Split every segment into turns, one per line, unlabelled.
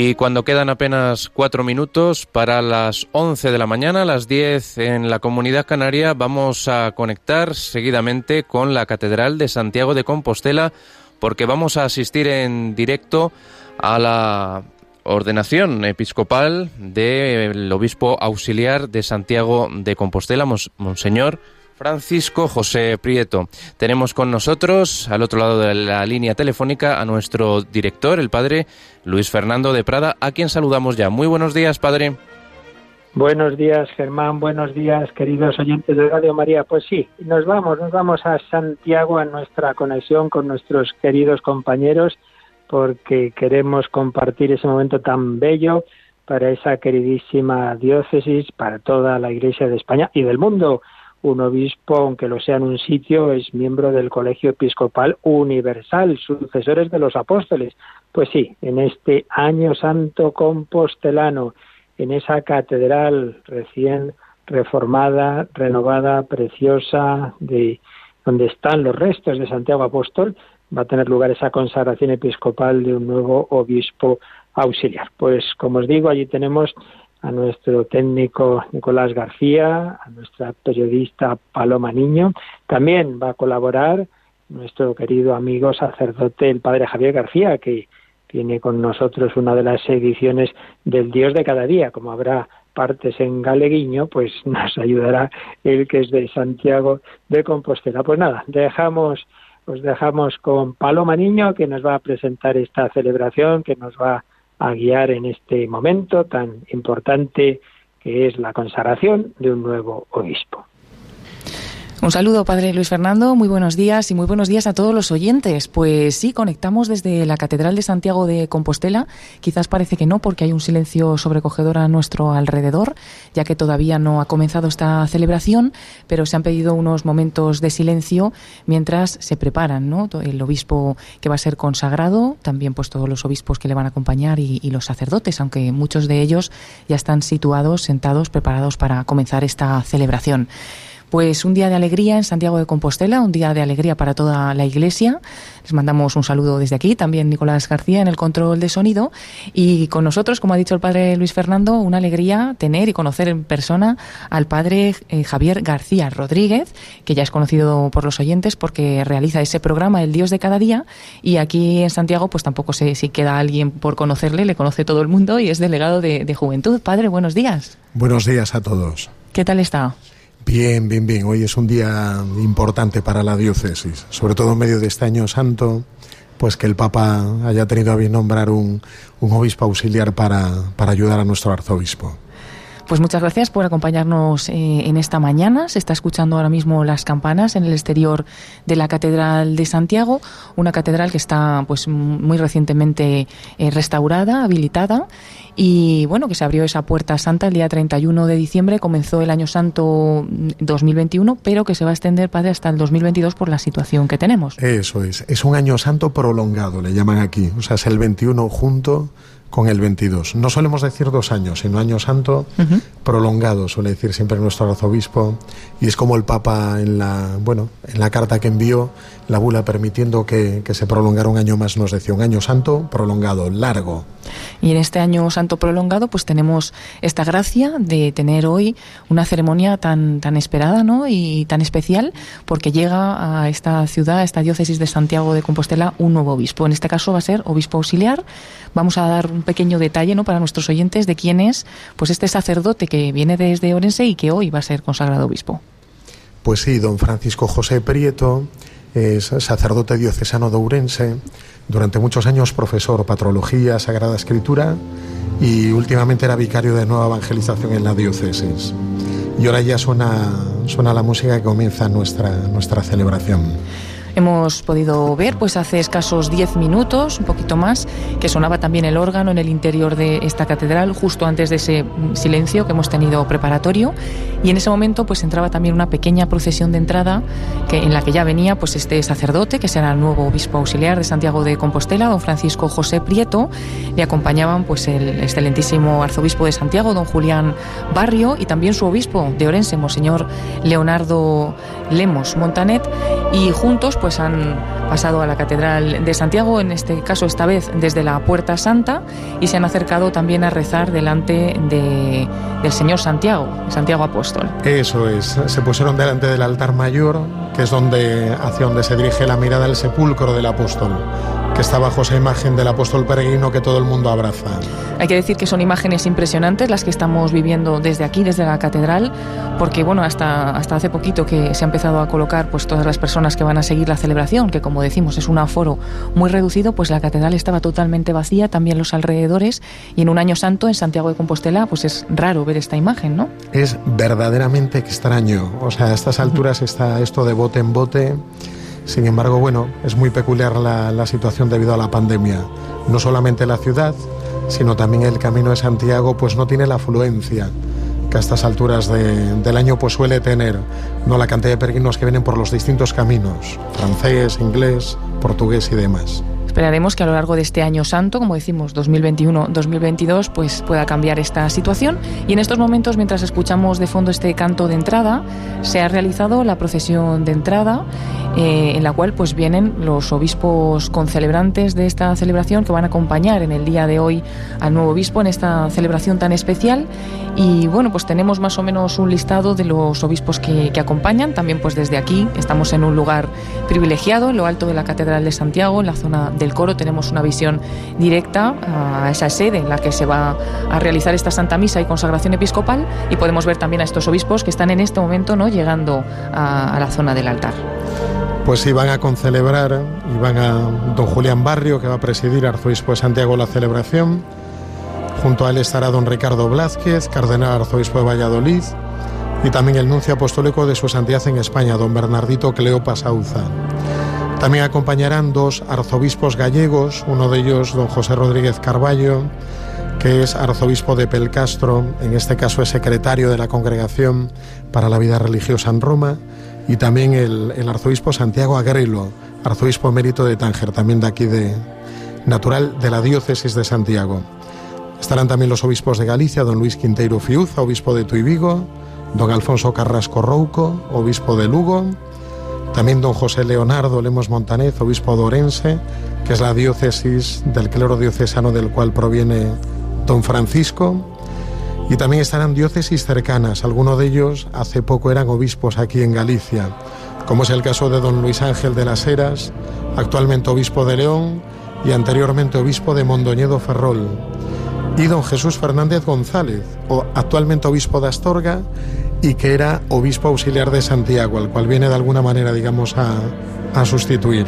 Y cuando quedan apenas cuatro minutos para las 11 de la mañana, las 10 en la comunidad canaria, vamos a conectar seguidamente con la Catedral de Santiago de Compostela porque vamos a asistir en directo a la ordenación episcopal del obispo auxiliar de Santiago de Compostela, Monseñor Francisco José Prieto. Tenemos con nosotros, al otro lado de la línea telefónica, a nuestro director, el padre Luis Fernando de Prada, a quien saludamos ya. Muy buenos días, padre.
Buenos días, Germán. Buenos días, queridos oyentes de Radio María. Pues sí, nos vamos, nos vamos a Santiago a nuestra conexión con nuestros queridos compañeros porque queremos compartir ese momento tan bello para esa queridísima diócesis, para toda la Iglesia de España y del mundo un obispo, aunque lo sea en un sitio, es miembro del Colegio Episcopal Universal, sucesores de los apóstoles. Pues sí, en este año santo compostelano, en esa catedral recién reformada, renovada, preciosa, de donde están los restos de Santiago Apóstol, va a tener lugar esa consagración episcopal de un nuevo obispo auxiliar. Pues como os digo, allí tenemos a nuestro técnico Nicolás García, a nuestra periodista Paloma Niño. También va a colaborar nuestro querido amigo sacerdote, el padre Javier García, que tiene con nosotros una de las ediciones del Dios de cada día. Como habrá partes en galeguiño, pues nos ayudará el que es de Santiago de Compostela. Pues nada, dejamos, os dejamos con Paloma Niño, que nos va a presentar esta celebración, que nos va a guiar en este momento tan importante que es la consagración de un nuevo obispo.
Un saludo, Padre Luis Fernando, muy buenos días y muy buenos días a todos los oyentes. Pues sí, conectamos desde la Catedral de Santiago de Compostela. Quizás parece que no, porque hay un silencio sobrecogedor a nuestro alrededor, ya que todavía no ha comenzado esta celebración, pero se han pedido unos momentos de silencio mientras se preparan, ¿no? El obispo que va a ser consagrado, también pues todos los obispos que le van a acompañar y, y los sacerdotes, aunque muchos de ellos ya están situados, sentados, preparados para comenzar esta celebración. Pues un día de alegría en Santiago de Compostela, un día de alegría para toda la Iglesia. Les mandamos un saludo desde aquí, también Nicolás García en el control de sonido. Y con nosotros, como ha dicho el padre Luis Fernando, una alegría tener y conocer en persona al padre eh, Javier García Rodríguez, que ya es conocido por los oyentes porque realiza ese programa El Dios de cada día. Y aquí en Santiago, pues tampoco sé si queda alguien por conocerle, le conoce todo el mundo y es delegado de, de Juventud. Padre, buenos días.
Buenos días a todos.
¿Qué tal está?
Bien, bien, bien. Hoy es un día importante para la diócesis, sobre todo en medio de este año santo, pues que el Papa haya tenido a bien nombrar un, un obispo auxiliar para, para ayudar a nuestro arzobispo.
Pues muchas gracias por acompañarnos eh, en esta mañana. Se está escuchando ahora mismo las campanas en el exterior de la Catedral de Santiago, una catedral que está pues muy recientemente eh, restaurada, habilitada y bueno, que se abrió esa puerta santa el día 31 de diciembre, comenzó el año santo 2021, pero que se va a extender, padre, hasta el 2022 por la situación que tenemos.
Eso es, es un año santo prolongado, le llaman aquí, o sea, es el 21 junto con el 22. No solemos decir dos años, sino año santo prolongado, suele decir siempre nuestro arzobispo, y es como el Papa en la, bueno, en la carta que envió, la bula permitiendo que, que se prolongara un año más, nos decía un año santo prolongado, largo.
Y en este año santo prolongado, pues tenemos esta gracia de tener hoy una ceremonia tan, tan esperada ¿no? y tan especial, porque llega a esta ciudad, a esta diócesis de Santiago de Compostela, un nuevo obispo. En este caso va a ser obispo auxiliar. Vamos a dar un pequeño detalle ¿no? para nuestros oyentes de quién es pues este sacerdote que viene desde Orense y que hoy va a ser consagrado obispo.
Pues sí, don Francisco José Prieto es sacerdote diocesano de Ourense, durante muchos años profesor patrología, Sagrada Escritura y últimamente era vicario de nueva evangelización en la diócesis. Y ahora ya suena, suena la música que comienza nuestra, nuestra celebración.
Hemos podido ver pues hace escasos 10 minutos, un poquito más, que sonaba también el órgano en el interior de esta catedral justo antes de ese silencio que hemos tenido preparatorio. Y en ese momento pues entraba también una pequeña procesión de entrada que en la que ya venía pues este sacerdote que será el nuevo obispo auxiliar de Santiago de Compostela, don Francisco José Prieto, le acompañaban pues el excelentísimo arzobispo de Santiago, don Julián Barrio y también su obispo de Orense, monseñor Leonardo Lemos Montanet. Y juntos pues han pasado a la Catedral de Santiago, en este caso esta vez desde la Puerta Santa, y se han acercado también a rezar delante de, del Señor Santiago, Santiago Apóstol.
Eso es, se pusieron delante del altar mayor, que es donde, hacia donde se dirige la mirada al sepulcro del apóstol que está bajo esa imagen del apóstol peregrino que todo el mundo abraza.
Hay que decir que son imágenes impresionantes las que estamos viviendo desde aquí, desde la catedral, porque bueno, hasta, hasta hace poquito que se ha empezado a colocar pues todas las personas que van a seguir la celebración, que como decimos es un aforo muy reducido, pues la catedral estaba totalmente vacía, también los alrededores, y en un año santo en Santiago de Compostela, pues es raro ver esta imagen, ¿no?
Es verdaderamente extraño. O sea, a estas alturas está esto de bote en bote. Sin embargo, bueno, es muy peculiar la, situación debido a la pandemia. No solamente la ciudad, sino también el Camino de Santiago, pues no tiene la afluencia que a estas alturas del año pues suele tener, no la cantidad de peregrinos que vienen por los distintos caminos, francés, inglés, portugués y demás.
Esperaremos que a lo largo de este año santo, como decimos, 2021-2022, pues pueda cambiar esta situación. Y en estos momentos, mientras escuchamos de fondo este canto de entrada, se ha realizado la procesión de entrada, eh, en la cual pues vienen los obispos concelebrantes de esta celebración que van a acompañar en el día de hoy al nuevo obispo en esta celebración tan especial. Y bueno, pues tenemos más o menos un listado de los obispos que, que acompañan. También pues desde aquí estamos en un lugar privilegiado, en lo alto de la Catedral de Santiago, en la zona del coro tenemos una visión directa a esa sede en la que se va a realizar esta Santa Misa y consagración episcopal y podemos ver también a estos obispos que están en este momento ¿no? llegando a, la zona del altar.
Pues sí, van a concelebrar y van a don Julián Barrio, que va a presidir arzobispo de Santiago la celebración. Junto a él estará don Ricardo Blázquez, cardenal arzobispo de Valladolid, y también el nuncio apostólico de su santidad en España, don Bernardito Cleopa Sauza. También acompañarán dos arzobispos gallegos, uno de ellos don José Rodríguez Carballo, que es arzobispo de Pelcastro, en este caso es secretario de la Congregación para la Vida Religiosa en Roma, y también el, arzobispo Santiago Agrelo, arzobispo emérito de Tánger, también de aquí de natural de la diócesis de Santiago. Estarán también los obispos de Galicia, don Luis Quinteiro Fiuza, obispo de Tuibigo, don Alfonso Carrasco Rouco, obispo de Lugo, también don José Leonardo Lemos Montanez, obispo de Orense, que es la diócesis del clero diocesano del cual proviene don Francisco. Y también estarán diócesis cercanas, algunos de ellos hace poco eran obispos aquí en Galicia, como es el caso de don Luis Ángel de las Heras, actualmente obispo de León y anteriormente obispo de Mondoñedo Ferrol, y don Jesús Fernández González, actualmente obispo de Astorga y que era obispo auxiliar de Santiago, al cual viene de alguna manera, digamos, a, a sustituir.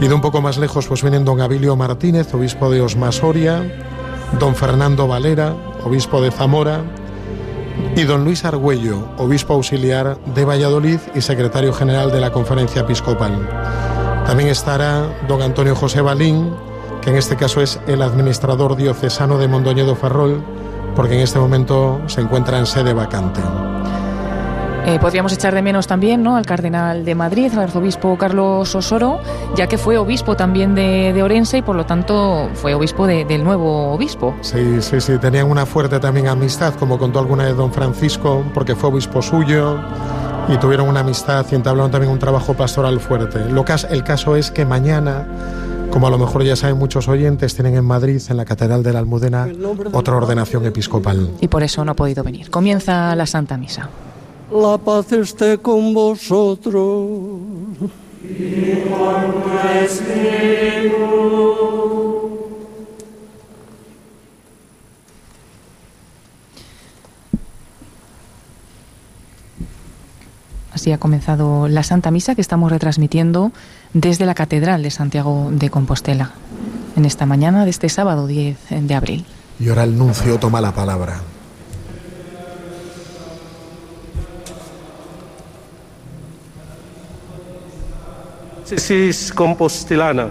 Y de un poco más lejos, pues vienen don Abilio Martínez, obispo de Osmasoria, don Fernando Valera, obispo de Zamora, y don Luis Argüello, obispo auxiliar de Valladolid y secretario general de la Conferencia Episcopal. También estará don Antonio José Balín, que en este caso es el administrador diocesano de Mondoñedo Ferrol, porque en este momento se encuentra en sede vacante.
Eh, podríamos echar de menos también ¿no? al cardenal de Madrid, al arzobispo Carlos Osoro, ya que fue obispo también de, Orense y por lo tanto fue obispo del nuevo obispo.
Sí, sí, sí, tenían una fuerte también amistad, como contó alguna vez don Francisco, porque fue obispo suyo y tuvieron una amistad y entablaron también un trabajo pastoral fuerte. Lo que, el caso es que mañana como a lo mejor ya saben muchos oyentes, tienen en Madrid, en la Catedral de la Almudena, otra ordenación episcopal.
Y por eso no ha podido venir. Comienza la Santa Misa.
La paz esté con vosotros.
Así ha comenzado la Santa Misa que estamos retransmitiendo desde la Catedral de Santiago de Compostela en esta mañana de este sábado 10 de abril.
Y ahora el nuncio toma la palabra.
compostelana,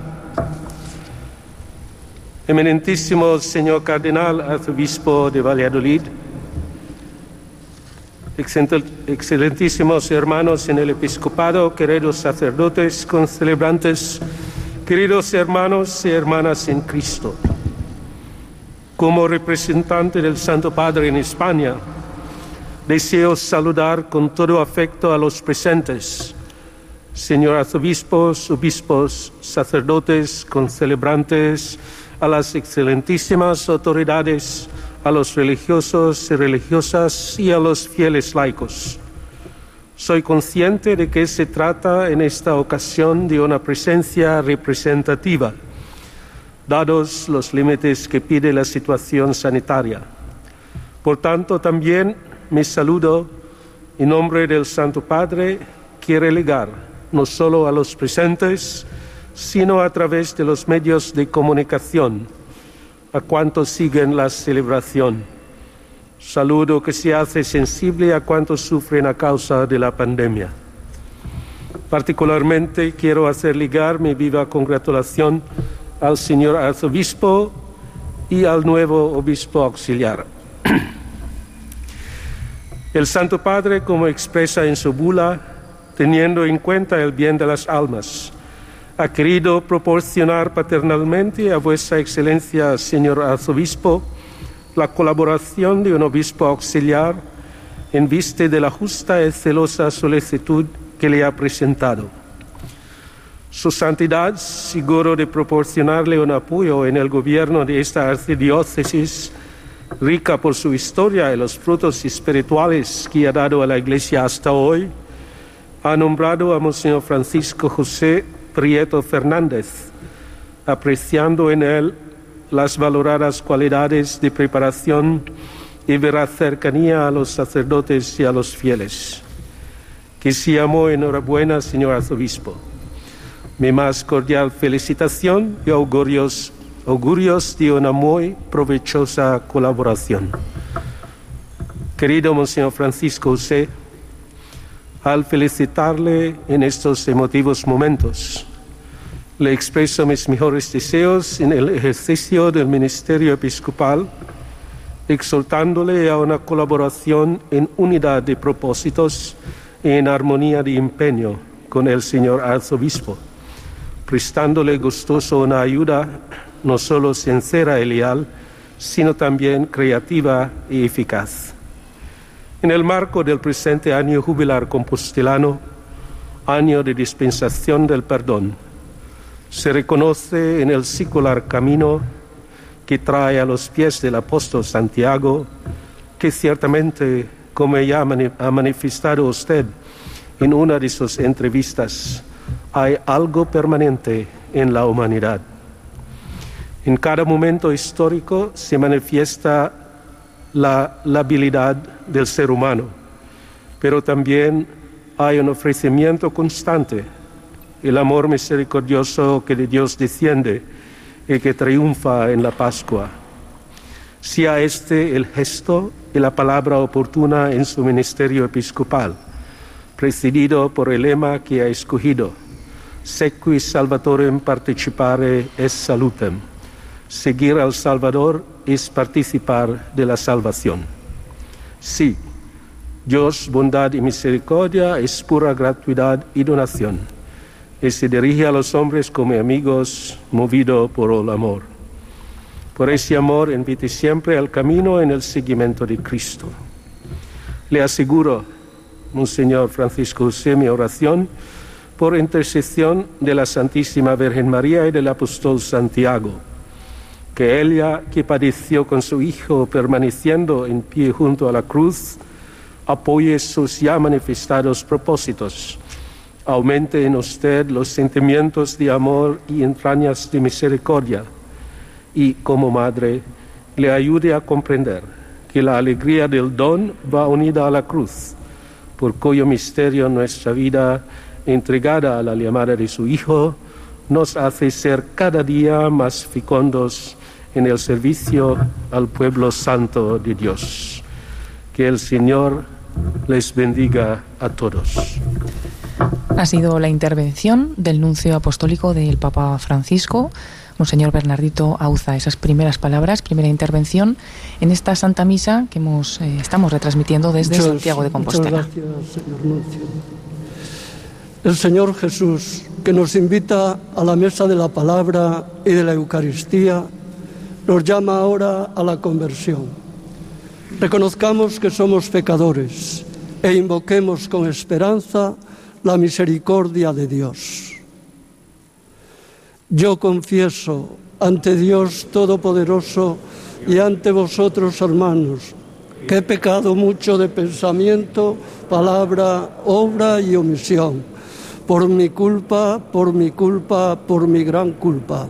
eminentísimo señor cardenal arzobispo de Valladolid, excelentísimos hermanos en el episcopado, queridos sacerdotes, concelebrantes, queridos hermanos y hermanas en Cristo. Como representante del Santo Padre en España, deseo saludar con todo afecto a los presentes, señor arzobispos, obispos, sacerdotes, concelebrantes, a las excelentísimas autoridades, a los religiosos y religiosas y a los fieles laicos. Soy consciente de que se trata en esta ocasión de una presencia representativa, dados los límites que pide la situación sanitaria. Por tanto, también mi saludo en nombre del Santo Padre quiere ligar no solo a los presentes, sino a través de los medios de comunicación a cuantos siguen la celebración. Saludo que se hace sensible a cuantos sufren a causa de la pandemia. Particularmente quiero hacer ligar mi viva congratulación al señor arzobispo y al nuevo obispo auxiliar. El Santo Padre, como expresa en su bula, teniendo en cuenta el bien de las almas, ha querido proporcionar paternalmente a vuestra excelencia, señor arzobispo, la colaboración de un obispo auxiliar en vista de la justa y celosa solicitud que le ha presentado. Su santidad, seguro de proporcionarle un apoyo en el gobierno de esta arcidiócesis, rica por su historia y los frutos espirituales que ha dado a la Iglesia hasta hoy, ha nombrado a Monseñor Francisco José Prieto Fernández, apreciando en él las valoradas cualidades de preparación y veraz cercanía a los sacerdotes y a los fieles. Que enhorabuena, señor arzobispo. Mi más cordial felicitación y augurios augurios de una muy provechosa colaboración. Querido Monseñor Francisco José, al felicitarle en estos emotivos momentos, le expreso mis mejores deseos en el ejercicio del ministerio episcopal, exhortándole a una colaboración en unidad de propósitos y en armonía de empeño con el señor arzobispo, prestándole gustoso una ayuda no solo sincera y leal, sino también creativa y eficaz. En el marco del presente año jubilar compostelano, año de dispensación del perdón, se reconoce en el secular camino que trae a los pies del apóstol Santiago, que ciertamente, como ya ha manifestado usted en una de sus entrevistas, hay algo permanente en la humanidad. En cada momento histórico se manifiesta la, habilidad del ser humano, pero también hay un ofrecimiento constante, el amor misericordioso que de Dios desciende y que triunfa en la Pascua. Sea este el gesto y la palabra oportuna en su ministerio episcopal, presidido por el lema que ha escogido, Sequis Salvatorem Participare es Salutem Seguir al Salvador es participar de la salvación. Sí, Dios, bondad y misericordia es pura gratuidad y donación, y se dirige a los hombres como amigos, movido por el amor. Por ese amor invite siempre al camino en el seguimiento de Cristo. Le aseguro, Monseñor Francisco José, mi oración por intercesión de la Santísima Virgen María y del apóstol Santiago que ella que padeció con su Hijo permaneciendo en pie junto a la cruz, apoye sus ya manifestados propósitos. Aumente en usted los sentimientos de amor y entrañas de misericordia y como madre le ayude a comprender que la alegría del don va unida a la cruz, por cuyo misterio nuestra vida entregada a la llamada de su Hijo nos hace ser cada día más fecundos en el servicio al pueblo santo de Dios. Que el Señor les bendiga a todos.
Ha sido la intervención del nuncio apostólico del Papa Francisco, Monseñor Bernardito Auza. Esas primeras palabras, primera intervención en esta Santa Misa que hemos, eh, estamos retransmitiendo desde Santiago de Compostela.
Muchas gracias, señor nuncio. El Señor Jesús, que nos invita a la mesa de la palabra y de la Eucaristía, nos llama ahora a la conversión. Reconozcamos que somos pecadores e invoquemos con esperanza la misericordia de Dios. Yo confieso ante Dios Todopoderoso y ante vosotros, hermanos, que he pecado mucho de pensamiento, palabra, obra y omisión, por mi culpa, por mi culpa, por mi gran culpa.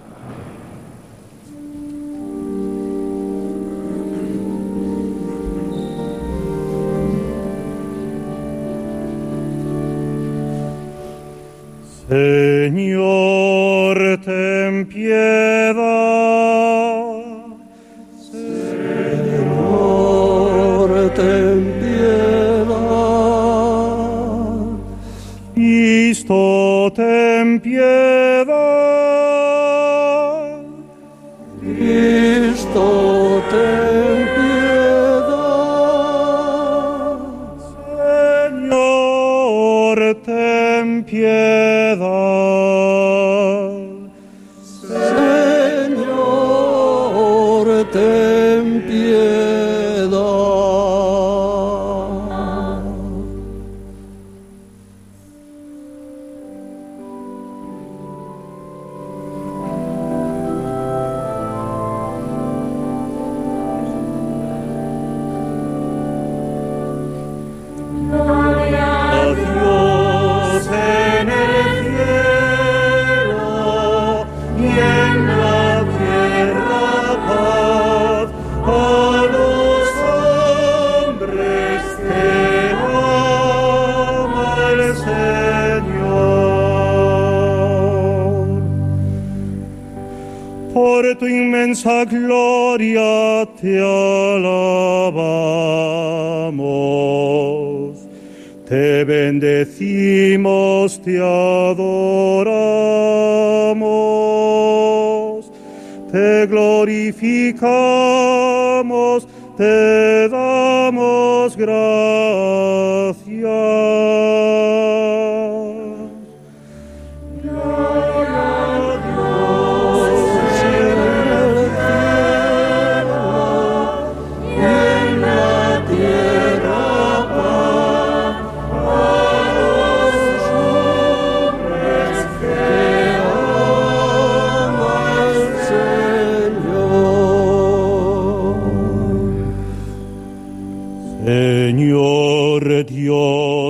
Señor, ten piedad.
Señor, ten piedad.
Cristo, ten piedad. Inmensa gloria te alabamos. Te bendecimos, te adoramos, te glorificamos, te damos gracias.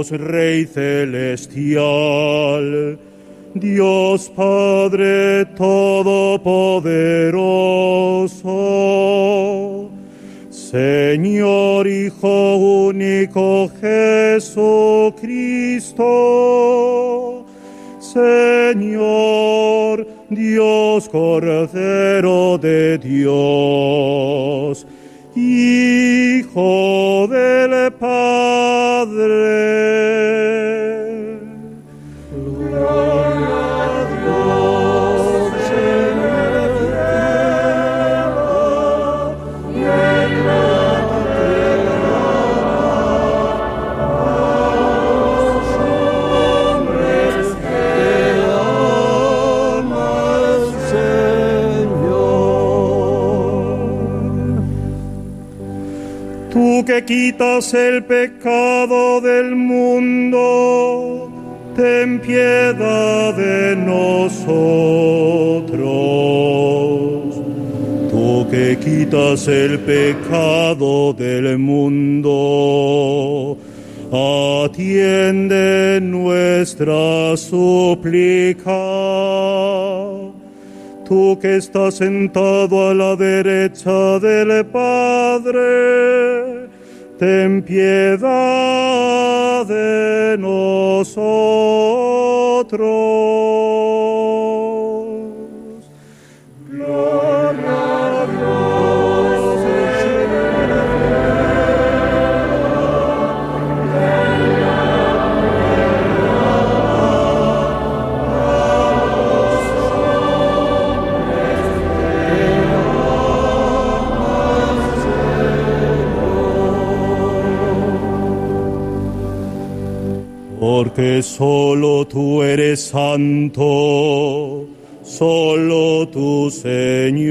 Rey celestial, Dios Padre Todopoderoso, Señor Hijo único Jesucristo, Señor Dios Cordero de Dios, Hijo del quitas el pecado del mundo, ten piedad de nosotros. Tú que quitas el pecado del mundo, atiende nuestra súplica. tú que estás sentado a la derecha del Padre, ten piedad de nosotros. Porque solo tú eres santo, solo tú Señor,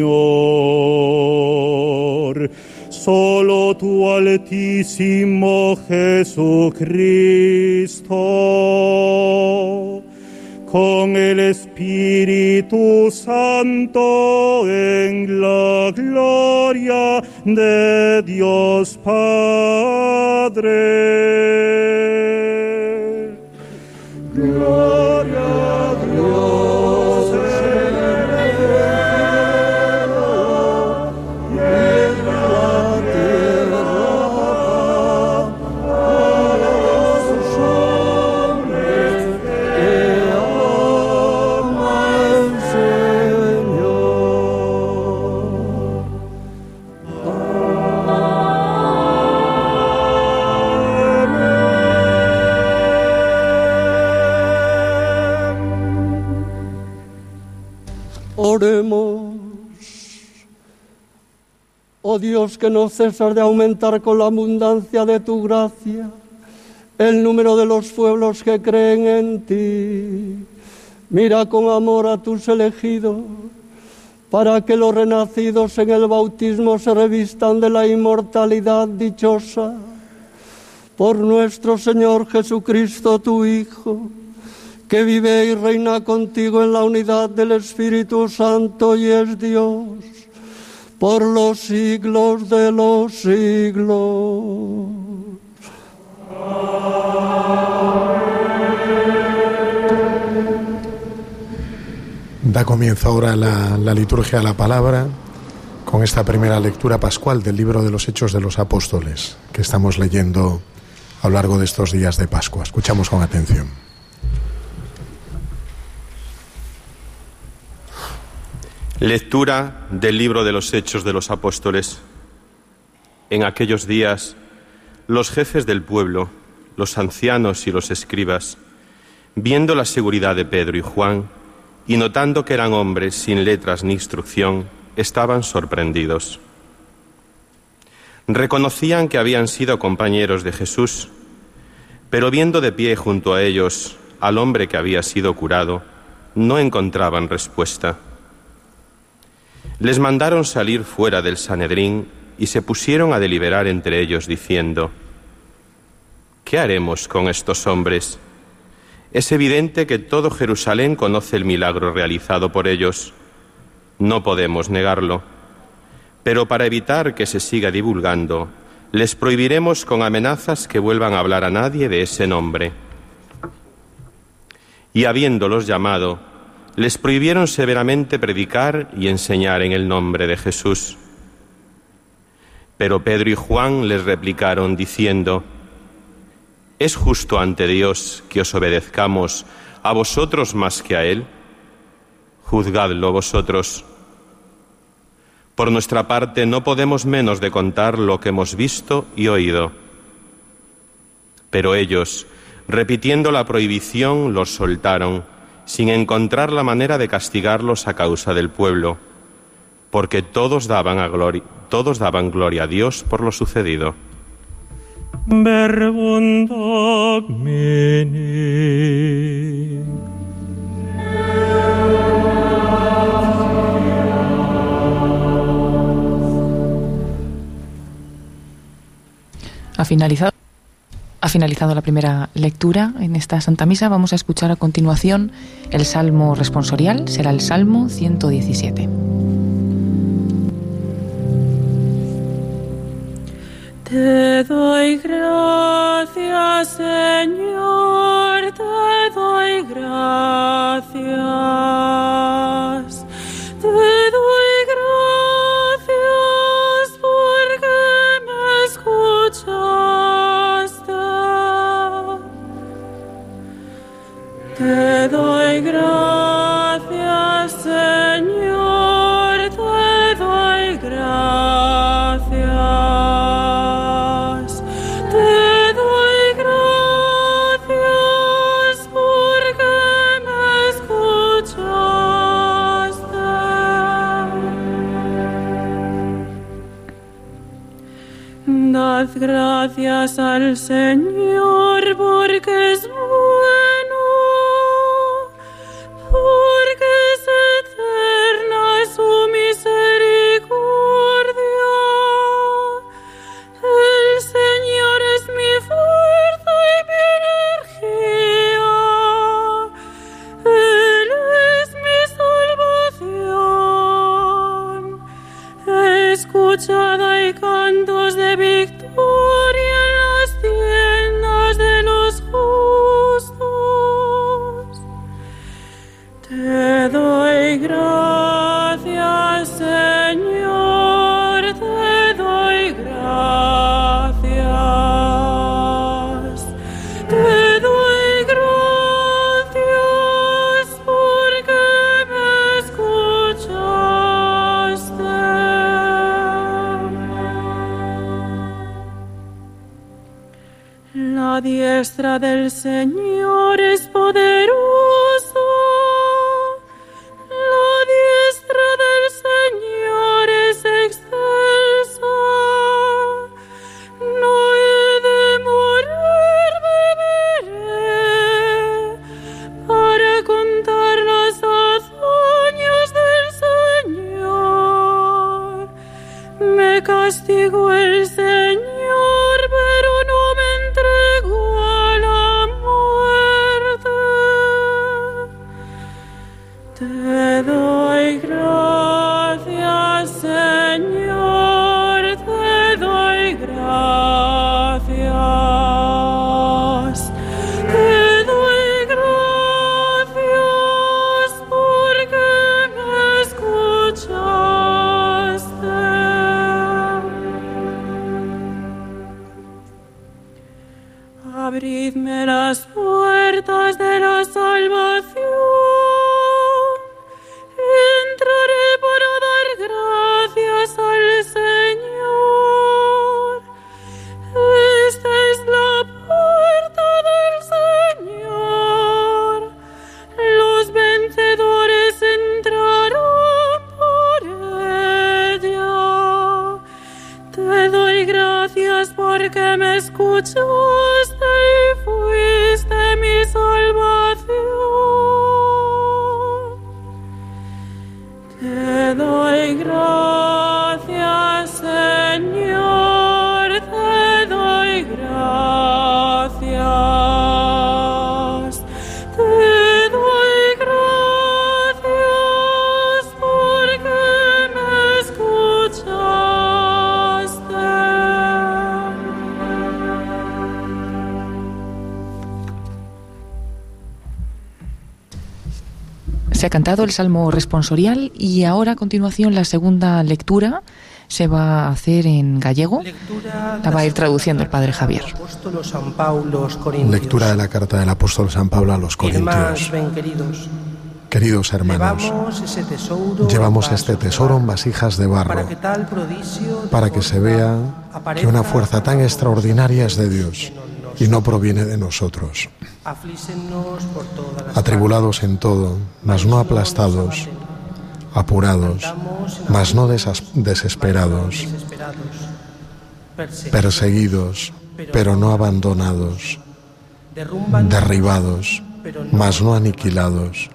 solo tu altísimo Jesucristo, con el Espíritu Santo en la gloria de Dios Padre. Gloria Que
no cesas de aumentar con la abundancia de tu gracia el número de los pueblos que creen en ti. Mira con amor a tus elegidos, para que los renacidos en el bautismo se revistan de la inmortalidad dichosa. Por nuestro Señor Jesucristo, tu Hijo, que vive y reina contigo en la unidad del Espíritu Santo y es Dios por los siglos de los siglos.
Da comienzo ahora la, liturgia de la palabra con esta primera lectura pascual del libro de los Hechos de los Apóstoles que estamos leyendo a lo largo de estos días de Pascua. Escuchamos con atención.
Lectura del libro de los Hechos de los Apóstoles. En aquellos días, los jefes del pueblo, los ancianos y los escribas, viendo la seguridad de Pedro y Juan, y notando que eran hombres sin letras ni instrucción, estaban sorprendidos. Reconocían que habían sido compañeros de Jesús, pero viendo de pie junto a ellos al hombre que había sido curado, no encontraban respuesta. Les mandaron salir fuera del Sanedrín y se pusieron a deliberar entre ellos diciendo, ¿qué haremos con estos hombres? Es evidente que todo Jerusalén conoce el milagro realizado por ellos. No podemos negarlo. Pero para evitar que se siga divulgando, les prohibiremos con amenazas que vuelvan a hablar a nadie de ese nombre. Y habiéndolos llamado, les prohibieron severamente predicar y enseñar en el nombre de Jesús. Pero Pedro y Juan les replicaron diciendo, ¿Es justo ante Dios que os obedezcamos a vosotros más que a Él? Juzgadlo vosotros. Por nuestra parte no podemos menos de contar lo que hemos visto y oído. Pero ellos, repitiendo la prohibición, los soltaron, sin encontrar la manera de castigarlos a causa del pueblo, porque todos daban, a gloria, todos daban gloria a Dios por lo sucedido.
Ha finalizado, ha finalizado la primera lectura en esta Santa Misa. Vamos a escuchar a continuación el Salmo responsorial. Será el Salmo 117.
Te doy gracias, Señor, te doy gracias. Te Te doy gracias, Señor, te doy gracias. Te doy gracias porque me escuchaste. Dad gracias al Señor porque es diestra del Señor es poderosa.
Se ha cantado el Salmo responsorial y ahora a continuación la segunda lectura se va a hacer en gallego. La va a ir traduciendo el Padre Javier.
Lectura de la carta del apóstol San Pablo a los Corintios. Queridos hermanos, llevamos este tesoro en vasijas de barro para que se vea que una fuerza tan extraordinaria es de Dios y no proviene de nosotros. Atribulados en todo, mas no aplastados, apurados, mas no desesperados, perseguidos, pero no abandonados, derribados, mas no aniquilados,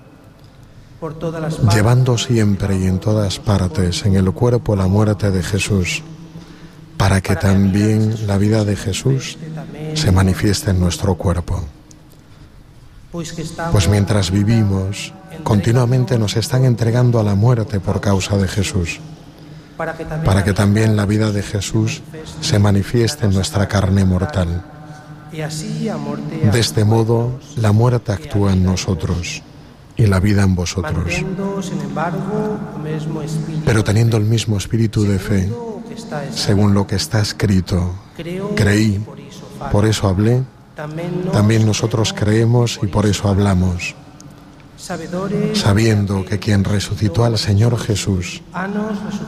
llevando siempre y en todas partes en el cuerpo la muerte de Jesús, para que también la vida de Jesús se manifieste en nuestro cuerpo. Pues mientras vivimos, continuamente nos están entregando a la muerte por causa de Jesús, para que también la vida de Jesús se manifieste en nuestra carne mortal. De este modo, la muerte actúa en nosotros y la vida en vosotros. Pero teniendo el mismo espíritu de fe, según lo que está escrito, creí, por eso hablé, también nosotros creemos y por eso hablamos,
sabiendo que quien resucitó al Señor Jesús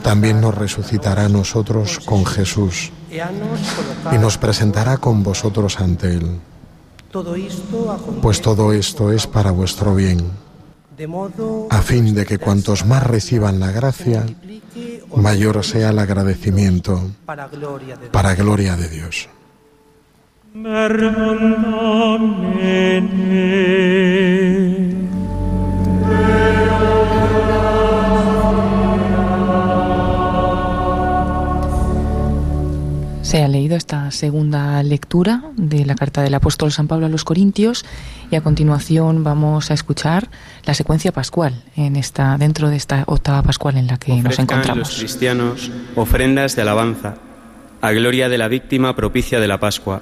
también nos resucitará a nosotros con Jesús y nos presentará con vosotros ante Él. Pues todo esto es para vuestro bien, a fin de que cuantos más reciban la gracia, mayor sea el agradecimiento para gloria de Dios.
Se ha leído esta segunda lectura de la carta del apóstol San Pablo a los Corintios y a continuación vamos a escuchar la secuencia pascual en esta dentro de esta octava pascual en la que nos encontramos.
los cristianos ofrendas de alabanza a gloria de la víctima propicia de la Pascua.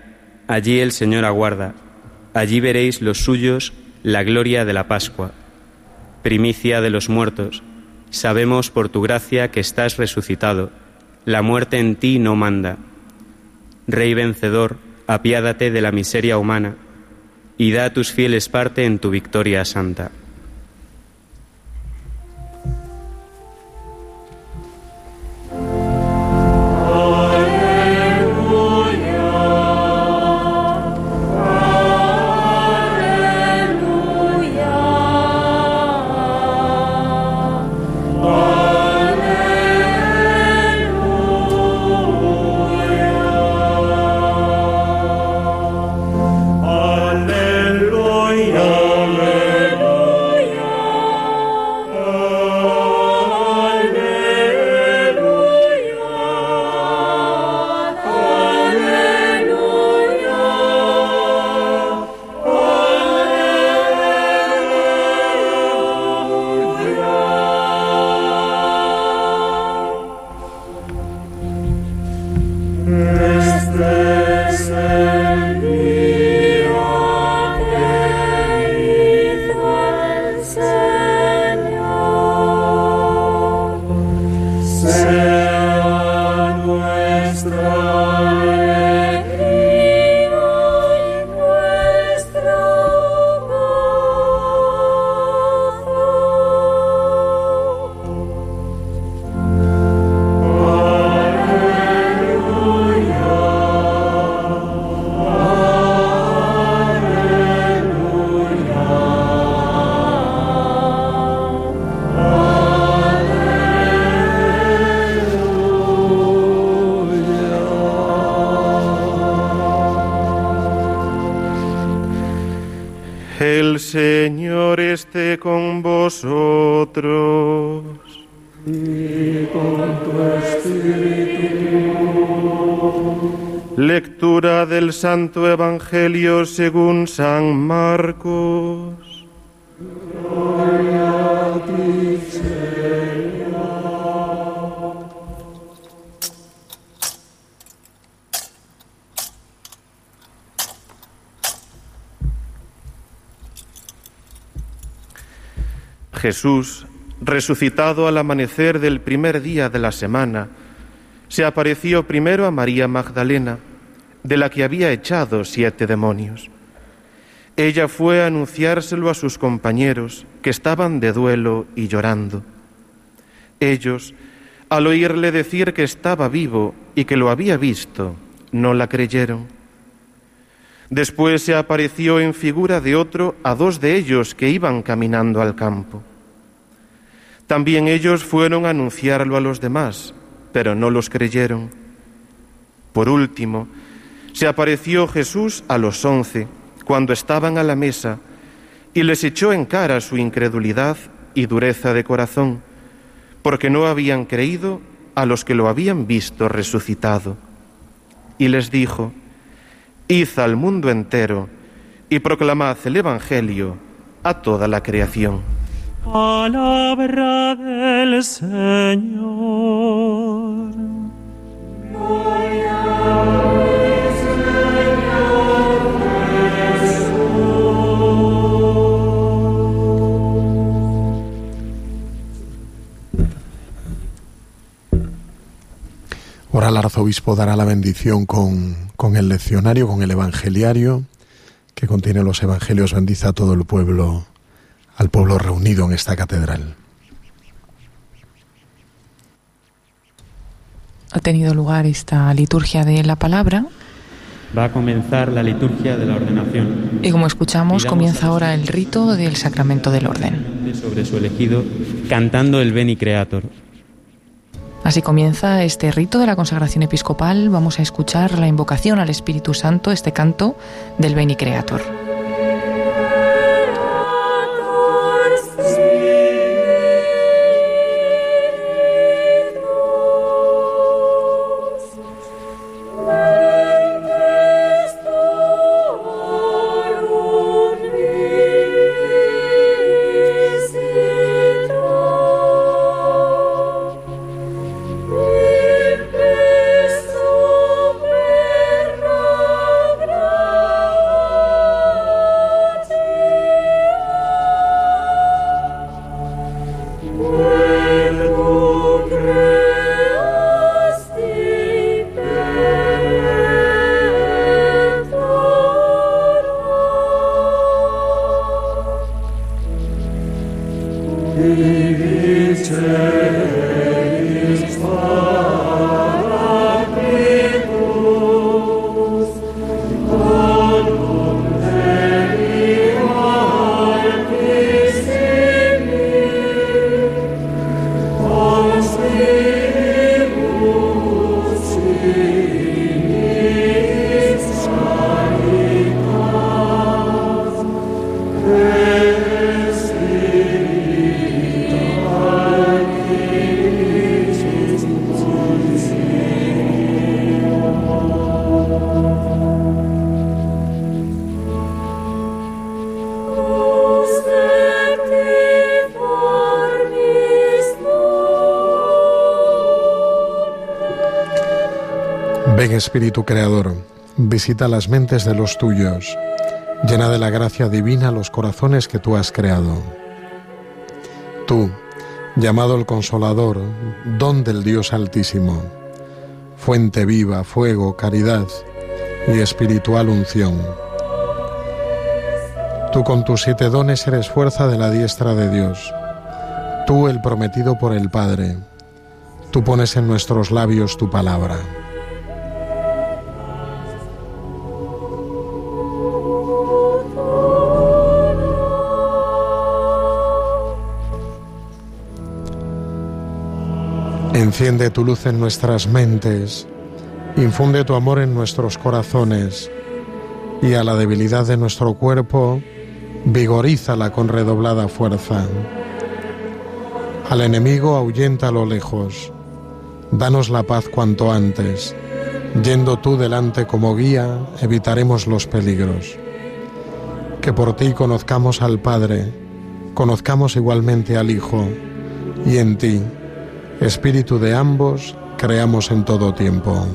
allí el Señor aguarda, allí veréis los suyos la gloria de la Pascua. Primicia de los muertos, sabemos por tu gracia que estás resucitado la muerte en ti no manda. Rey vencedor, apiádate de la miseria humana y da a tus fieles parte en tu victoria santa.
Santo Evangelio según San Marcos. Jesús, resucitado al amanecer del primer día de la semana, se apareció primero a María Magdalena de la que había echado siete demonios. Ella fue a anunciárselo a sus compañeros, que estaban de duelo y llorando. Ellos, al oírle decir que estaba vivo y que lo había visto, no la creyeron. Después se apareció en figura de otro a dos de ellos que iban caminando al campo. También ellos fueron a anunciarlo a los demás, pero no los creyeron. Por último, se apareció Jesús a los once cuando estaban a la mesa y les echó en cara su incredulidad y dureza de corazón, porque no habían creído a los que lo habían visto resucitado. Y les dijo, Id al mundo entero y proclamad el Evangelio a toda la creación.
Palabra del Señor.
Ahora el arzobispo dará la bendición con, con el leccionario, con el evangeliario, que contiene los evangelios. Bendice a todo el pueblo, al pueblo reunido en esta catedral.
Ha tenido lugar esta liturgia de la palabra.
Va a comenzar la liturgia de la ordenación.
Y como escuchamos, comienza ahora el rito del sacramento del orden.
Sobre su elegido, cantando el Beni Creator.
Así comienza este rito de la consagración episcopal. Vamos a escuchar la invocación al Espíritu Santo, este canto del Beni Creator.
Espíritu Creador, visita las mentes de los tuyos, llena de la gracia divina los corazones que tú has creado. Tú, llamado el Consolador, don del Dios Altísimo, fuente viva, fuego, caridad y espiritual unción. Tú con tus siete dones eres fuerza de la diestra de Dios. Tú el prometido por el Padre. Tú pones en nuestros labios tu palabra. Enciende tu luz en nuestras mentes, infunde tu amor en nuestros corazones y a la debilidad de nuestro cuerpo, vigorízala con redoblada fuerza. Al enemigo ahuyenta lo lejos, danos la paz cuanto antes. Yendo tú delante como guía, evitaremos los peligros. Que por ti conozcamos al Padre, conozcamos igualmente al Hijo, y en ti, Espíritu de ambos, creamos en todo tiempo.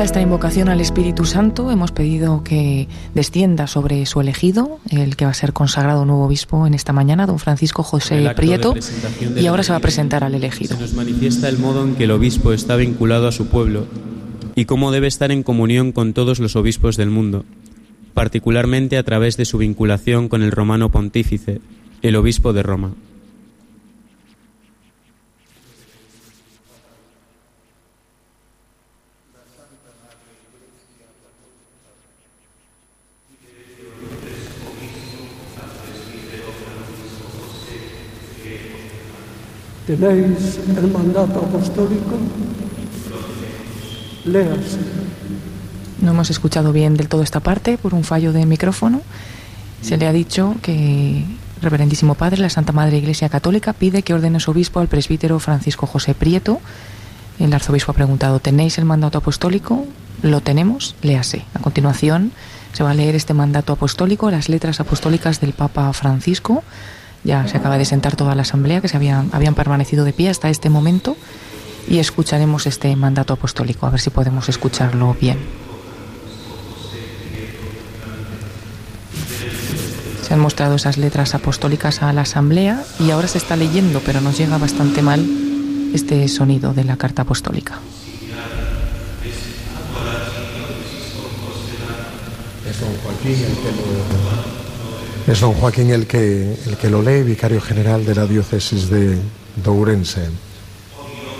Finaliza esta invocación al Espíritu Santo. Hemos pedido que descienda sobre su elegido, el que va a ser consagrado nuevo obispo en esta mañana, don Francisco José Prieto, y ahora se va a presentar al elegido.
Se nos manifiesta el modo en que el obispo está vinculado a su pueblo y cómo debe estar en comunión con todos los obispos del mundo, particularmente a través de su vinculación con el romano pontífice, el obispo de Roma.
¿Tenéis el mandato apostólico? Léase.
No hemos escuchado bien del todo esta parte por un fallo de micrófono. Se le ha dicho que, Reverendísimo Padre, la Santa Madre Iglesia Católica pide que ordene su obispo al presbítero Francisco José Prieto. El arzobispo ha preguntado, ¿tenéis el mandato apostólico? Lo tenemos, léase. A continuación se va a leer este mandato apostólico, las letras apostólicas del Papa Francisco. Ya se acaba de sentar toda la asamblea, que se habían, habían permanecido de pie hasta este momento, y escucharemos este mandato apostólico, a ver si podemos escucharlo bien. Se han mostrado esas letras apostólicas a la asamblea y ahora se está leyendo, pero nos llega bastante mal este sonido de la carta apostólica.
Es don Joaquín el que lo, es don Joaquín el que, el que lo lee, vicario general de la diócesis de, de Ourense,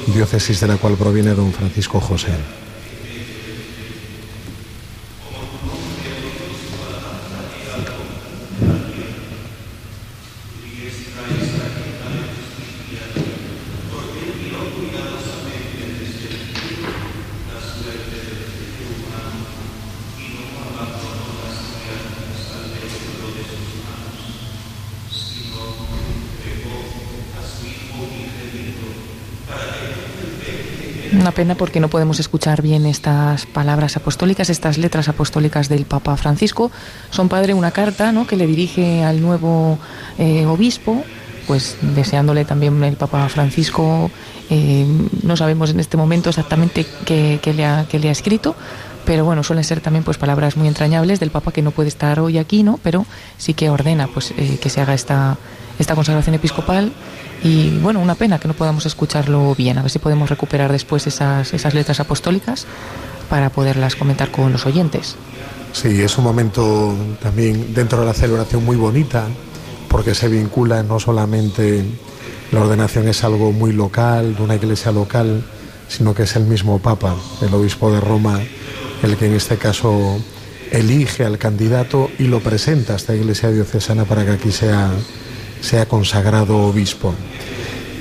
diócesis de la cual proviene don Francisco José.
Una pena porque no podemos escuchar bien estas palabras apostólicas, estas letras apostólicas del Papa Francisco. Son padre una carta ¿no? que le dirige al nuevo eh, obispo, pues deseándole también el Papa Francisco. eh, no sabemos en este momento exactamente qué, le ha escrito, pero bueno, suelen ser también pues palabras muy entrañables del Papa que no puede estar hoy aquí, ¿no? Pero sí que ordena pues eh, que se haga esta, esta consagración episcopal y bueno, una pena que no podamos escucharlo bien, a ver si podemos recuperar después esas, esas letras apostólicas para poderlas comentar con los oyentes.
Sí, es un momento también dentro de la celebración muy bonita, porque se vincula no solamente la ordenación es algo muy local, de una iglesia local, sino que es el mismo Papa, el obispo de Roma, el que en este caso elige al candidato y lo presenta a esta iglesia diocesana para que aquí sea, sea consagrado obispo.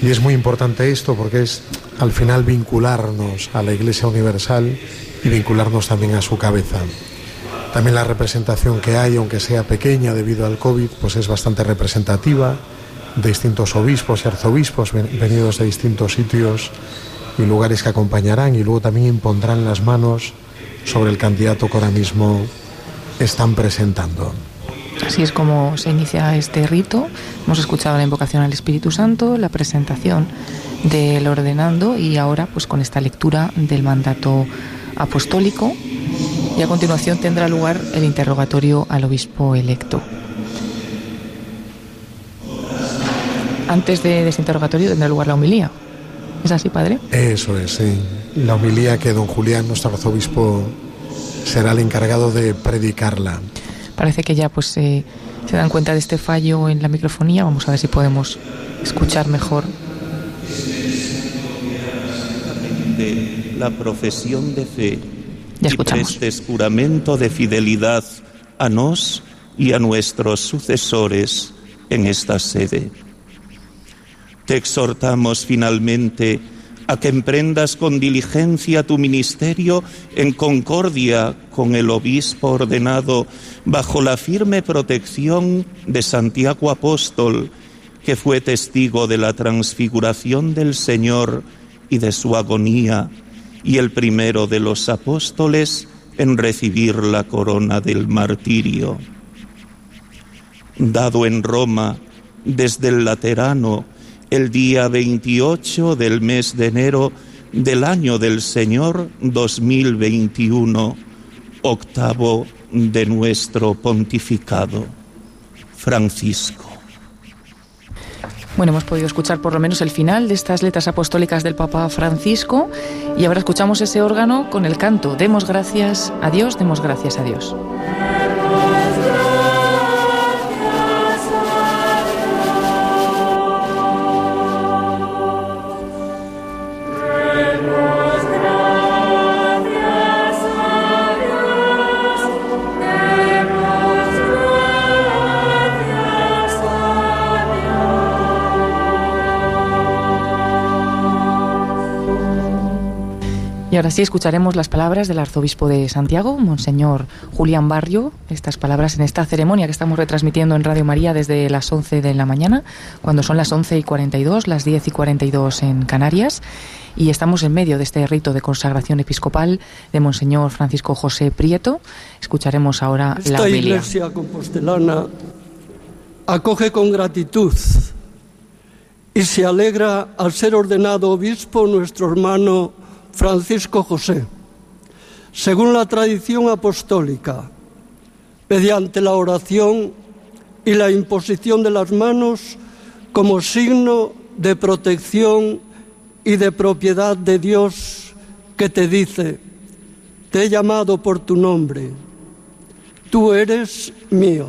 Y es muy importante esto porque es al final vincularnos a la Iglesia Universal y vincularnos también a su cabeza. También la representación que hay, aunque sea pequeña debido al COVID, pues es bastante representativa de distintos obispos y arzobispos ven- venidos de distintos sitios y lugares que acompañarán y luego también impondrán las manos sobre el candidato que ahora mismo están presentando.
Así es como se inicia este rito. Hemos escuchado la invocación al Espíritu Santo, la presentación del ordenando y ahora pues con esta lectura del mandato apostólico y a continuación tendrá lugar el interrogatorio al obispo electo. Antes de, ese interrogatorio tendrá lugar la homilía. ¿Es así, padre?
Eso es, sí. La homilía que don Julián, nuestro arzobispo, será el encargado de predicarla.
Parece que ya pues eh, se dan cuenta de este fallo en la microfonía. Vamos a ver si podemos escuchar mejor.
la profesión de fe
Ya
y
escuchamos.
prestes juramento de fidelidad a nos y a nuestros sucesores en esta sede. Te exhortamos finalmente a que emprendas con diligencia tu ministerio en concordia con el obispo ordenado bajo la firme protección de Santiago Apóstol, que fue testigo de la transfiguración del Señor y de su agonía, y el primero de los apóstoles en recibir la corona del martirio. Dado en Roma desde el Laterano el día 28 del mes de enero del año del Señor 2021, octavo de nuestro pontificado. Francisco.
Bueno, hemos podido escuchar por lo menos el final de estas letras apostólicas del Papa Francisco y ahora escuchamos ese órgano con el canto Demos gracias a Dios, demos gracias a Dios. Ahora sí escucharemos las palabras del arzobispo de Santiago, Monseñor Julián Barrio, estas palabras en esta ceremonia que estamos retransmitiendo en Radio María desde las 11 de la mañana, cuando son las 11 y 42, las 10 y 42 en Canarias. Y estamos en medio de este rito de consagración episcopal de Monseñor Francisco José Prieto. Escucharemos ahora
Esta
la homilia.
iglesia compostelana acoge con gratitud y se alegra al ser ordenado obispo nuestro hermano Francisco José, según la tradición apostólica, mediante la oración y la imposición de las manos como signo de protección y de propiedad de Dios que te dice, te he llamado por tu nombre, tú eres mío.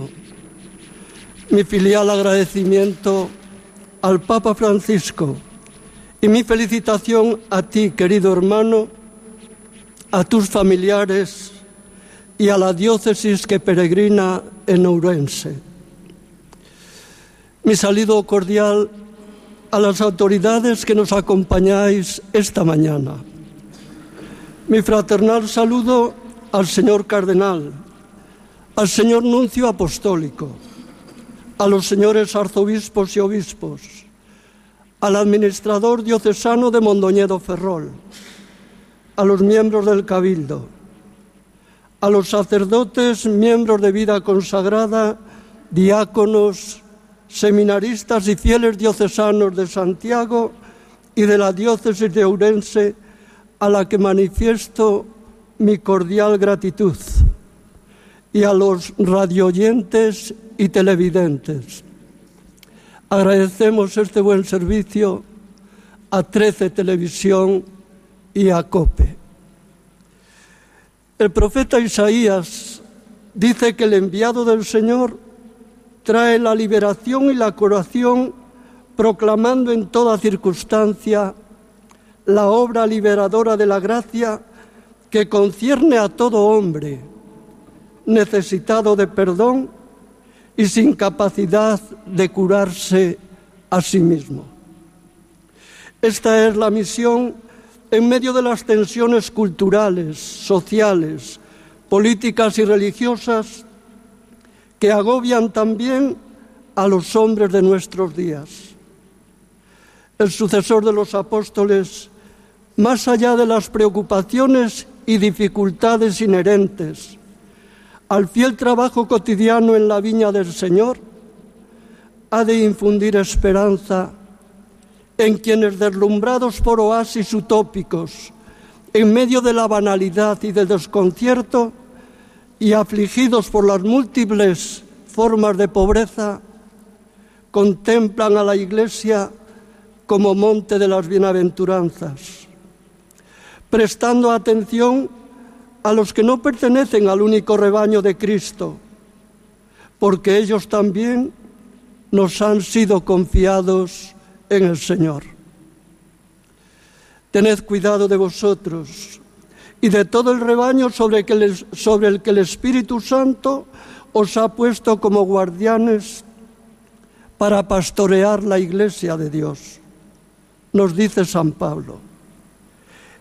Mi filial agradecimiento al Papa Francisco y mi felicitación a ti, querido hermano, a tus familiares y a la diócesis que peregrina en Ourense. Mi saludo cordial a las autoridades que nos acompañáis esta mañana. Mi fraternal saludo al señor cardenal, al señor nuncio apostólico, a los señores arzobispos y obispos, al administrador diocesano de Mondoñedo Ferrol, a los miembros del Cabildo, a los sacerdotes, miembros de vida consagrada, diáconos, seminaristas y fieles diocesanos de Santiago y de la diócesis de Ourense, a la que manifiesto mi cordial gratitud, y a los radioyentes y televidentes. Agradecemos este buen servicio a 13 Televisión y a COPE. El profeta Isaías dice que el enviado del Señor trae la liberación y la curación, proclamando en toda circunstancia la obra liberadora de la gracia que concierne a todo hombre necesitado de perdón y sin capacidad de curarse a sí mismo. Esta es la misión en medio de las tensiones culturales, sociales, políticas y religiosas que agobian también a los hombres de nuestros días. El sucesor de los apóstoles, más allá de las preocupaciones y dificultades inherentes al fiel trabajo cotidiano en la viña del Señor, ha de infundir esperanza en quienes deslumbrados por oasis utópicos, en medio de la banalidad y del desconcierto, y afligidos por las múltiples formas de pobreza, contemplan a la Iglesia como monte de las bienaventuranzas, prestando atención a los que no pertenecen al único rebaño de Cristo, porque ellos también nos han sido confiados en el Señor. Tened cuidado de vosotros y de todo el rebaño sobre, el que el Espíritu Santo os ha puesto como guardianes para pastorear la iglesia de Dios. Nos dice San Pablo.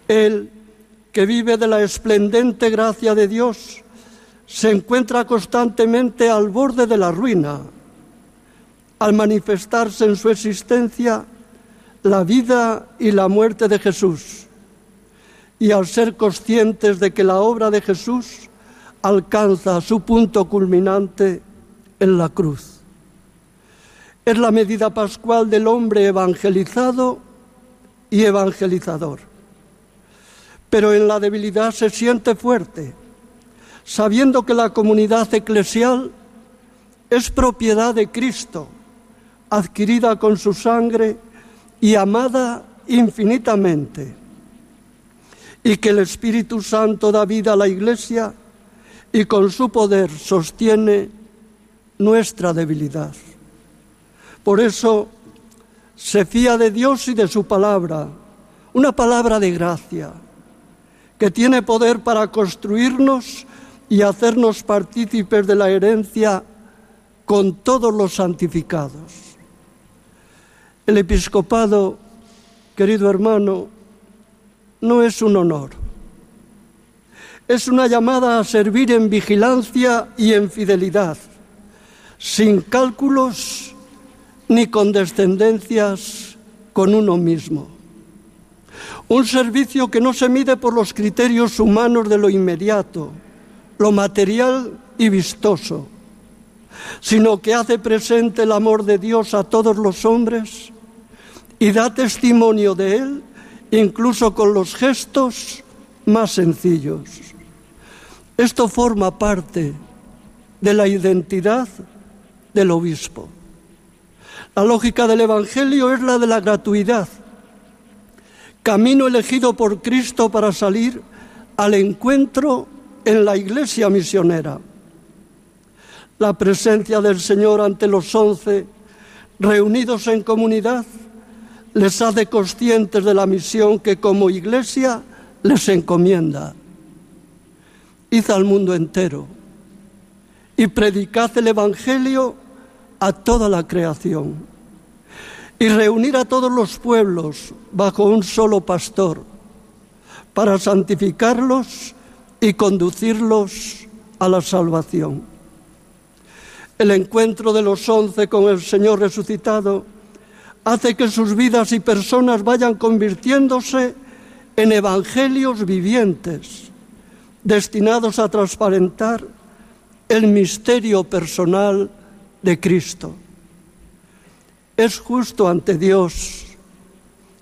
Él, que vive de la esplendente gracia de Dios, se encuentra constantemente al borde de la ruina, al manifestarse en su existencia la vida y la muerte de Jesús, y al ser conscientes de que la obra de Jesús alcanza su punto culminante en la cruz. Es la medida pascual del hombre evangelizado y evangelizador. Pero en la debilidad se siente fuerte, sabiendo que la comunidad eclesial es propiedad de Cristo, adquirida con su sangre y amada infinitamente, y que el Espíritu Santo da vida a la Iglesia y con su poder sostiene nuestra debilidad. Por eso se fía de Dios y de su palabra, una palabra de gracia, que tiene poder para construirnos y hacernos partícipes de la herencia con todos los santificados. El episcopado, querido hermano, no es un honor, es una llamada a servir en vigilancia y en fidelidad, sin cálculos ni condescendencias con uno mismo. Un servicio que no se mide por los criterios humanos de lo inmediato, lo material y vistoso, sino que hace presente el amor de Dios a todos los hombres y da testimonio de Él incluso con los gestos más sencillos. Esto forma parte de la identidad del obispo. La lógica del Evangelio es la de la gratuidad, camino elegido por Cristo para salir al encuentro en la iglesia misionera. La presencia del Señor ante los once, reunidos en comunidad, les hace conscientes de la misión que como iglesia les encomienda. Id al mundo entero y predicad el Evangelio a toda la creación y reunir a todos los pueblos bajo un solo pastor para santificarlos y conducirlos a la salvación. El encuentro de los once con el Señor resucitado hace que sus vidas y personas vayan convirtiéndose en evangelios vivientes, destinados a transparentar el misterio personal de Cristo. Es justo ante Dios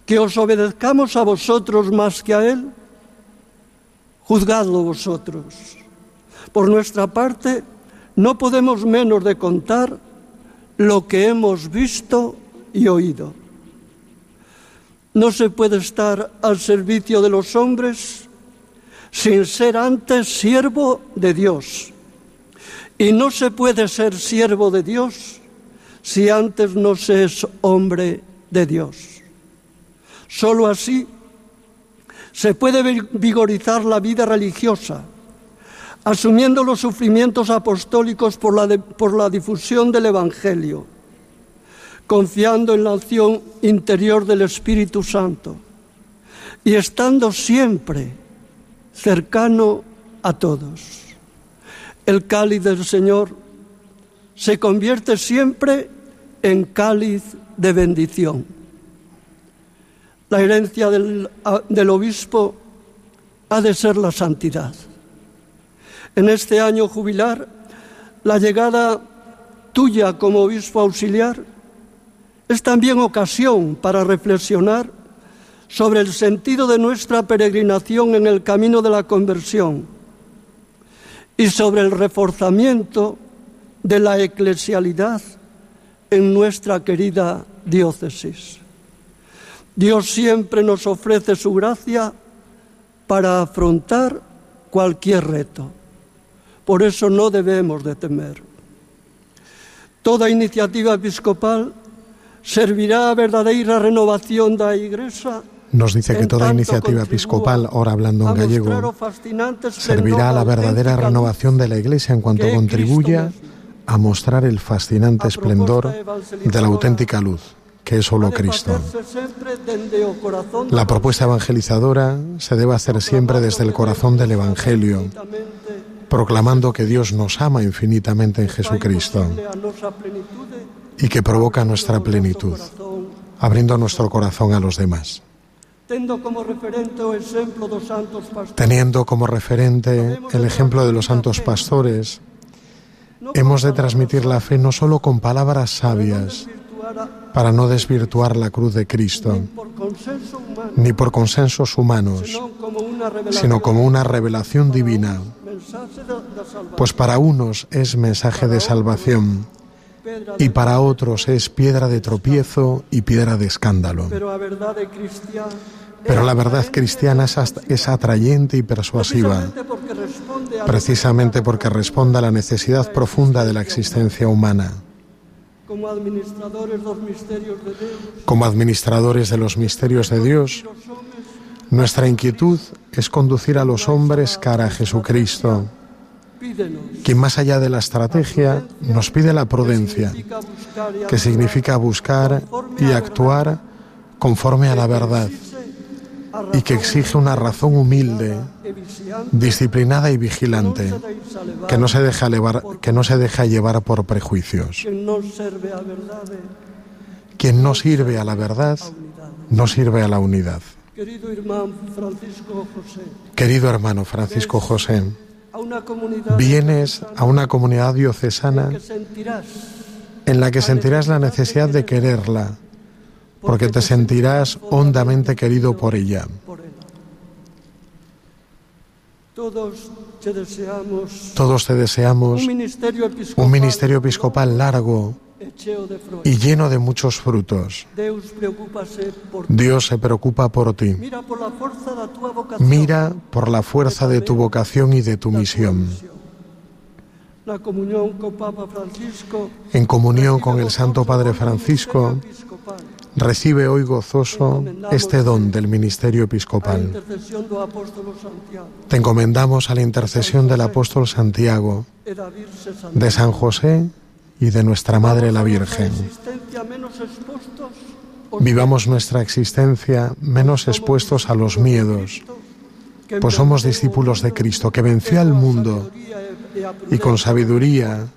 que os obedezcamos a vosotros más que a Él. Juzgadlo vosotros. Por nuestra parte, no podemos menos de contar lo que hemos visto y oído. No se puede estar al servicio de los hombres sin ser antes siervo de Dios. Y no se puede ser siervo de Dios si antes no se es hombre de Dios. Solo así se puede vigorizar la vida religiosa, asumiendo los sufrimientos apostólicos por la, por la difusión del Evangelio confiando en la acción interior del Espíritu Santo y estando siempre cercano a todos. El cáliz del Señor se convierte siempre en cáliz de bendición. La herencia del, del, obispo ha de ser la santidad. En este año jubilar, la llegada tuya como obispo auxiliar es también ocasión para reflexionar sobre el sentido de nuestra peregrinación en el camino de la conversión y sobre el reforzamiento de la eclesialidad en nuestra querida diócesis. Dios siempre nos ofrece su gracia para afrontar cualquier reto. Por eso no debemos de temer. Toda iniciativa episcopal servirá a verdadera renovación da Iglesia
nos dice que toda iniciativa episcopal, ahora hablando en gallego, servirá a la verdadera renovación de la Iglesia en cuanto contribuya a mostrar el fascinante esplendor de la auténtica luz, que es solo Cristo. La propuesta evangelizadora se debe hacer siempre desde el corazón del Evangelio, proclamando que Dios nos ama infinitamente en Jesucristo y que provoca nuestra plenitud, abriendo nuestro corazón a los demás. Teniendo como referente el ejemplo de los santos pastores, hemos de transmitir la fe no solo con palabras sabias, para no desvirtuar la cruz de Cristo, ni por consensos humanos, sino como una revelación divina. Pues para unos es mensaje de salvación y para otros es piedra de tropiezo y piedra de escándalo. Pero la verdad cristiana es atrayente y persuasiva, precisamente porque responde a la necesidad profunda de la existencia humana. Como administradores de los misterios de Dios, nuestra inquietud es conducir a los hombres cara a Jesucristo, quien más allá de la estrategia nos pide la prudencia, que significa buscar y actuar conforme a la verdad y que exige una razón humilde, disciplinada y vigilante, que no se deja llevar, que no se deja llevar por prejuicios. Quien no sirve a la verdad, no sirve a la unidad. Querido hermano Francisco José, vienes a una comunidad diocesana en la que sentirás la necesidad de quererla, porque te sentirás hondamente querido por ella. Todos te deseamos, un ministerio episcopal, largo y lleno de muchos frutos. Dios se preocupa por ti. Mira por la fuerza de tu vocación y de tu misión. En comunión con el Santo Padre Francisco, Recibe hoy gozoso este don del ministerio episcopal. Te encomendamos a la intercesión del apóstol Santiago, de San José y de nuestra Madre la Virgen. Vivamos nuestra existencia menos expuestos a los miedos, pues somos discípulos de Cristo, que venció al mundo y con sabiduría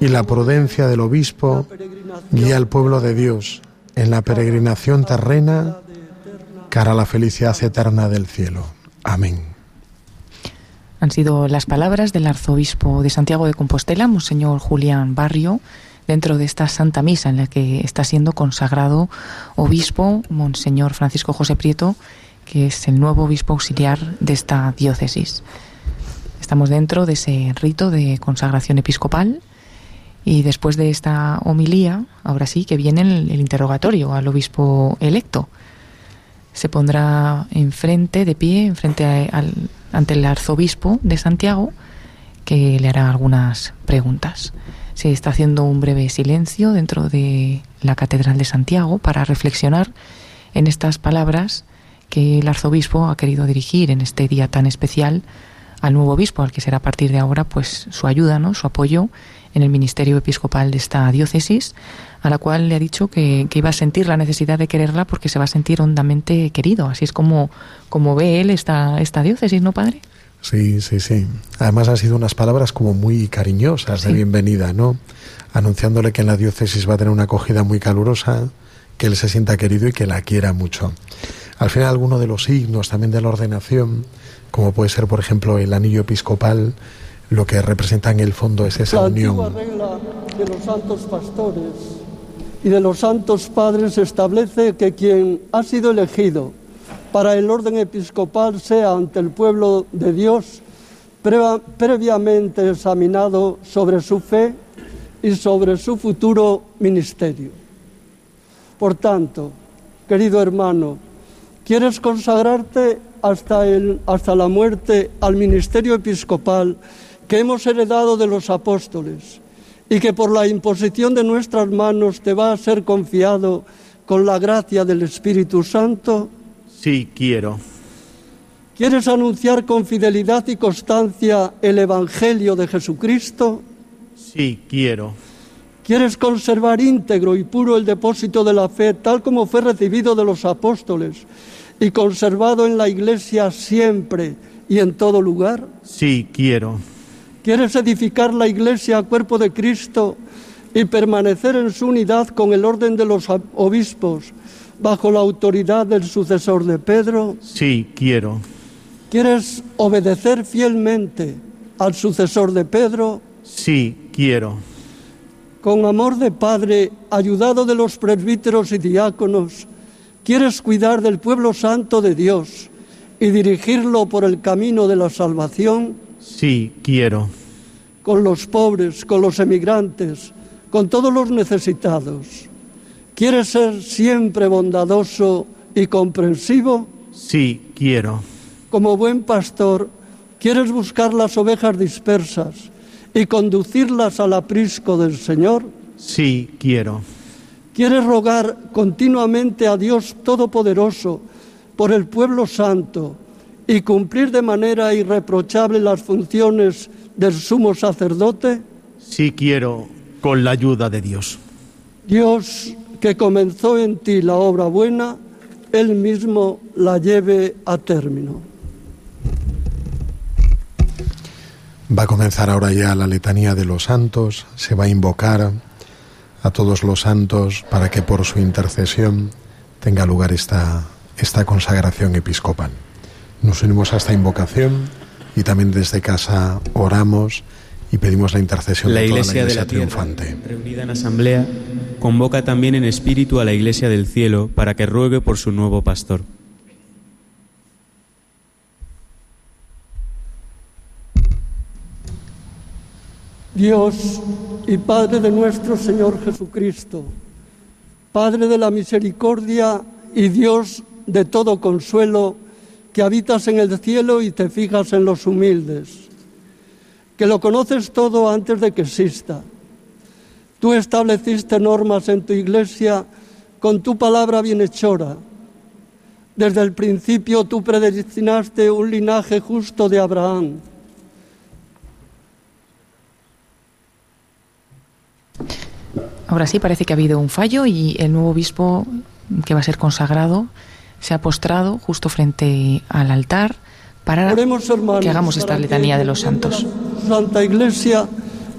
y la prudencia del obispo guía al pueblo de Dios en la peregrinación terrena cara a la felicidad eterna del cielo. Amén.
Han sido las palabras del arzobispo de Santiago de Compostela, Monseñor Julián Barrio, dentro de esta Santa Misa en la que está siendo consagrado obispo Monseñor Francisco José Prieto, que es el nuevo obispo auxiliar de esta diócesis. Estamos dentro de ese rito de consagración episcopal y después de esta homilía, ahora sí que viene el, interrogatorio al obispo electo. Se pondrá enfrente, de pie, enfrente ante el arzobispo de Santiago, que le hará algunas preguntas. Se está haciendo un breve silencio dentro de la Catedral de Santiago para reflexionar en estas palabras que el arzobispo ha querido dirigir en este día tan especial al nuevo obispo, al que será a partir de ahora pues su ayuda, ¿no? su apoyo en el ministerio episcopal de esta diócesis, a la cual le ha dicho que, iba a sentir la necesidad de quererla porque se va a sentir hondamente querido. Así es como, como ve él esta, esta diócesis, ¿no, padre?
Sí, sí, sí. Además han sido unas palabras como muy cariñosas de bienvenida, ¿no? Anunciándole que en la diócesis va a tener una acogida muy calurosa, que él se sienta querido y que la quiera mucho. Al final, alguno de los signos también de la ordenación, como puede ser, por ejemplo, el anillo episcopal, lo que representa en el fondo es esa
la
unión.
La regla de los santos pastores y de los santos padres establece que quien ha sido elegido para el orden episcopal sea ante el pueblo de Dios previamente examinado sobre su fe y sobre su futuro ministerio. Por tanto, querido hermano, ¿quieres consagrarte hasta, el, hasta la muerte al ministerio episcopal que hemos heredado de los apóstoles y que por la imposición de nuestras manos te va a ser confiado con la gracia del Espíritu Santo?
Sí, quiero.
¿Quieres anunciar con fidelidad y constancia el Evangelio de Jesucristo?
Sí, quiero.
¿Quieres conservar íntegro y puro el depósito de la fe tal como fue recibido de los apóstoles y conservado en la Iglesia siempre y en todo lugar?
Sí, quiero.
¿Quieres edificar la Iglesia, cuerpo de Cristo, y permanecer en su unidad con el orden de los obispos, bajo la autoridad del sucesor de Pedro?
Sí, quiero.
¿Quieres obedecer fielmente al sucesor de Pedro?
Sí, quiero.
Con amor de Padre, ayudado de los presbíteros y diáconos, quieres cuidar del pueblo santo de Dios y dirigirlo por el camino de la salvación.
Sí, quiero.
Con los pobres, con los emigrantes, con todos los necesitados. ¿Quieres ser siempre bondadoso y comprensivo?
Sí, quiero.
Como buen pastor, ¿quieres buscar las ovejas dispersas y conducirlas al aprisco del Señor?
Sí, quiero.
¿Quieres rogar continuamente a Dios Todopoderoso por el pueblo santo y cumplir de manera irreprochable las funciones del sumo sacerdote?
Sí, quiero, con la ayuda de Dios.
Dios que comenzó en ti la obra buena, Él mismo la lleve a término.
Va a comenzar ahora ya la letanía de los santos, se va a invocar a todos los santos para que por su intercesión tenga lugar esta, esta consagración episcopal. Nos unimos a esta invocación y también desde casa oramos y pedimos la intercesión
la
de toda
Iglesia,
la Iglesia
de la Tierra,
triunfante.
reunida en asamblea, convoca también en espíritu a la Iglesia del cielo para que ruegue por su nuevo pastor.
Dios y Padre de nuestro Señor Jesucristo, Padre de la misericordia y Dios de todo consuelo, que habitas en el cielo y te fijas en los humildes, que lo conoces todo antes de que exista. Tú estableciste normas en tu iglesia con tu palabra bienhechora. Desde el principio tú predestinaste un linaje justo de Abraham.
Ahora sí, parece que ha habido un fallo y el nuevo obispo que va a ser consagrado se ha postrado justo frente al altar para
Oremos, hermanos,
que hagamos esta
para que
letanía de los santos.
la Santa Iglesia,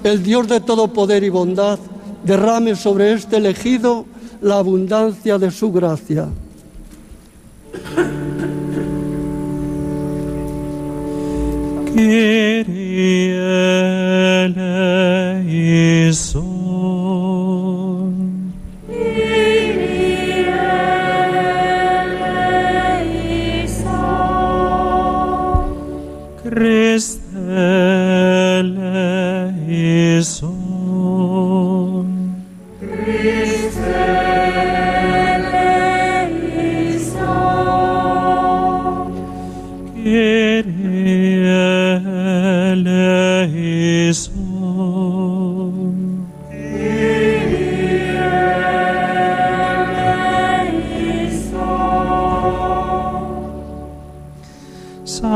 el Dios de todo poder y bondad, derrame sobre este elegido la abundancia de su gracia.
Kyrie eleison. Christe eleison.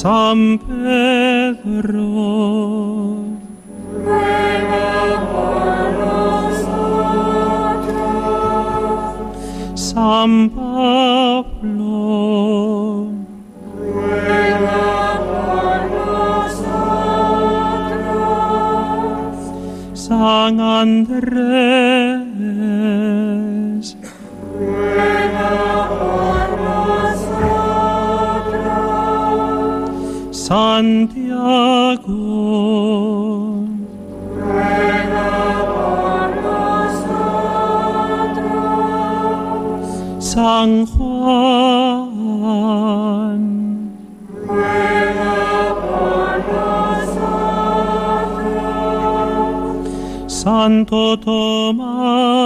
San Pedro. San Pablo. San Andrés. Santiago. San Juan. San Santo Tomás.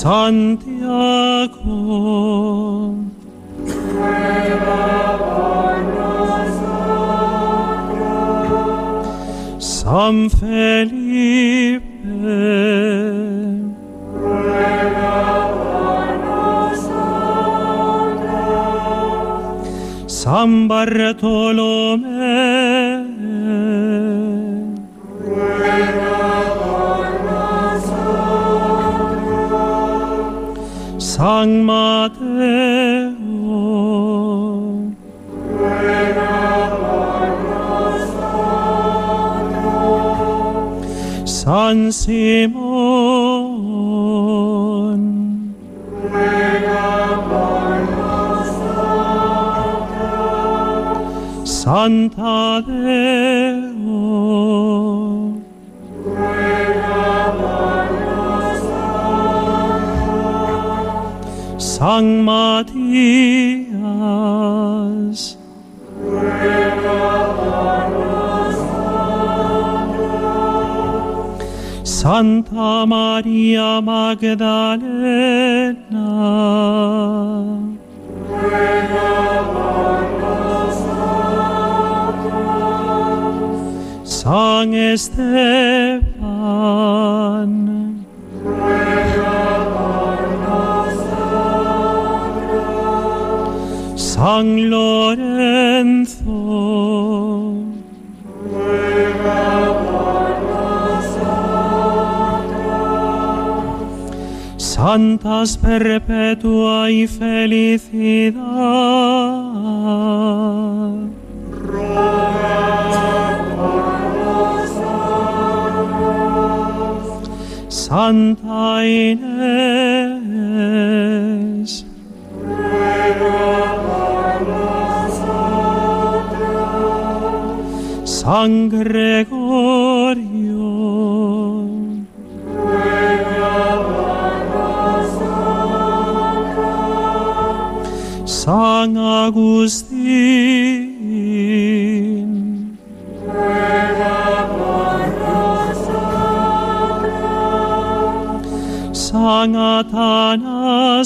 Santiago. San Felipe. San Bartolomé. San Simón. Santa Deo. San Matías. Santa María Magdalena. San Esteban. San Lorenzo. Santas perpetua y felicidad. Santa Inés. San Gregorio. San Agustín. San Atanasio.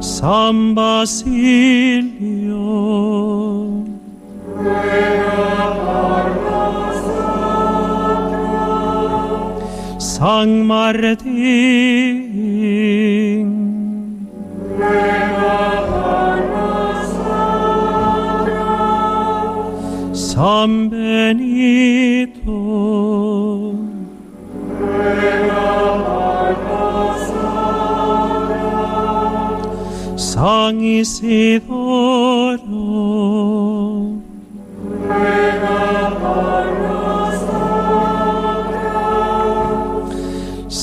San Basilio. San Martín. San Benito. San Isidoro.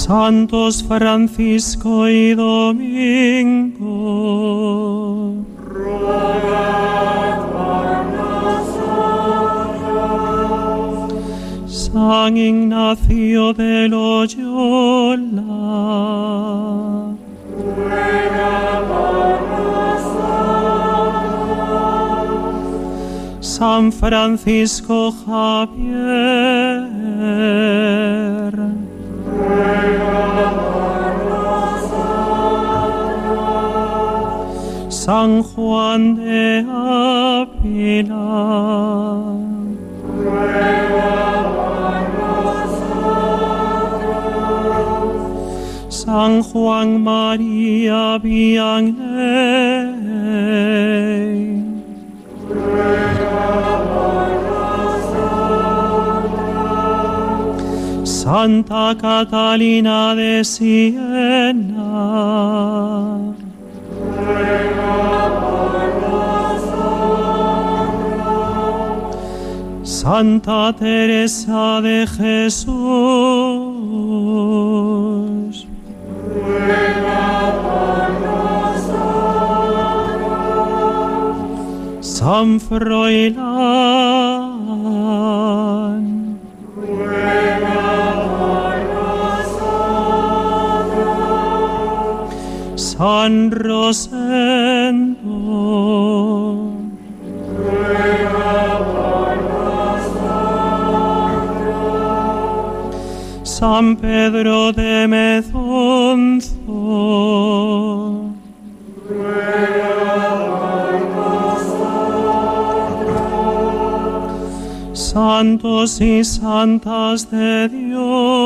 Santos Francisco y Domingo. San Ignacio de Loyola. San Francisco Javier. San Juan de Ávila. San Juan María Vianney. Santa Catalina de Siena. Santa Teresa de Jesús. San Froilán. San Rosendo. San Pedro de Mezonzo. Santos y santas de Dios.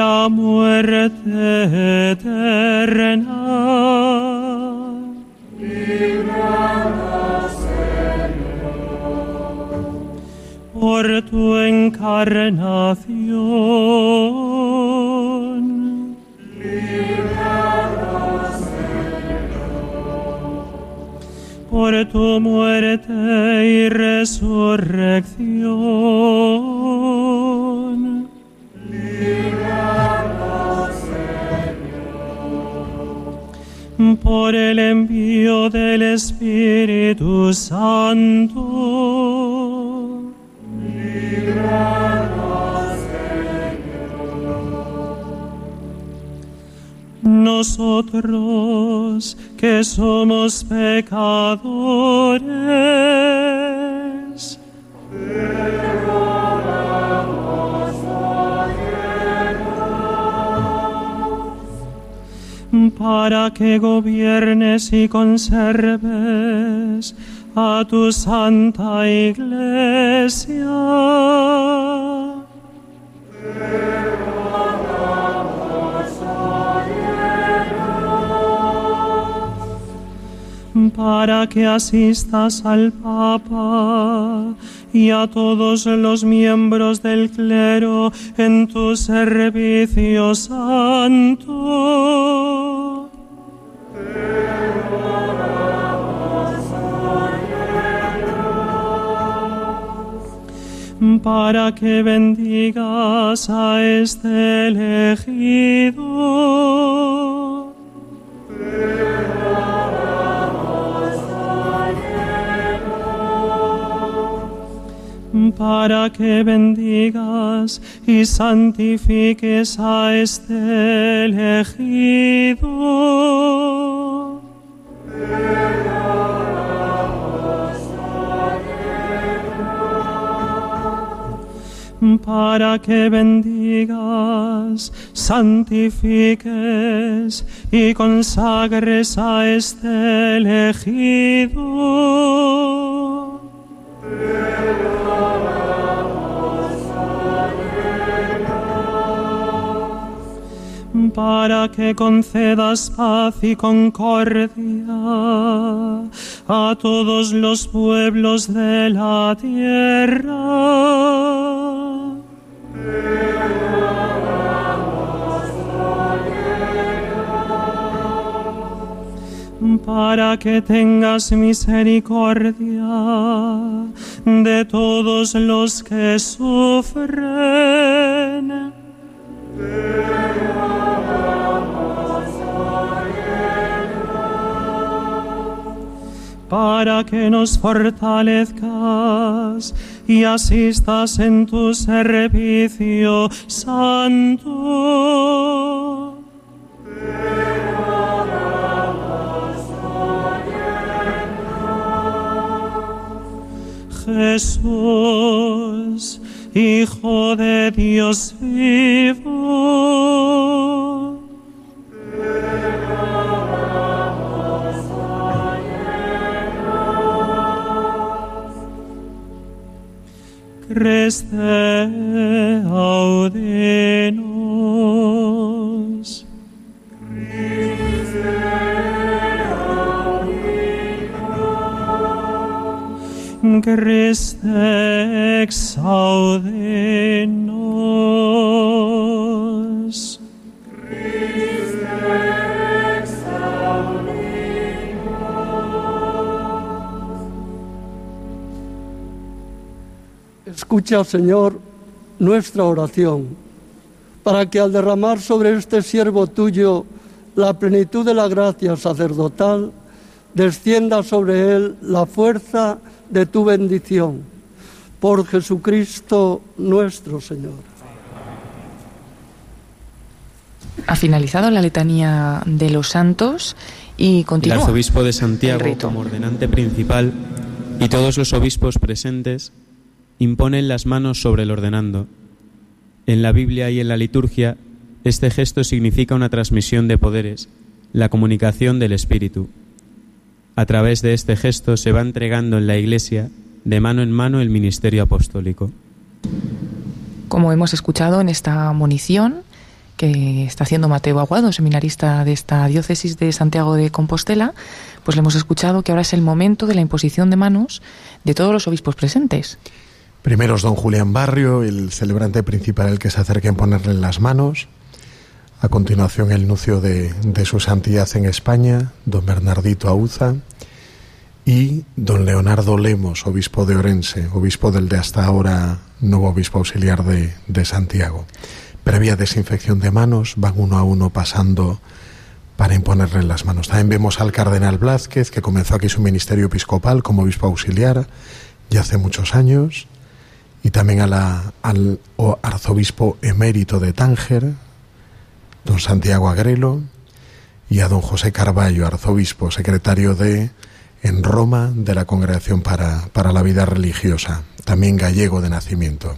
la muerte eterna. por tu encarnación. Por tu muerte y resurrección. Por el envío del Espíritu Santo. Nosotros que somos pecadores, para que gobiernes y conserves a tu santa iglesia. para que asistas al Papa y a todos los miembros del clero en tu servicio santo. Para que bendigas a este elegido. para que bendigas y santifiques a este elegido. Para que bendigas, santifiques y consagres a este elegido. Para que concedas paz y concordia a todos los pueblos de la tierra. para que tengas misericordia de todos los que sufren. Para que nos fortalezcas y asistas en tu servicio santo. Jesús, Hijo de Dios vivo. Creste audenos. Christe exaude nos.
Escucha, Señor, nuestra oración, para que al derramar sobre este siervo tuyo la plenitud de la gracia sacerdotal, descienda sobre él la fuerza de tu bendición. Por Jesucristo nuestro Señor.
Ha finalizado la letanía de los santos y continúa.
El arzobispo de Santiago,
el rito.
como ordenante principal, y todos los obispos presentes imponen las manos sobre el ordenando. En la Biblia y en la liturgia, este gesto significa una transmisión de poderes, la comunicación del Espíritu. A través de este gesto se va entregando en la Iglesia de mano en mano el ministerio apostólico.
Como hemos escuchado en esta munición que está haciendo Mateo Aguado, seminarista de esta diócesis de Santiago de Compostela, pues le hemos escuchado que ahora es el momento de la imposición de manos de todos los obispos presentes.
Primero es don Julián Barrio, el celebrante principal, el que se acerca en ponerle las manos. A continuación, el nuncio de, su santidad en España, don Bernardito Auza. Y don Leonardo Lemos, obispo de Orense, obispo del de hasta ahora nuevo obispo auxiliar de, Santiago. Previa desinfección de manos, van uno a uno pasando para imponerle las manos. También vemos al cardenal Blázquez, que comenzó aquí su ministerio episcopal como obispo auxiliar ya hace muchos años y también al arzobispo emérito de Tánger, don Santiago Agrelo, y a don José Carballo, arzobispo, secretario de en Roma de la Congregación para, para la Vida Religiosa, también gallego de nacimiento.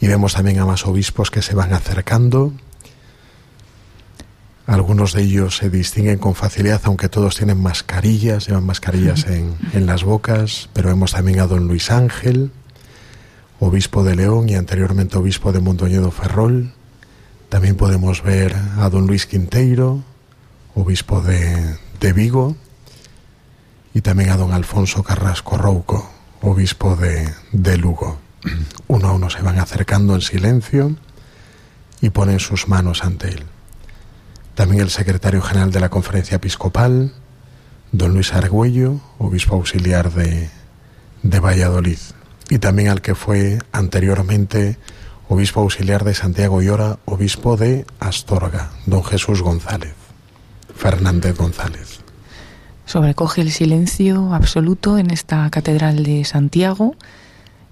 Y vemos también a más obispos que se van acercando. Algunos de ellos se distinguen con facilidad, aunque todos tienen mascarillas, llevan mascarillas en, en las bocas, pero vemos también a don Luis Ángel, obispo de León y anteriormente obispo de Mondoñedo Ferrol. También podemos ver a don Luis Quinteiro, obispo de, de Vigo, y también a don Alfonso Carrasco Rouco, obispo de, de Lugo. Uno a uno se van acercando en silencio y ponen sus manos ante él. También el secretario general de la Conferencia Episcopal, don Luis Argüello, obispo auxiliar de, de Valladolid y también al que fue anteriormente obispo auxiliar de Santiago y ahora obispo de Astorga, don Jesús González, Fernández González.
Sobrecoge el silencio absoluto en esta catedral de Santiago.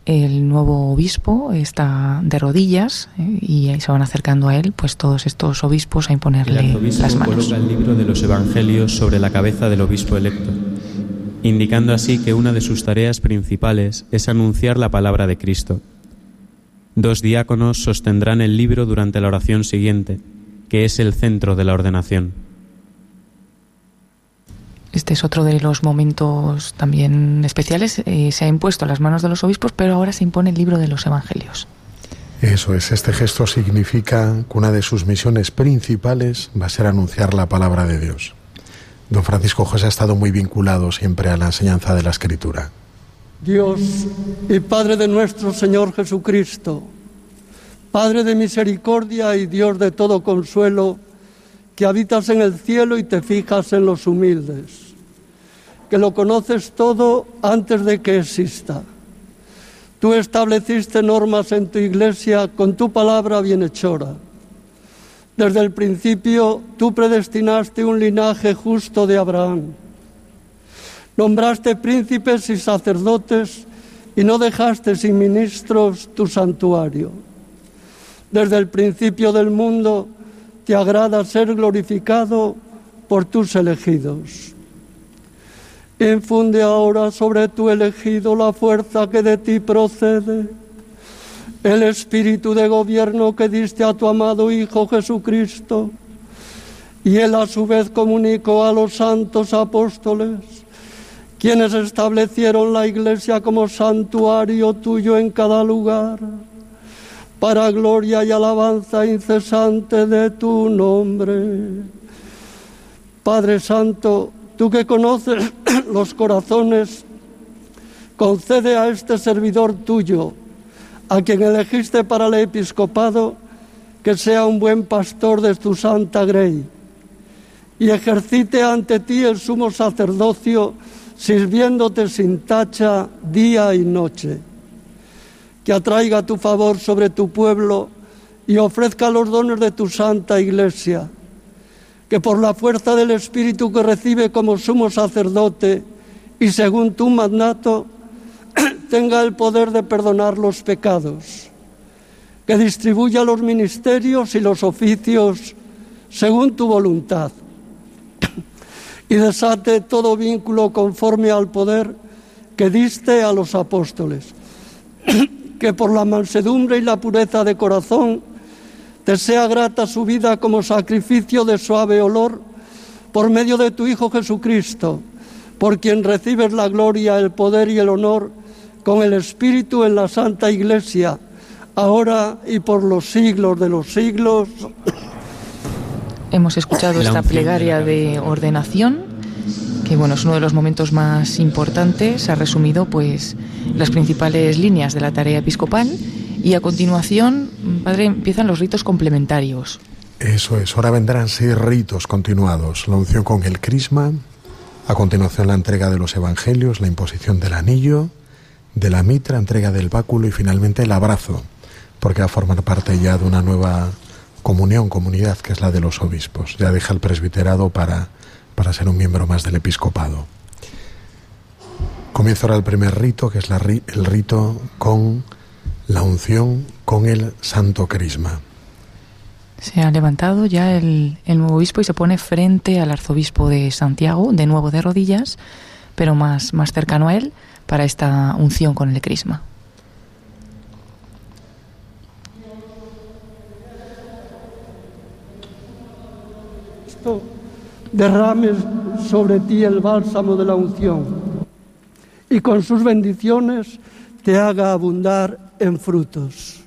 El nuevo obispo está de rodillas eh, y ahí se van acercando a él, pues todos estos obispos a
El
imponerle
arzobispo
las manos.
coloca el libro de los Evangelios sobre la cabeza del obispo electo, indicando así que una de sus tareas principales es anunciar la palabra de Cristo. Dos diáconos sostendrán el libro durante la oración siguiente, que es el centro de la ordenación.
Este es otro de los momentos también especiales. Eh, se ha impuesto a las manos de los obispos, pero ahora se impone el libro de los Evangelios.
Eso es, este gesto significa que una de sus misiones principales va a ser anunciar la palabra de Dios. Don Francisco José ha estado muy vinculado siempre a la enseñanza de la Escritura.
Dios y Padre de nuestro Señor Jesucristo, Padre de misericordia y Dios de todo consuelo, que habitas en el cielo y te fijas en los humildes, que lo conoces todo antes de que exista. Tú estableciste normas en tu iglesia con tu palabra bienhechora. Desde el principio tú predestinaste un linaje justo de Abraham. Nombraste príncipes y sacerdotes y no dejaste sin ministros tu santuario. Desde el principio del mundo te agrada ser glorificado por tus elegidos. Infunde ahora sobre tu elegido la fuerza que de ti procede, el espíritu de gobierno que diste a tu amado Hijo Jesucristo, y él a su vez comunicó a los santos apóstoles, quienes establecieron la iglesia como santuario tuyo en cada lugar, para gloria y alabanza incesante de tu nombre. Padre Santo, tú que conoces los corazones concede a este servidor tuyo, a quien elegiste para el episcopado, que sea un buen pastor de tu santa grey y ejercite ante ti el sumo sacerdocio, sirviéndote sin tacha día y noche. Que atraiga tu favor sobre tu pueblo y ofrezca los dones de tu santa iglesia. Que por la fuerza del Espíritu que recibe como sumo sacerdote y según tu mandato, tenga el poder de perdonar los pecados. Que distribuya los ministerios y los oficios según tu voluntad y desate todo vínculo conforme al poder que diste a los apóstoles. que por la mansedumbre y la pureza de corazón te sea grata su vida como sacrificio de suave olor por medio de tu Hijo Jesucristo, por quien recibes la gloria, el poder y el honor con el Espíritu en la Santa Iglesia, ahora y por los siglos de los siglos.
Hemos escuchado esta plegaria de ordenación, que bueno, es uno de los momentos más importantes. Ha resumido pues las principales líneas de la tarea episcopal y a continuación, padre, empiezan los ritos complementarios.
Eso es, ahora vendrán seis ritos continuados, la unción con el crisma, a continuación la entrega de los evangelios, la imposición del anillo, de la mitra, entrega del báculo y finalmente el abrazo, porque va a formar parte ya de una nueva comunión, comunidad, que es la de los obispos. Ya deja el presbiterado para, para ser un miembro más del episcopado. Comienza ahora el primer rito, que es la, el rito con la unción con el santo crisma.
Se ha levantado ya el, nuevo obispo y se pone frente al arzobispo de Santiago, de nuevo de rodillas, pero más, más cercano a él, para esta unción con el crisma.
Derrame sobre ti el bálsamo de la unción y con sus bendiciones te haga abundar en frutos.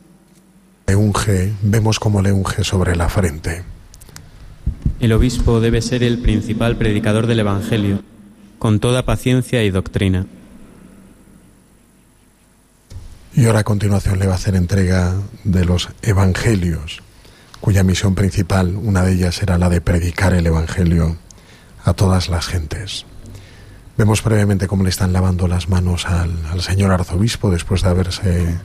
Le unge, vemos cómo le unge sobre la frente.
El obispo debe ser el principal predicador del Evangelio, con toda paciencia y doctrina.
Y ahora a continuación le va a hacer entrega de los Evangelios cuya misión principal, una de ellas era la de predicar el Evangelio a todas las gentes. Vemos brevemente cómo le están lavando las manos al, señor arzobispo después de haberse,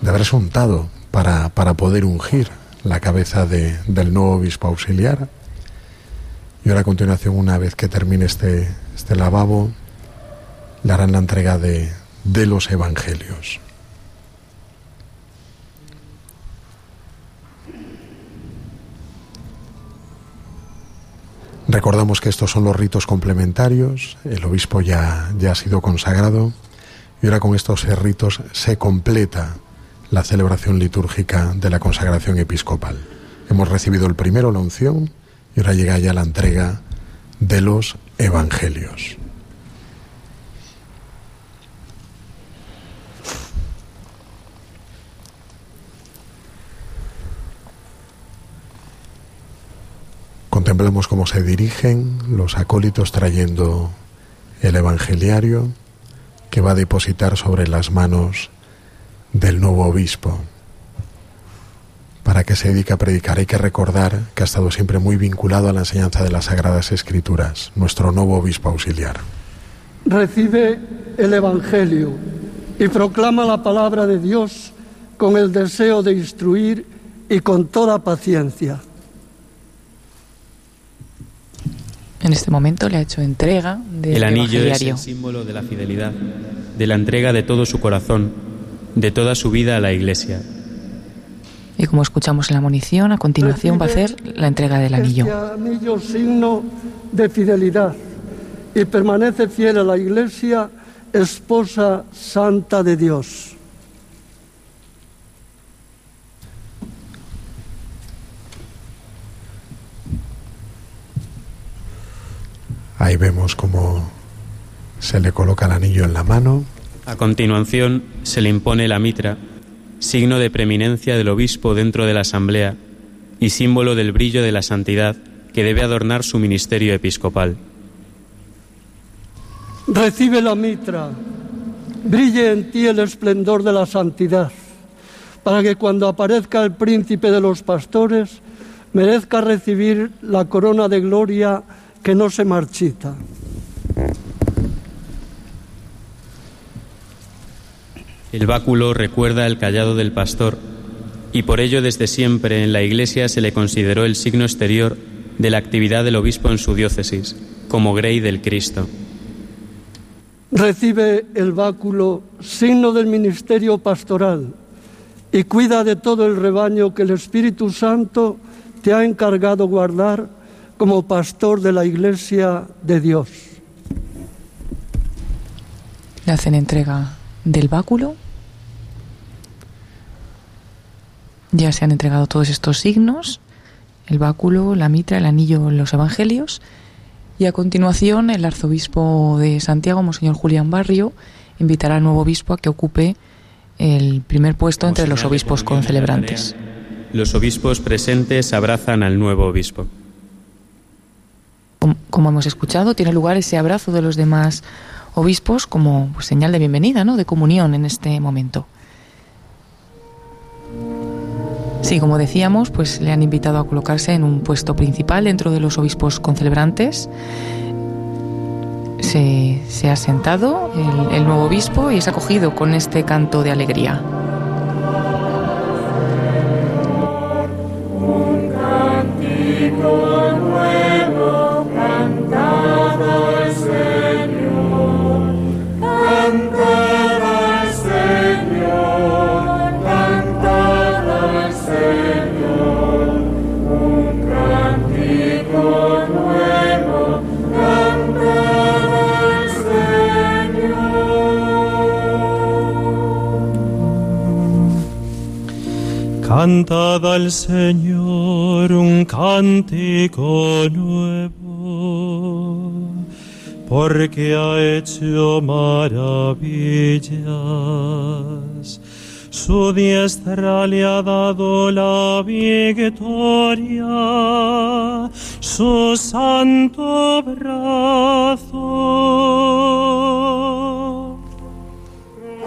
de haberse untado para, para poder ungir la cabeza de, del nuevo obispo auxiliar. Y ahora a continuación, una vez que termine este, este lavabo, le harán la entrega de, de los evangelios. Recordamos que estos son los ritos complementarios, el obispo ya, ya ha sido consagrado y ahora con estos ritos se completa la celebración litúrgica de la consagración episcopal. Hemos recibido el primero, la unción, y ahora llega ya la entrega de los evangelios. Contemplemos cómo se dirigen los acólitos trayendo el evangeliario que va a depositar sobre las manos del nuevo obispo. Para que se dedique a predicar hay que recordar que ha estado siempre muy vinculado a la enseñanza de las Sagradas Escrituras, nuestro nuevo obispo auxiliar.
Recibe el Evangelio y proclama la palabra de Dios con el deseo de instruir y con toda paciencia.
En este momento le ha hecho entrega del
El anillo es el símbolo de la fidelidad, de la entrega de todo su corazón, de toda su vida a la Iglesia.
Y como escuchamos en la munición, a continuación va a hacer la entrega del anillo.
Este anillo signo de fidelidad y permanece fiel a la Iglesia, esposa santa de Dios.
Ahí vemos cómo se le coloca el anillo en la mano.
A continuación se le impone la mitra, signo de preeminencia del obispo dentro de la asamblea y símbolo del brillo de la santidad que debe adornar su ministerio episcopal.
Recibe la mitra brille en ti el esplendor de la santidad, para que cuando aparezca el príncipe de los pastores, merezca recibir la corona de gloria que no se marchita.
El báculo recuerda el callado del pastor y por ello desde siempre en la Iglesia se le consideró el signo exterior de la actividad del obispo en su diócesis, como grey del Cristo.
Recibe el báculo, signo del ministerio pastoral, y cuida de todo el rebaño que el Espíritu Santo te ha encargado guardar como pastor de la Iglesia de Dios.
Le hacen entrega del báculo. Ya se han entregado todos estos signos, el báculo, la mitra, el anillo, los evangelios. Y a continuación el arzobispo de Santiago, Monseñor Julián Barrio, invitará al nuevo obispo a que ocupe el primer puesto entre los obispos concelebrantes.
Los obispos presentes abrazan al nuevo obispo.
Como hemos escuchado, tiene lugar ese abrazo de los demás obispos como pues, señal de bienvenida, ¿no? de comunión en este momento. Sí, como decíamos, pues le han invitado a colocarse en un puesto principal dentro de los obispos concelebrantes. Se, se ha sentado el, el nuevo obispo y es acogido con este canto de alegría.
Cantad al Señor un cántico nuevo, porque ha hecho maravillas. Su diestra le ha dado la victoria, su santo brazo.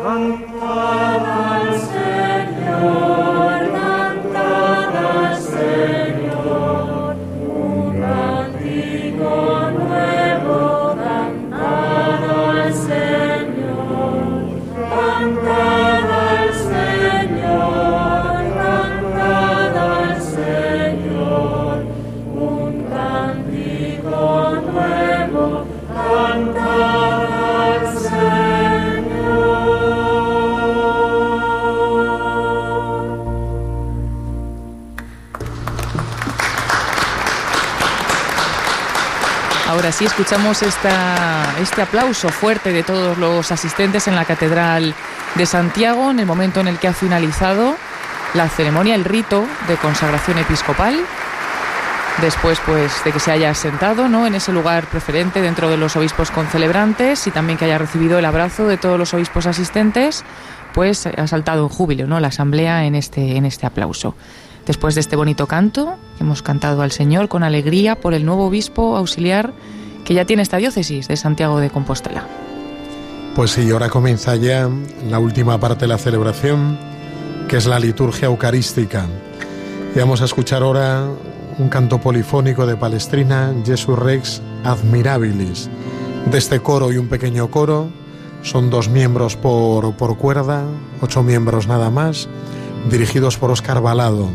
Cantad al Señor. Ahora sí escuchamos este aplauso fuerte de todos los asistentes en la Catedral de Santiago en el momento en el que ha finalizado la ceremonia, el rito de consagración episcopal. Después, pues, de que se haya sentado, ¿no? En ese lugar preferente dentro de los obispos concelebrantes y también que haya recibido el abrazo de todos los obispos asistentes, pues ha saltado en júbilo, ¿no? La asamblea en este, en este aplauso. Después de este bonito canto, hemos cantado al Señor con alegría por el nuevo obispo auxiliar que ya tiene esta diócesis de Santiago de Compostela.
Pues sí, ahora comienza ya la última parte de la celebración, que es la liturgia eucarística. Y vamos a escuchar ahora un canto polifónico de Palestrina, Jesus Rex Admirabilis. De este coro y un pequeño coro, son dos miembros por, por cuerda, ocho miembros nada más, dirigidos por Óscar Balado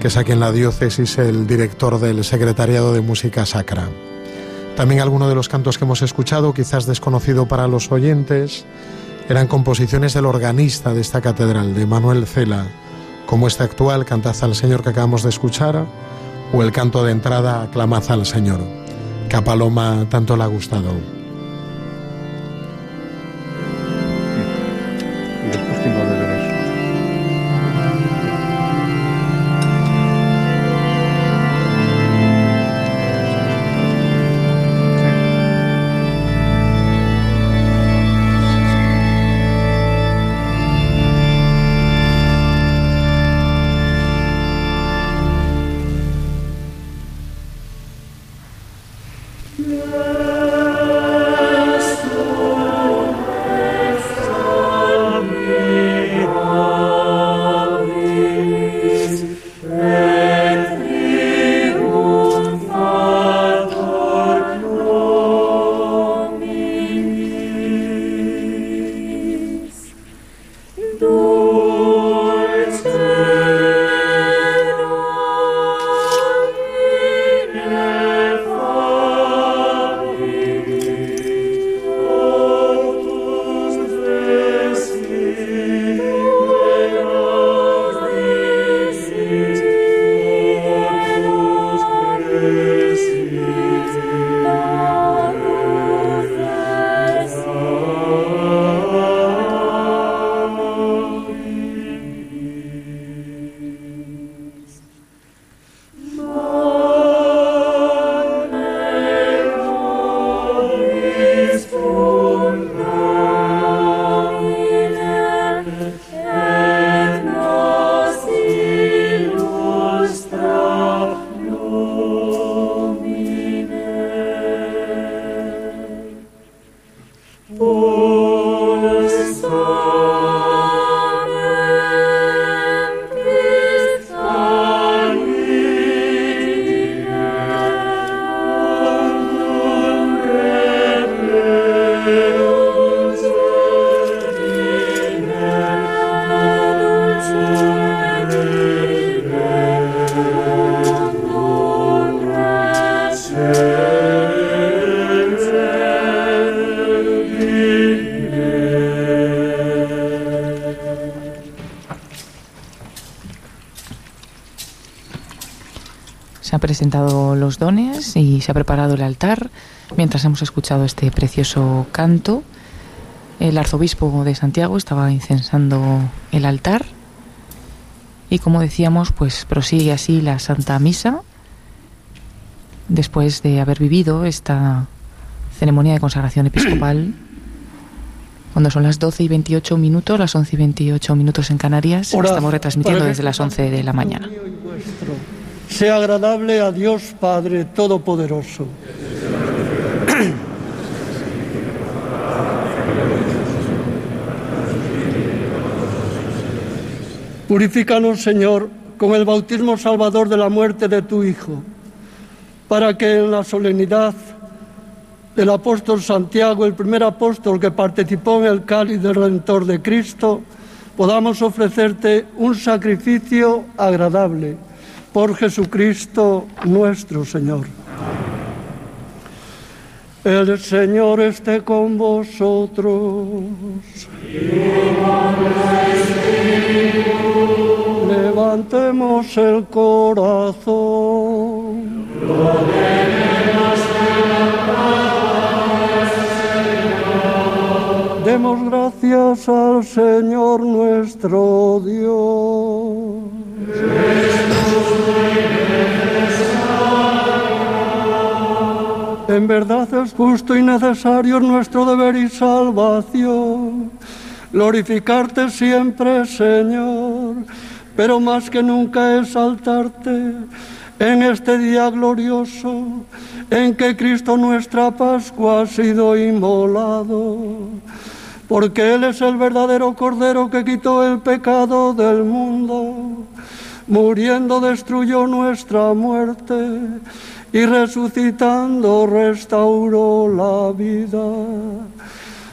que es aquí en la diócesis el director del Secretariado de Música Sacra. También algunos de los cantos que hemos escuchado, quizás desconocido para los oyentes, eran composiciones del organista de esta catedral, de Manuel Cela, como este actual, Cantad al Señor que acabamos de escuchar, o el canto de entrada, Aclamad al Señor, que a Paloma tanto le ha gustado.
Presentado los dones y se ha preparado el altar mientras hemos escuchado este precioso canto. El arzobispo de Santiago estaba incensando el altar y como decíamos, pues prosigue así la Santa Misa después de haber vivido esta ceremonia de consagración episcopal cuando son las 12 y 28 minutos, las 11 y 28 minutos en Canarias, estamos retransmitiendo desde las 11 de la mañana.
Sea agradable a Dios Padre Todopoderoso. Purifícanos, Señor, con el bautismo salvador de la muerte de tu Hijo, para que en la solemnidad del apóstol Santiago, el primer apóstol que participó en el cáliz del Redentor de Cristo, podamos ofrecerte un sacrificio agradable por Jesucristo nuestro Señor. El Señor esté con vosotros. Levantemos el corazón. Demos gracias al Señor nuestro Dios. En verdad es justo y necesario nuestro deber y salvación. Glorificarte siempre, Señor, pero más que nunca exaltarte en este día glorioso en que Cristo nuestra Pascua ha sido inmolado, porque Él es el verdadero Cordero que quitó el pecado del mundo, muriendo destruyó nuestra muerte y resucitando restauró la vida.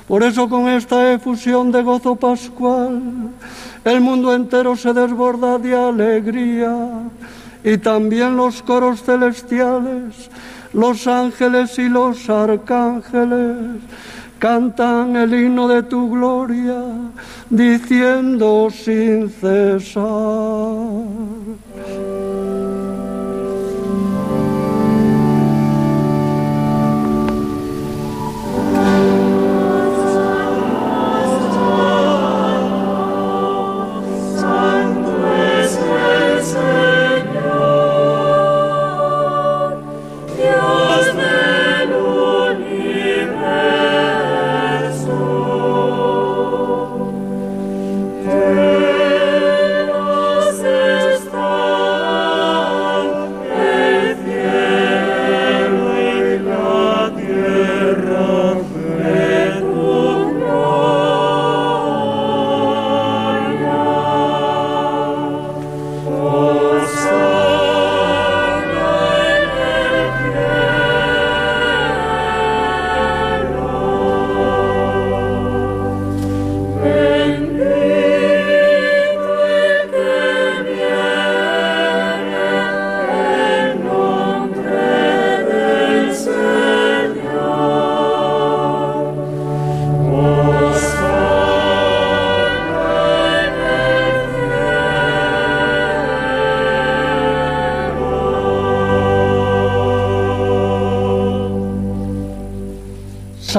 Por eso con esta efusión de gozo pascual, el mundo entero se desborda de alegría y también los coros celestiales los ángeles y los arcángeles cantan el himno de tu gloria, diciendo sin cesar.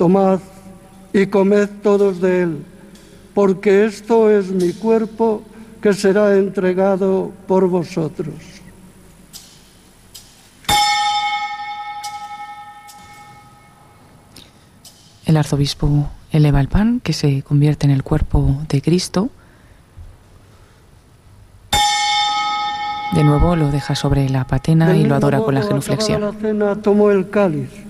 Tomad y comed todos de él, porque esto es mi cuerpo que será entregado por vosotros.
El arzobispo eleva el pan que se convierte en el cuerpo de Cristo. De nuevo lo deja sobre la patena y lo adora con la genuflexión.
La cena tomó el cáliz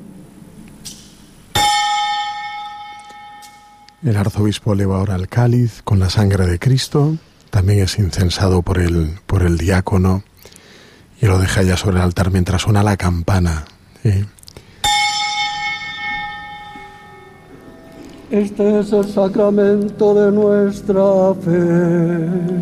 El arzobispo eleva ahora el cáliz con la sangre de Cristo, también es incensado por el, por el diácono y lo deja ya sobre el altar mientras suena la campana.
Este es el sacramento de nuestra fe.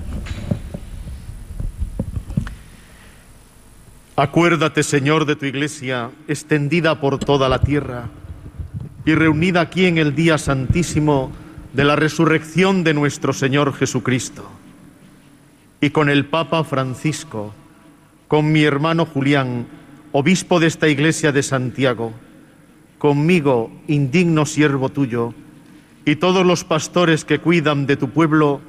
Acuérdate, Señor, de tu iglesia extendida por toda la tierra y reunida aquí en el día santísimo de la resurrección de nuestro Señor Jesucristo. Y con el Papa Francisco, con mi hermano Julián, obispo de esta iglesia de Santiago, conmigo, indigno siervo tuyo, y todos los pastores que cuidan de tu pueblo,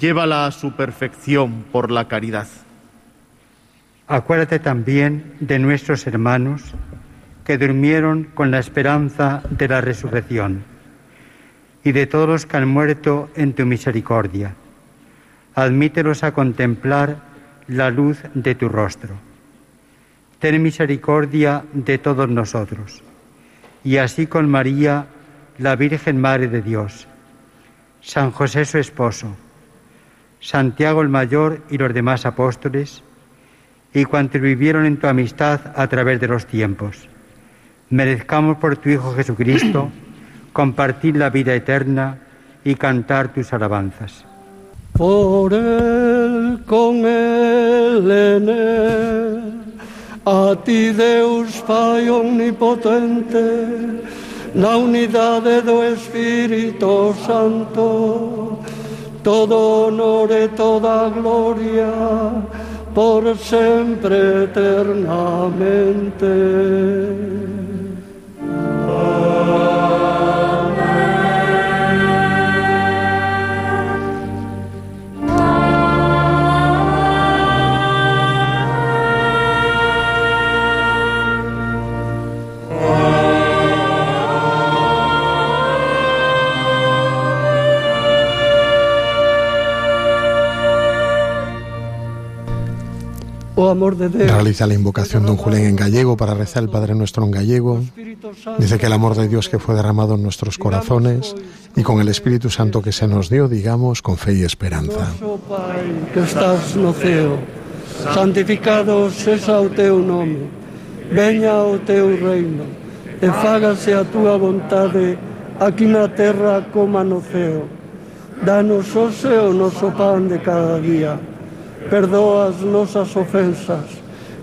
llévala a su perfección por la caridad.
Acuérdate también de nuestros hermanos que durmieron con la esperanza de la resurrección y de todos los que han muerto en tu misericordia. Admítelos a contemplar la luz de tu rostro. Ten misericordia de todos nosotros y así con María, la Virgen Madre de Dios, San José su esposo, Santiago el Mayor y los demás apóstoles, y cuantos vivieron en tu amistad a través de los tiempos. Merezcamos por tu Hijo Jesucristo compartir la vida eterna y cantar tus alabanzas.
Por él, con él, en él, a ti Deus Pai omnipotente, la unidad de tu Espíritu Santo, todo honor y toda gloria por siempre eternamente. Amor de
Realiza la invocación de un Julián en gallego para rezar el Padre Nuestro en gallego. Dice que el amor de Dios que fue derramado en nuestros corazones y con el Espíritu Santo que se nos dio, digamos, con fe y esperanza.
que estás no ceo, santificado seja o teu nome, veña o teu reino, e fágase a túa vontade aquí na terra como no ceo. Danos hoxe o noso pan de cada día perdoa as nosas ofensas,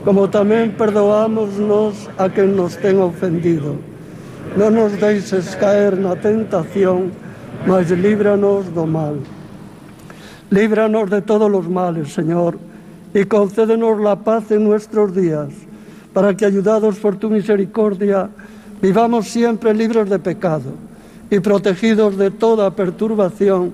como tamén perdoamos nos a quen nos ten ofendido. Non nos deixes caer na tentación, mas líbranos do mal. Líbranos de todos os males, Señor, y concédenos la paz en nuestros días, para que, ayudados por tu misericordia, vivamos siempre libres de pecado y protegidos de toda perturbación,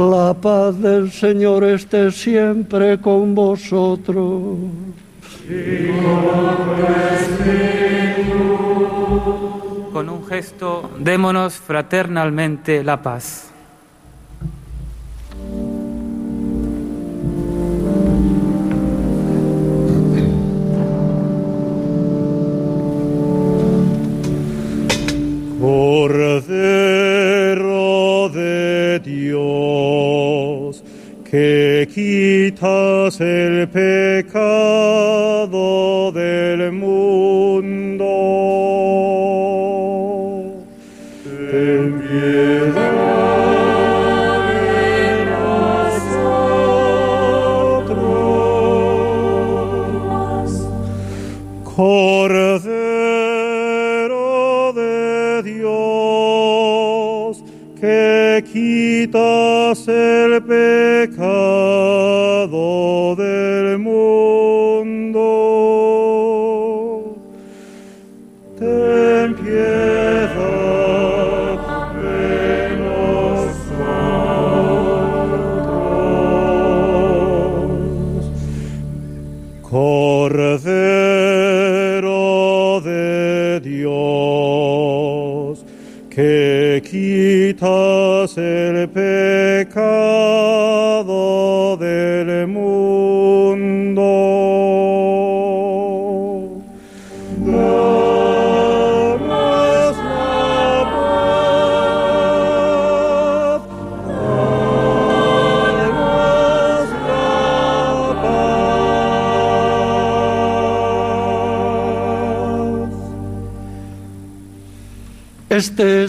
La paz del Señor esté siempre con vosotros.
Con un gesto, démonos fraternalmente la paz.
Cordero de Dios, que quitas el pecado del mundo. Ten piedad de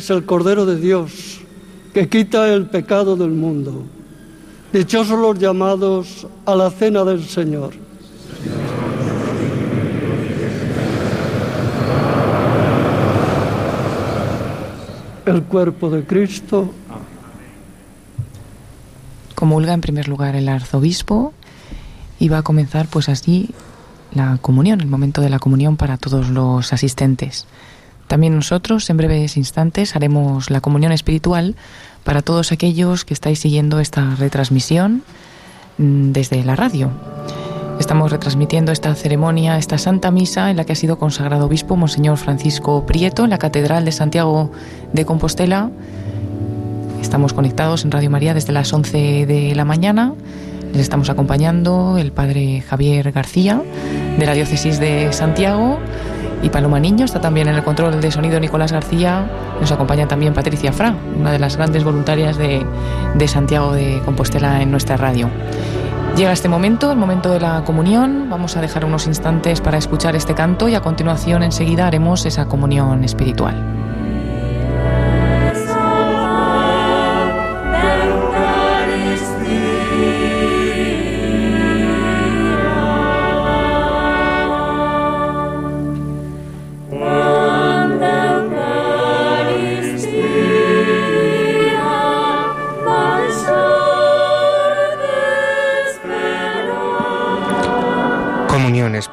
es el Cordero de Dios que quita el pecado del mundo. Dichosos los llamados a la cena del Señor. El cuerpo de Cristo
Comulga en primer lugar el arzobispo y va a comenzar pues así la comunión, el momento de la comunión para todos los asistentes. También nosotros en breves instantes haremos la comunión espiritual para todos aquellos que estáis siguiendo esta retransmisión mm, desde la radio. Estamos retransmitiendo esta ceremonia, esta Santa Misa en la que ha sido consagrado obispo Monseñor Francisco Prieto en la Catedral de Santiago de Compostela. Estamos conectados en Radio María desde las 11 de la mañana. Les estamos acompañando el padre Javier García de la Diócesis de Santiago y Paloma Niño está también en el control de sonido Nicolás García. Nos acompaña también Patricia Fra, una de las grandes voluntarias de, de Santiago de Compostela en nuestra radio. Llega este momento, el momento de la comunión. Vamos a dejar unos instantes para escuchar este canto y a continuación enseguida haremos esa comunión espiritual.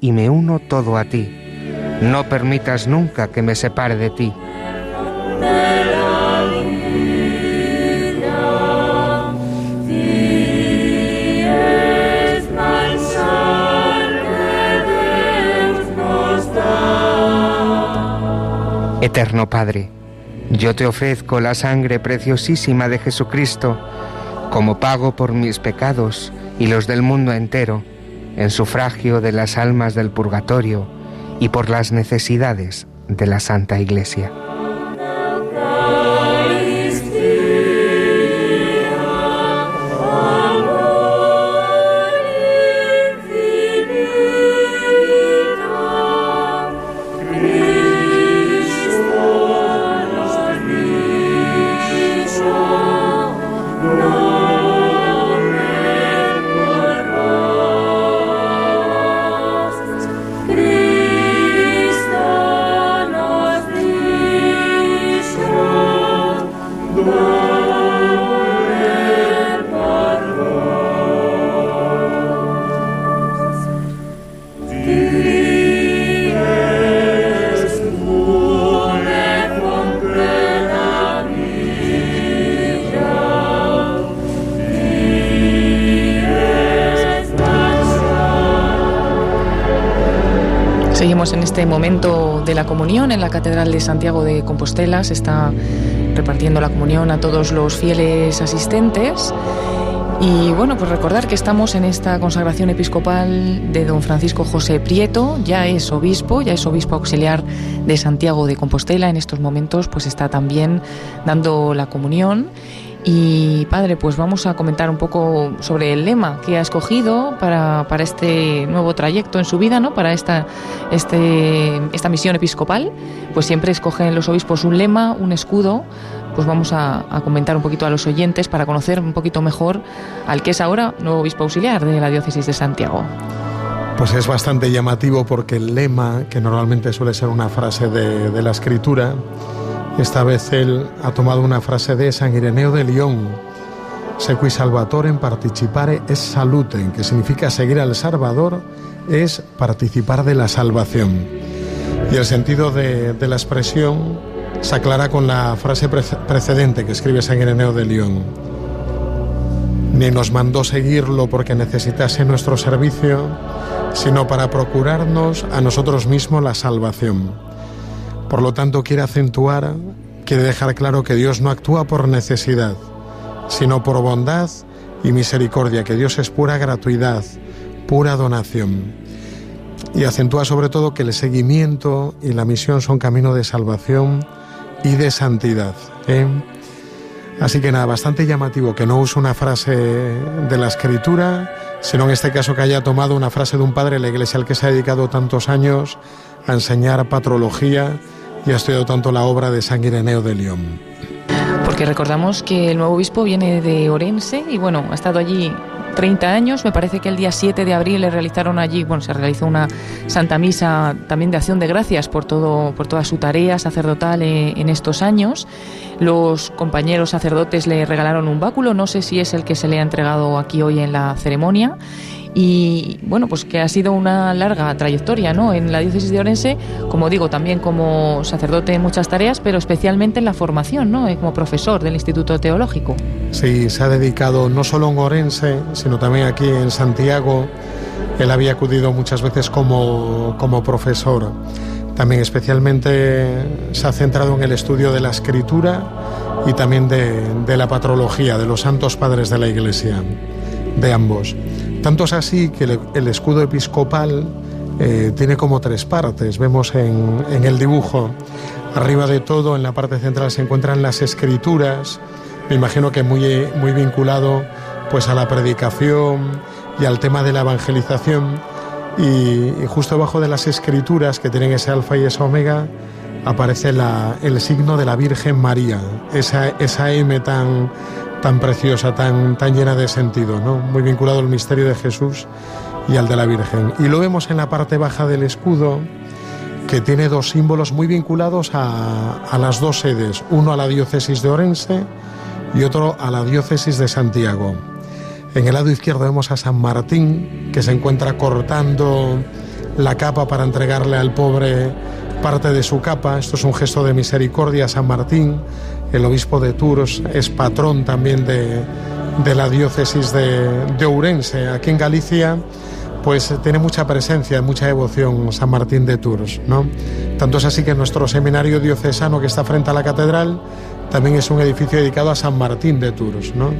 y me uno todo a ti. No permitas nunca que me separe de ti. Eterno Padre, yo te ofrezco la sangre preciosísima de Jesucristo como pago por mis pecados y los del mundo entero, en sufragio de las almas del purgatorio y por las necesidades de la Santa Iglesia.
Seguimos en este momento de la comunión en la Catedral de Santiago de Compostela. Se está repartiendo la comunión a todos los fieles asistentes. Y bueno, pues recordar que estamos en esta consagración episcopal de don Francisco José Prieto, ya es obispo, ya es obispo auxiliar de Santiago de Compostela, en estos momentos pues está también dando la comunión. Y padre, pues vamos a comentar un poco sobre el lema que ha escogido para, para este nuevo trayecto en su vida, ¿no? Para esta, este, esta misión episcopal. Pues siempre escogen los obispos un lema, un escudo pues vamos a, comentar un poquito a los oyentes para conocer un poquito mejor al que es ahora nuevo obispo auxiliar de la diócesis de Santiago.
Pues es bastante llamativo porque el lema, que normalmente suele ser una frase de, la escritura, esta vez él ha tomado una frase de San Ireneo de León, Sequi Salvatore en participare es salute, que significa seguir al Salvador es participar de la salvación. Y el sentido de, de la expresión se aclara con la frase precedente que escribe San Ireneo de León. Ni nos mandó seguirlo porque necesitase nuestro servicio, sino para procurarnos a nosotros mismos la salvación. Por lo tanto, quiere acentuar, quiere dejar claro que Dios no actúa por necesidad, sino por bondad y misericordia, que Dios es pura gratuidad, pura donación. Y acentúa sobre todo que el seguimiento y la misión son camino de salvación y de santidad. ¿eh? Así que nada, bastante llamativo que no use una frase de la escritura, sino en este caso que haya tomado una frase de un padre de la iglesia al que se ha dedicado tantos años a enseñar patrología y ha estudiado tanto la obra de San Ireneo de León.
Porque recordamos que el nuevo obispo viene de Orense y bueno, ha estado allí 30 años. Me parece que el día 7 de abril le realizaron allí, bueno, se realizó una Santa Misa también de acción de gracias por todo, por toda su tarea sacerdotal eh, en estos años. Los compañeros sacerdotes le regalaron un báculo, no sé si es el que se le ha entregado aquí hoy en la ceremonia y bueno, pues que ha sido una larga trayectoria ¿no? en la diócesis de Orense, como digo, también como sacerdote en muchas tareas, pero especialmente en la formación, ¿no? Eh, como profesor del Instituto Teológico.
Sí, se ha dedicado no solo en Orense, sino también aquí en Santiago. Él había acudido muchas veces como, como profesor. También especialmente se ha centrado en el estudio de la escritura y también de, de la patrología de los santos padres de la Iglesia, de ambos. Tanto es así que el, escudo episcopal eh, tiene como tres partes. Vemos en, el dibujo, arriba de todo, en la parte central se encuentran las escrituras, me imagino que muy, muy vinculado pues a la predicación y al tema de la evangelización. Y, justo debajo de las escrituras que tienen ese alfa y ese omega aparece el signo de la Virgen María, esa, esa M tan, tan preciosa, tan, tan llena de sentido, ¿no? muy vinculado al misterio de Jesús y al de la Virgen. Y lo vemos en la parte baja del escudo, que tiene dos símbolos muy vinculados a, a las dos sedes, uno a la diócesis de Orense y otro a la diócesis de Santiago. En el lado izquierdo vemos a San Martín, que se encuentra cortando la capa para entregarle al pobre parte de su capa. Esto es un gesto de misericordia a San Martín, el obispo de Tours es patrón también de, la diócesis de, de, Ourense. Aquí en Galicia, pues tiene mucha presencia, mucha devoción San Martín de Tours, ¿no? Tanto es así que nuestro seminario diocesano que está frente a la catedral también es un edificio dedicado a San Martín de Tours, ¿no?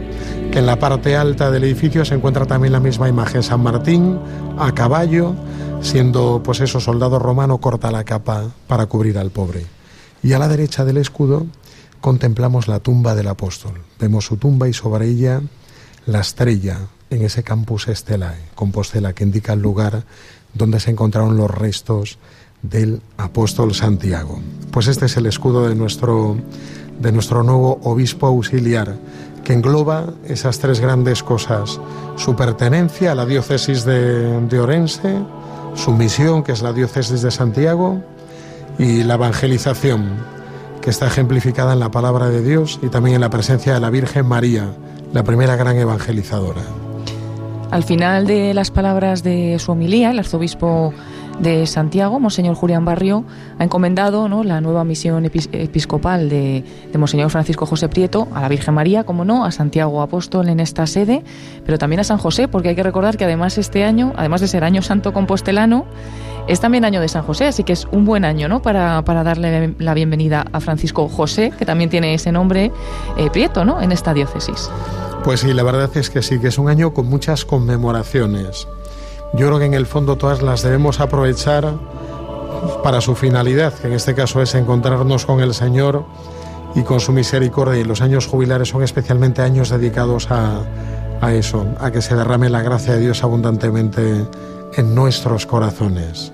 Que en la parte alta del edificio se encuentra también la misma imagen, San Martín a caballo, siendo pues eso soldado romano corta la capa para cubrir al pobre. Y a la derecha del escudo contemplamos la tumba del apóstol. Vemos su tumba y sobre ella la estrella en ese campus estelae, Compostela, que indica el lugar donde se encontraron los restos del apóstol Santiago. Pues este es el escudo de nuestro, de nuestro nuevo obispo auxiliar, que engloba esas tres grandes cosas, su pertenencia a la diócesis de, de Orense, su misión, que es la diócesis de Santiago, y la evangelización, que está ejemplificada en la palabra de Dios y también en la presencia de la Virgen María, la primera gran evangelizadora.
Al final de las palabras de su homilía, el arzobispo de Santiago, Monseñor Julián Barrio, ha encomendado ¿no? la nueva misión episcopal de, de, Monseñor Francisco José Prieto a la Virgen María, como no, a Santiago Apóstol en esta sede, pero también a San José, porque hay que recordar que además este año, además de ser año santo compostelano, es también año de San José, así que es un buen año ¿no? para, para darle la bienvenida a Francisco José, que también tiene ese nombre eh, Prieto ¿no? en esta diócesis.
Pues sí, la verdad es que sí, que es un año con muchas conmemoraciones. Yo creo que en el fondo todas las debemos aprovechar para su finalidad, que en este caso es encontrarnos con el Señor y con su misericordia. Y los años jubilares son especialmente años dedicados a, a eso, a que se derrame la gracia de Dios abundantemente en nuestros corazones.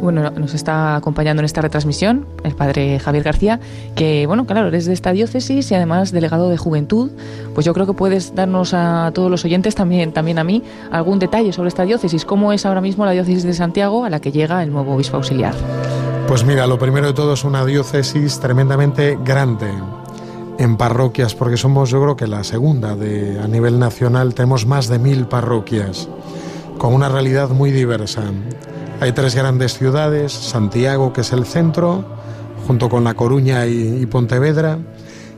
Bueno, nos está acompañando en esta retransmisión el padre Javier García, que, bueno, claro, eres de esta diócesis y además delegado de juventud. Pues yo creo que puedes darnos a todos los oyentes, también, también a mí, algún detalle sobre esta diócesis. ¿Cómo es ahora mismo la diócesis de Santiago a la que llega el nuevo obispo auxiliar?
Pues mira, lo primero de todo es una diócesis tremendamente grande en parroquias, porque somos yo creo que la segunda de, a nivel nacional, tenemos más de mil parroquias, con una realidad muy diversa. Hay tres grandes ciudades, Santiago, que es el centro, junto con La Coruña y, Pontevedra,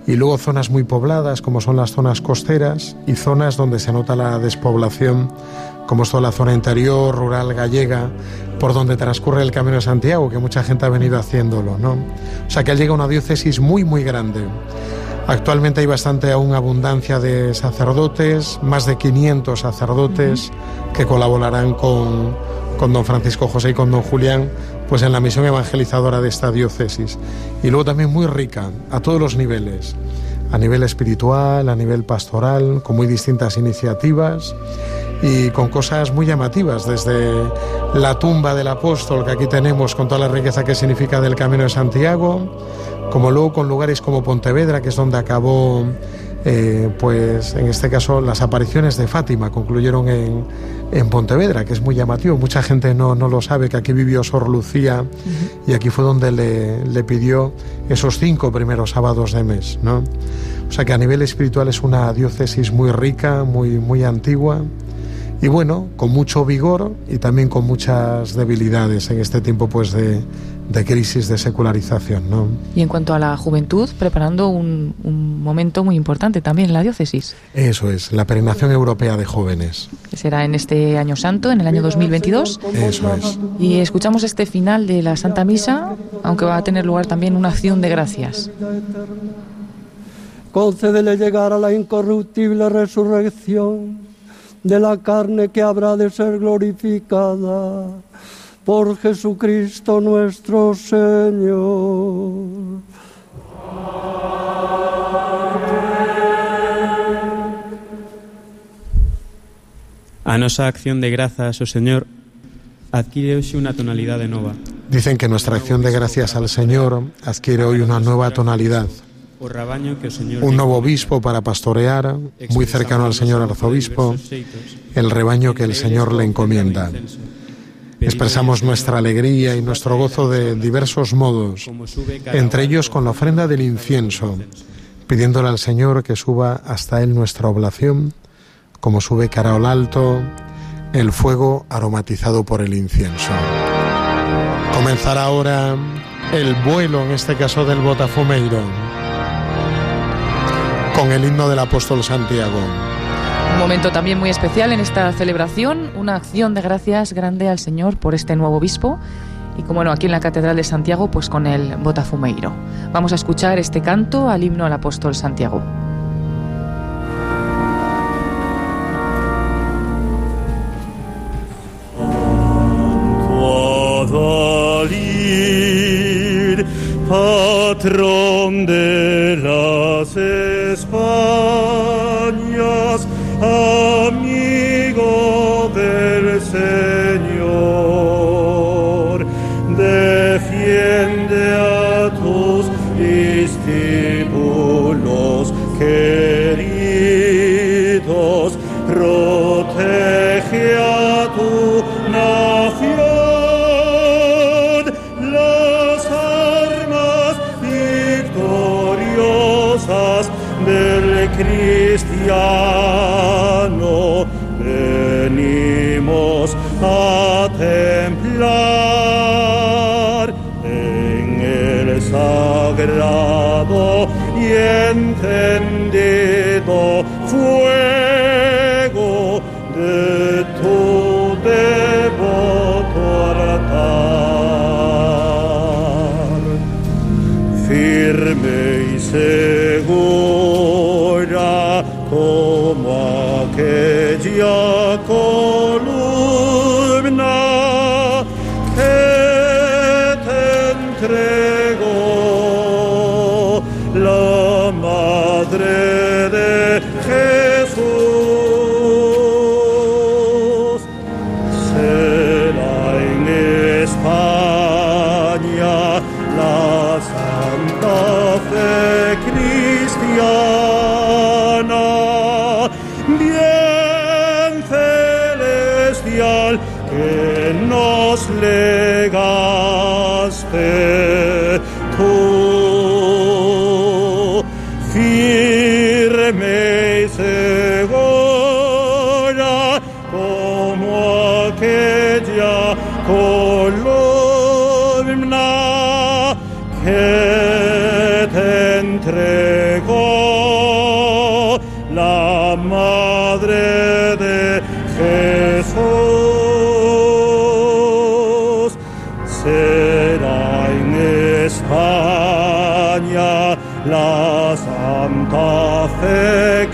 y luego zonas muy pobladas, como son las zonas costeras, y zonas donde se nota la despoblación, como es toda la zona interior, rural, gallega, por donde transcurre el Camino de Santiago, que mucha gente ha venido haciéndolo, ¿no? O sea que llega una diócesis muy, muy grande. Actualmente hay bastante aún abundancia de sacerdotes, más de 500 sacerdotes que colaborarán con, con don Francisco José y con don Julián, pues en la misión evangelizadora de esta diócesis. Y luego también muy rica, a todos los niveles, a nivel espiritual, a nivel pastoral, con muy distintas iniciativas y con cosas muy llamativas, desde la tumba del apóstol que aquí tenemos con toda la riqueza que significa del Camino de Santiago, como luego con lugares como Pontevedra, que es donde acabó eh, pues en este caso las apariciones de Fátima concluyeron en, en Pontevedra, que es muy llamativo. Mucha gente no, no lo sabe, que aquí vivió Sor Lucía y aquí fue donde le, le, pidió esos cinco primeros sábados de mes. ¿no? O sea que a nivel espiritual es una diócesis muy rica, muy, muy antigua y bueno, con mucho vigor y también con muchas debilidades en este tiempo pues de, de crisis de secularización. ¿no?
Y en cuanto a la juventud, preparando un, un, momento muy importante también en la diócesis.
Eso es, la peregrinación europea de jóvenes.
Que será en este año santo, en el año 2022.
Eso es.
Y escuchamos este final de la Santa Misa, aunque va a tener lugar también una acción de gracias.
Concédele llegar a la incorruptible resurrección de la carne que habrá de ser glorificada por Jesucristo nuestro Señor.
A nosa acción de grazas, o Señor, adquiere hoxe unha tonalidade nova.
Dicen que nuestra acción de gracias al Señor adquiere hoy una nueva tonalidad. Un nuevo obispo para pastorear, muy cercano al señor arzobispo, el rebaño que el Señor le encomienda. Expresamos nuestra alegría y nuestro gozo de diversos modos, entre ellos con la ofrenda del incienso, pidiéndole al Señor que suba hasta Él nuestra oblación, como sube carol alto el fuego aromatizado por el incienso. Comenzará ahora el vuelo, en este caso del Botafumeiro, con el himno del apóstol Santiago.
Un momento también muy especial en esta celebración, una acción de gracias grande al Señor por este nuevo obispo y como no, aquí en la Catedral de Santiago, pues con el Botafumeiro. Vamos a escuchar este canto al himno al apóstol Santiago.
patrón de las Españas, amigo then Santa Fe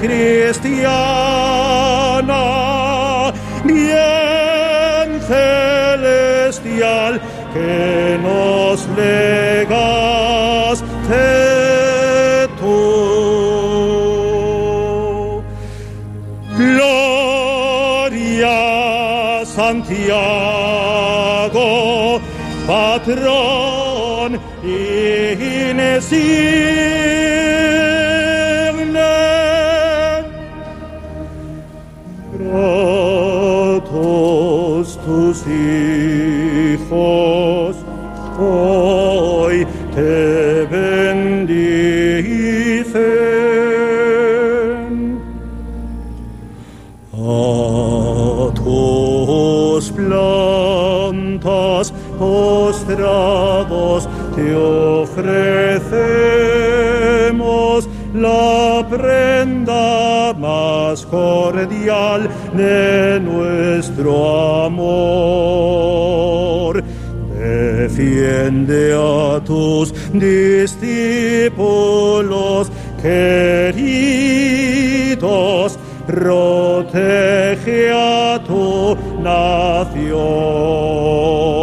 te ofrecemos la prenda más cordial de nuestro amor. Defiende a tus discípulos queridos, protege a tu nación.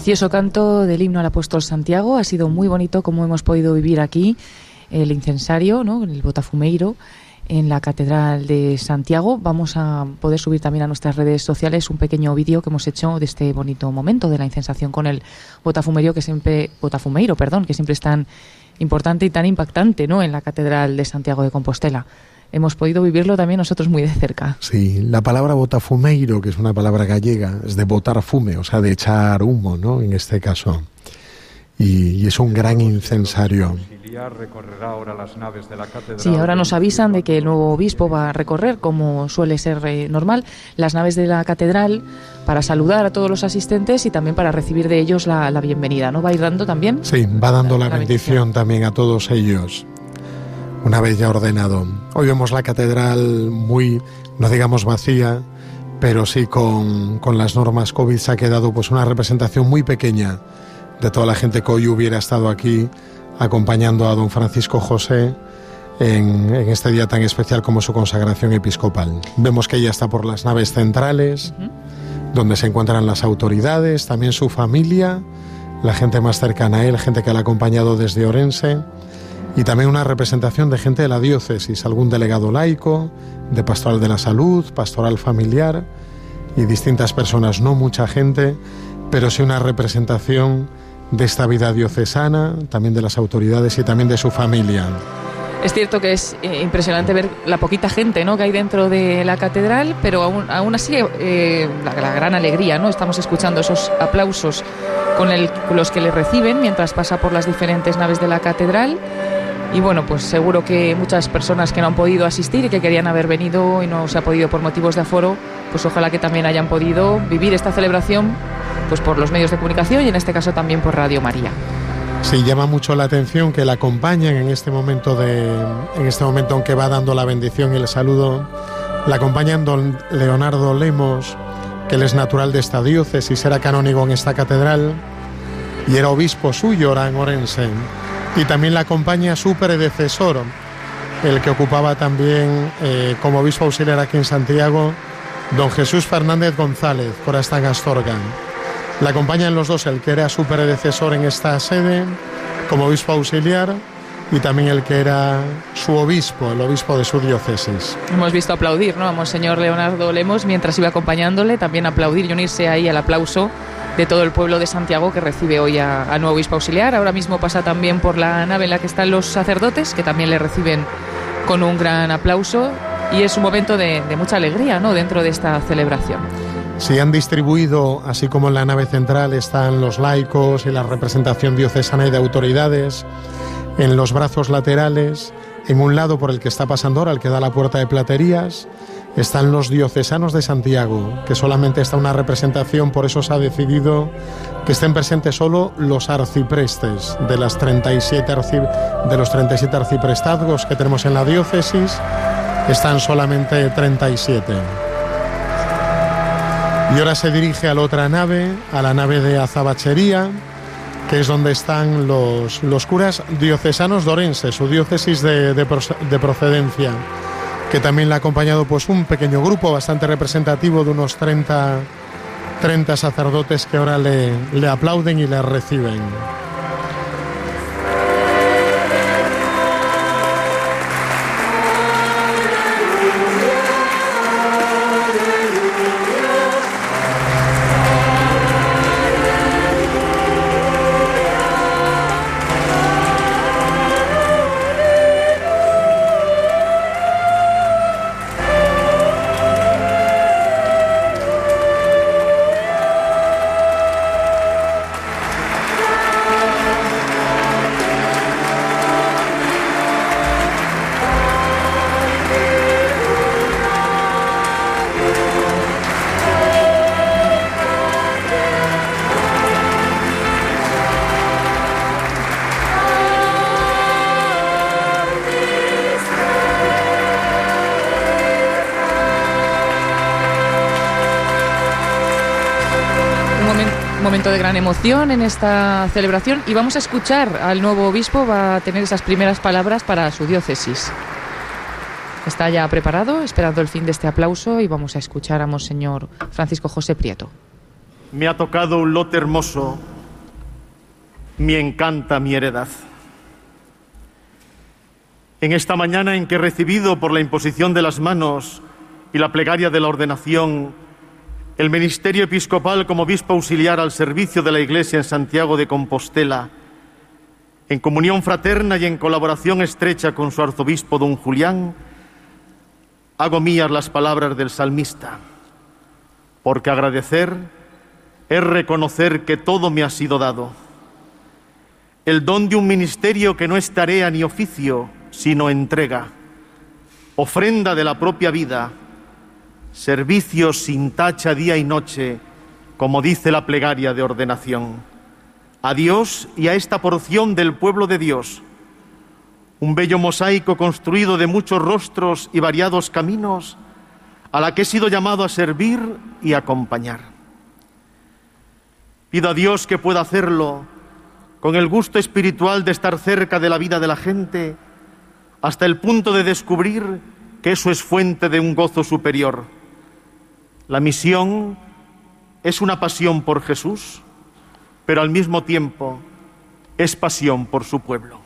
Precioso canto del himno al apóstol Santiago. Ha sido muy bonito como hemos podido vivir aquí el incensario, ¿no? el botafumeiro en la Catedral de Santiago. Vamos a poder subir también a nuestras redes sociales un pequeño vídeo que hemos hecho de este bonito momento de la incensación con el botafumeiro que siempre botafumeiro, perdón, que siempre es tan importante y tan impactante, ¿no? En la Catedral de Santiago de Compostela. Hemos podido vivirlo también nosotros muy de cerca.
Sí, la palabra botafumeiro, que es una palabra gallega, es de botar fume, o sea, de echar humo, ¿no? En este caso. Y, y es un gran incensario.
recorrerá ahora las naves de la catedral.
Sí, ahora nos avisan de que el nuevo obispo va a recorrer, como suele ser eh, normal, las naves de la catedral para saludar a todos los asistentes y también para recibir de ellos la, la bienvenida. ¿No va a ir dando también?
Sí, va dando la, la bendición también a todos ellos, una vez ya ordenado. Hoy vemos la catedral muy, no digamos vacía, pero sí con, con las normas COVID se ha quedado pues una representación muy pequeña de toda la gente que hoy hubiera estado aquí acompañando a don Francisco José en, en, este día tan especial como su consagración episcopal. Vemos que ella está por las naves centrales, uh -huh. donde se encuentran las autoridades, también su familia, la gente más cercana a él, gente que le ha acompañado desde Orense, y también una representación de gente de la diócesis, algún delegado laico, de pastoral de la salud, pastoral familiar, y distintas personas, no mucha gente, pero sí una representación de esta vida diocesana, también de las autoridades y también de su familia.
Es cierto que es eh, impresionante ver la poquita gente ¿no? que hay dentro de la catedral, pero aún, aún así eh, la, gran alegría, ¿no? Estamos escuchando esos aplausos con, el, los que le reciben mientras pasa por las diferentes naves de la catedral Y bueno, pues seguro que muchas personas que no han podido asistir y que querían haber venido y no se ha podido por motivos de aforo, pues ojalá que también hayan podido vivir esta celebración pues por los medios de comunicación y en este caso también por Radio María.
Sí, llama mucho la atención que la acompañan en este momento de en este momento en que va dando la bendición y el saludo, la acompañan don Leonardo Lemos, que él es natural de esta diócesis, era canónigo en esta catedral y era obispo suyo, en Orense. Y también la acompaña su predecesor, el que ocupaba también eh, como obispo auxiliar aquí en Santiago, don Jesús Fernández González, por esta Astorga. La acompañan los dos, el que era su predecesor en esta sede como obispo auxiliar y también el que era su obispo, el obispo de su diócesis.
Hemos visto aplaudir ¿no? a Monseñor Leonardo Lemos mientras iba acompañándole, también aplaudir y unirse ahí al aplauso de todo el pueblo de Santiago que recibe hoy a, nuevo obispo auxiliar. Ahora mismo pasa también por la nave en la que están los sacerdotes, que también le reciben con un gran aplauso y es un momento de, de mucha alegría ¿no? dentro de esta celebración.
Se han distribuido, así como en la nave central están los laicos y la representación diocesana y de autoridades, en los brazos laterales, en un lado por el que está pasando ahora, el que da la puerta de platerías, están los diocesanos de Santiago, que solamente está una representación, por eso se ha decidido que estén presentes solo los arciprestes de, las 37 de los 37 arciprestazgos que tenemos en la diócesis, están solamente 37. Y ahora se dirige a la otra nave, a la nave de Azabachería, que es donde están los, los curas diocesanos dorenses, su diócesis de, de, procedencia, que también le ha acompañado pues, un pequeño grupo bastante representativo de unos 30, 30 sacerdotes que ahora le, le aplauden y le reciben.
Gran emoción en esta celebración y vamos a escuchar al nuevo obispo, va a tener esas primeras palabras para su diócesis. Está ya preparado, esperando el fin de este aplauso y vamos a escuchar a Monseñor Francisco José Prieto.
Me ha tocado un lote hermoso, me encanta mi heredad. En esta mañana en que he recibido por la imposición de las manos y la plegaria de la ordenación el ministerio episcopal como obispo auxiliar al servicio de la Iglesia en Santiago de Compostela, en comunión fraterna y en colaboración estrecha con su arzobispo don Julián, hago mías las palabras del salmista, porque agradecer es reconocer que todo me ha sido dado. El don de un ministerio que no es tarea ni oficio, sino entrega, ofrenda de la propia vida, servicio sin tacha día y noche, como dice la plegaria de ordenación. A Dios y a esta porción del pueblo de Dios, un bello mosaico construido de muchos rostros y variados caminos, a la que he sido llamado a servir y acompañar. Pido a Dios que pueda hacerlo con el gusto espiritual de estar cerca de la vida de la gente, hasta el punto de descubrir que eso es fuente de un gozo superior la misión es una pasión por Jesús, pero al mismo tiempo es pasión por su pueblo.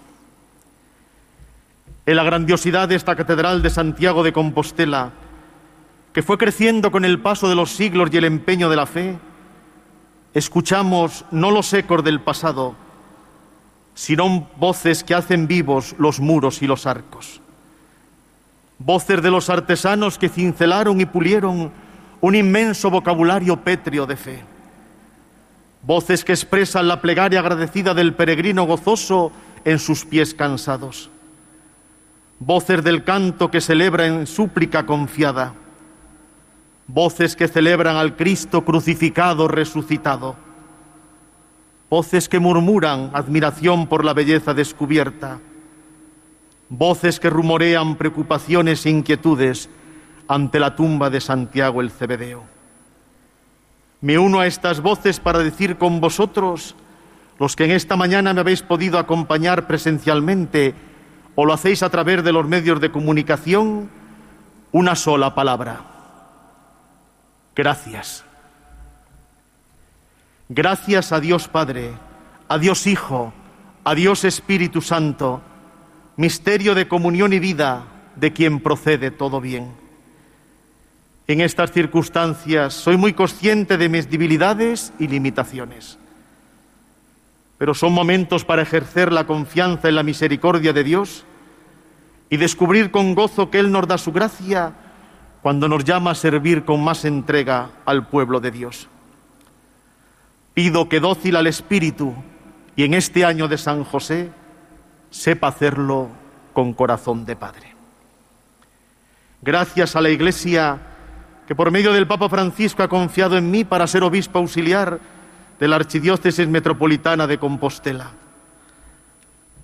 En la grandiosidad de esta Catedral de Santiago de Compostela, que fue creciendo con el paso de los siglos y el empeño de la fe, escuchamos no los ecos del pasado, sino voces que hacen vivos los muros y los arcos. Voces de los artesanos que cincelaron y pulieron un inmenso vocabulario pétreo de fe. Voces que expresan la plegaria agradecida del peregrino gozoso en sus pies cansados. voces del canto que celebra en súplica confiada, voces que celebran al Cristo crucificado, resucitado, voces que murmuran admiración por la belleza descubierta, voces que rumorean preocupaciones e inquietudes ante la tumba de Santiago el Cebedeo. Me uno a estas voces para decir con vosotros, los que en esta mañana me habéis podido acompañar presencialmente o lo hacéis a través de los medios de comunicación, una sola palabra. Gracias. Gracias a Dios Padre, a Dios Hijo, a Dios Espíritu Santo, misterio de comunión y vida de quien procede todo bien. En estas circunstancias soy muy consciente de mis debilidades y limitaciones, pero son momentos para ejercer la confianza en la misericordia de Dios y descubrir con gozo que Él nos da su gracia cuando nos llama a servir con más entrega al pueblo de Dios. Pido que dócil al Espíritu y en este año de San José sepa hacerlo con corazón de Padre. Gracias a la Iglesia que por medio del Papa Francisco ha confiado en mí para ser obispo auxiliar de la Archidiócesis Metropolitana de Compostela.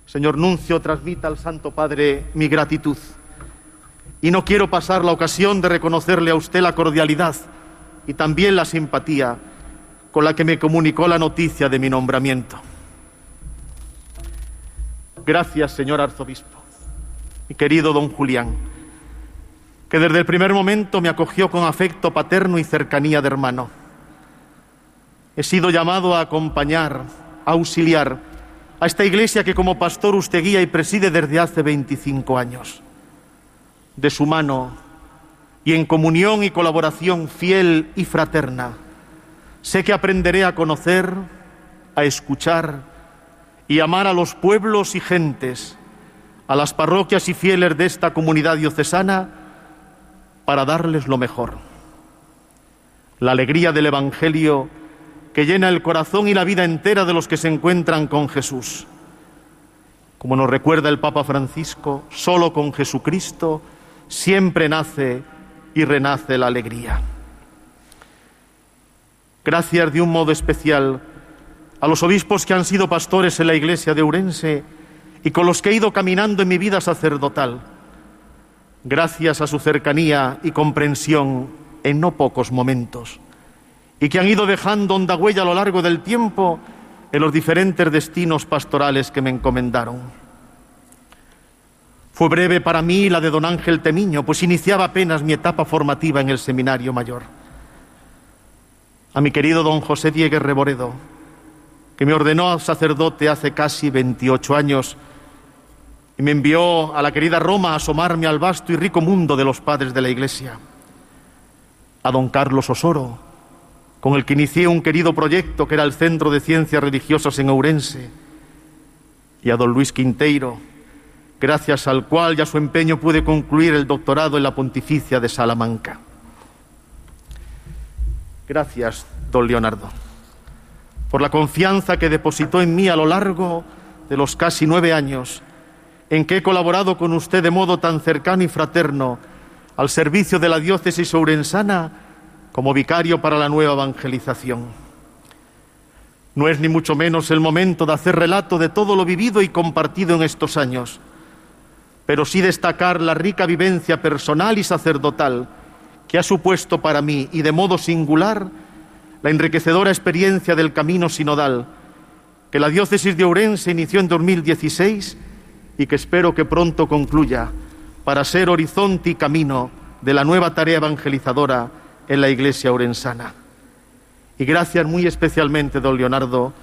Señor Nuncio, transmita al Santo Padre mi gratitud. Y no quiero pasar la ocasión de reconocerle a usted la cordialidad y también la simpatía con la que me comunicó la noticia de mi nombramiento. Gracias, señor arzobispo, mi querido don Julián, que desde el primer momento me acogió con afecto paterno y cercanía de hermano. He sido llamado a acompañar, a auxiliar a esta iglesia que como pastor usted guía y preside desde hace 25 años. De su mano y en comunión y colaboración fiel y fraterna, sé que aprenderé a conocer, a escuchar y amar a los pueblos y gentes, a las parroquias y fieles de esta comunidad diocesana, para darles lo mejor. La alegría del Evangelio que llena el corazón y la vida entera de los que se encuentran con Jesús. Como nos recuerda el Papa Francisco, solo con Jesucristo siempre nace y renace la alegría. Gracias de un modo especial a los obispos que han sido pastores en la iglesia de Urense y con los que he ido caminando en mi vida sacerdotal. Gracias a su cercanía y comprensión en no pocos momentos y que han ido dejando honda huella a lo largo del tiempo en los diferentes destinos pastorales que me encomendaron. Fue breve para mí la de don Ángel Temiño, pues iniciaba apenas mi etapa formativa en el seminario mayor. A mi querido don José Diego Reboredo, que me ordenó sacerdote hace casi 28 años me envió a la querida Roma a asomarme al vasto y rico mundo de los padres de la Iglesia. A don Carlos Osoro, con el que inicié un querido proyecto que era el Centro de Ciencias Religiosas en Ourense, y a don Luis Quinteiro, gracias al cual y a su empeño pude concluir el doctorado en la Pontificia de Salamanca. Gracias, don Leonardo, por la confianza que depositó en mí a lo largo de los casi nueve años en que he colaborado con usted de modo tan cercano y fraterno al servicio de la diócesis ourensana como vicario para la nueva evangelización. No es ni mucho menos el momento de hacer relato de todo lo vivido y compartido en estos años, pero sí destacar la rica vivencia personal y sacerdotal que ha supuesto para mí y de modo singular la enriquecedora experiencia del camino sinodal que la diócesis de Ourense inició en 2016 y que espero que pronto concluya para ser horizonte y camino de la nueva tarea evangelizadora en la iglesia orensana. Y gracias muy especialmente, don Leonardo,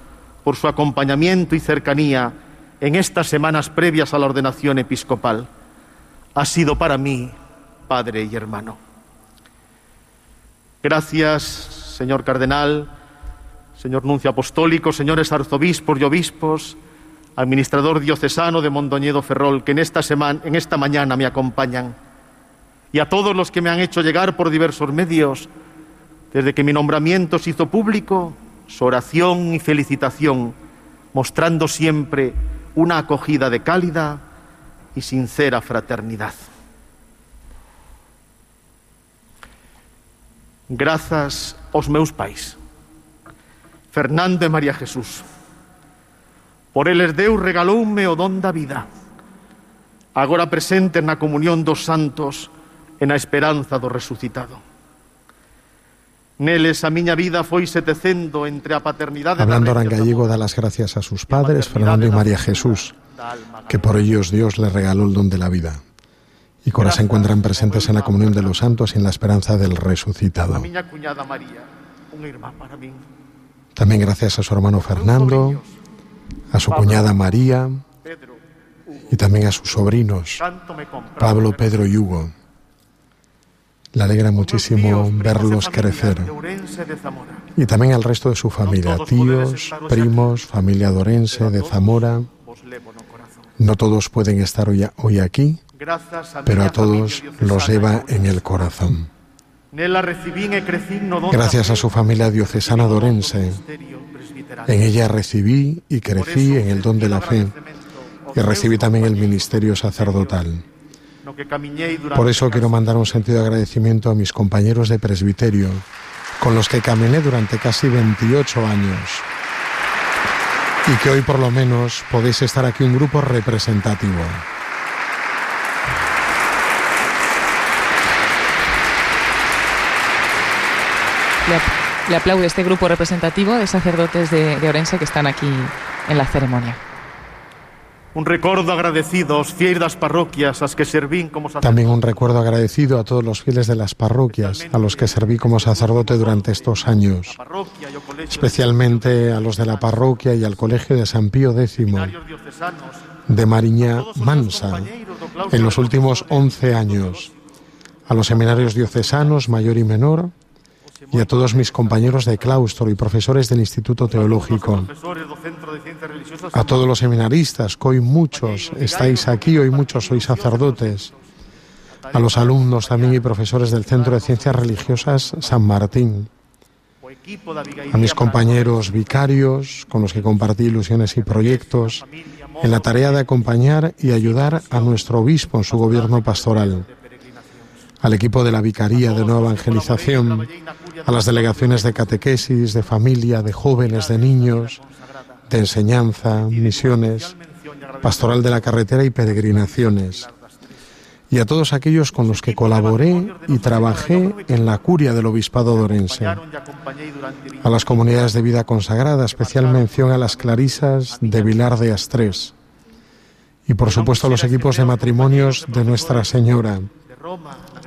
por su acompañamiento y cercanía en estas semanas previas a la ordenación episcopal. Ha sido para mí padre y hermano. Gracias, señor cardenal, señor nuncio apostólico, señores arzobispos y obispos, administrador diocesano de Mondoñedo Ferrol, que en esta, semana, en esta mañana me acompañan y a todos los que me han hecho llegar por diversos medios, desde que mi nombramiento se hizo público, su oración y felicitación, mostrando siempre una acogida de cálida y sincera fraternidad. Grazas aos meus pais, Fernando e María Jesús. Por eles Deus regaloume o don da vida, agora presente na comunión dos santos e na esperanza do resucitado. Neles a miña vida foi setecendo entre a paternidade
Hablando ahora en gallego, da las gracias a sus padres, Fernando y María Jesús, que por ellos Dios les regaló el don de la vida. Y ahora se encuentran presentes en la comunión de los santos y en la esperanza del resucitado. También gracias a su hermano Fernando, a su cuñada María y también a sus sobrinos Pablo, Pedro y Hugo. Le alegra muchísimo verlos crecer. Y también al resto de su familia, tíos, primos, familia dorense, de Zamora. No todos pueden estar hoy, hoy aquí, pero a todos los lleva en el corazón. Gracias a su familia diocesana dorense, en ella recibí y crecí en el don de la fe y recibí también el ministerio sacerdotal. Por eso quiero mandar un sentido de agradecimiento a mis compañeros de presbiterio, con los que caminé durante casi 28 años. Y que hoy por lo menos podéis estar aquí un grupo representativo.
Le, ap- le aplaude este grupo representativo de sacerdotes de, de Orense que están aquí en la ceremonia.
un recordo agradecido aos fiéis das parroquias as que servín como sacerdote.
También un recuerdo agradecido a todos los fieles de las parroquias, a los que serví como sacerdote durante estos años, especialmente a los de la parroquia y al colegio de San Pío X de Mariña Mansa en los últimos 11 años, a los seminarios diocesanos mayor y menor y a todos mis compañeros de claustro y profesores del Instituto Teológico, a todos los seminaristas, que hoy muchos estáis aquí, hoy muchos sois sacerdotes, a los alumnos también y profesores del Centro de Ciencias Religiosas San Martín, a mis compañeros vicarios con los que compartí ilusiones y proyectos en la tarea de acompañar y ayudar a nuestro obispo en su gobierno pastoral, al equipo de la Vicaría de Nueva Evangelización, a las delegaciones de catequesis, de familia, de jóvenes, de niños, de enseñanza, misiones, pastoral de la carretera y peregrinaciones, y a todos aquellos con los que colaboré y trabajé en la curia del Obispado de Orense, a las comunidades de vida consagrada, especial mención a las clarisas de Vilar de Astrés, y por supuesto a los equipos de matrimonios de Nuestra Señora,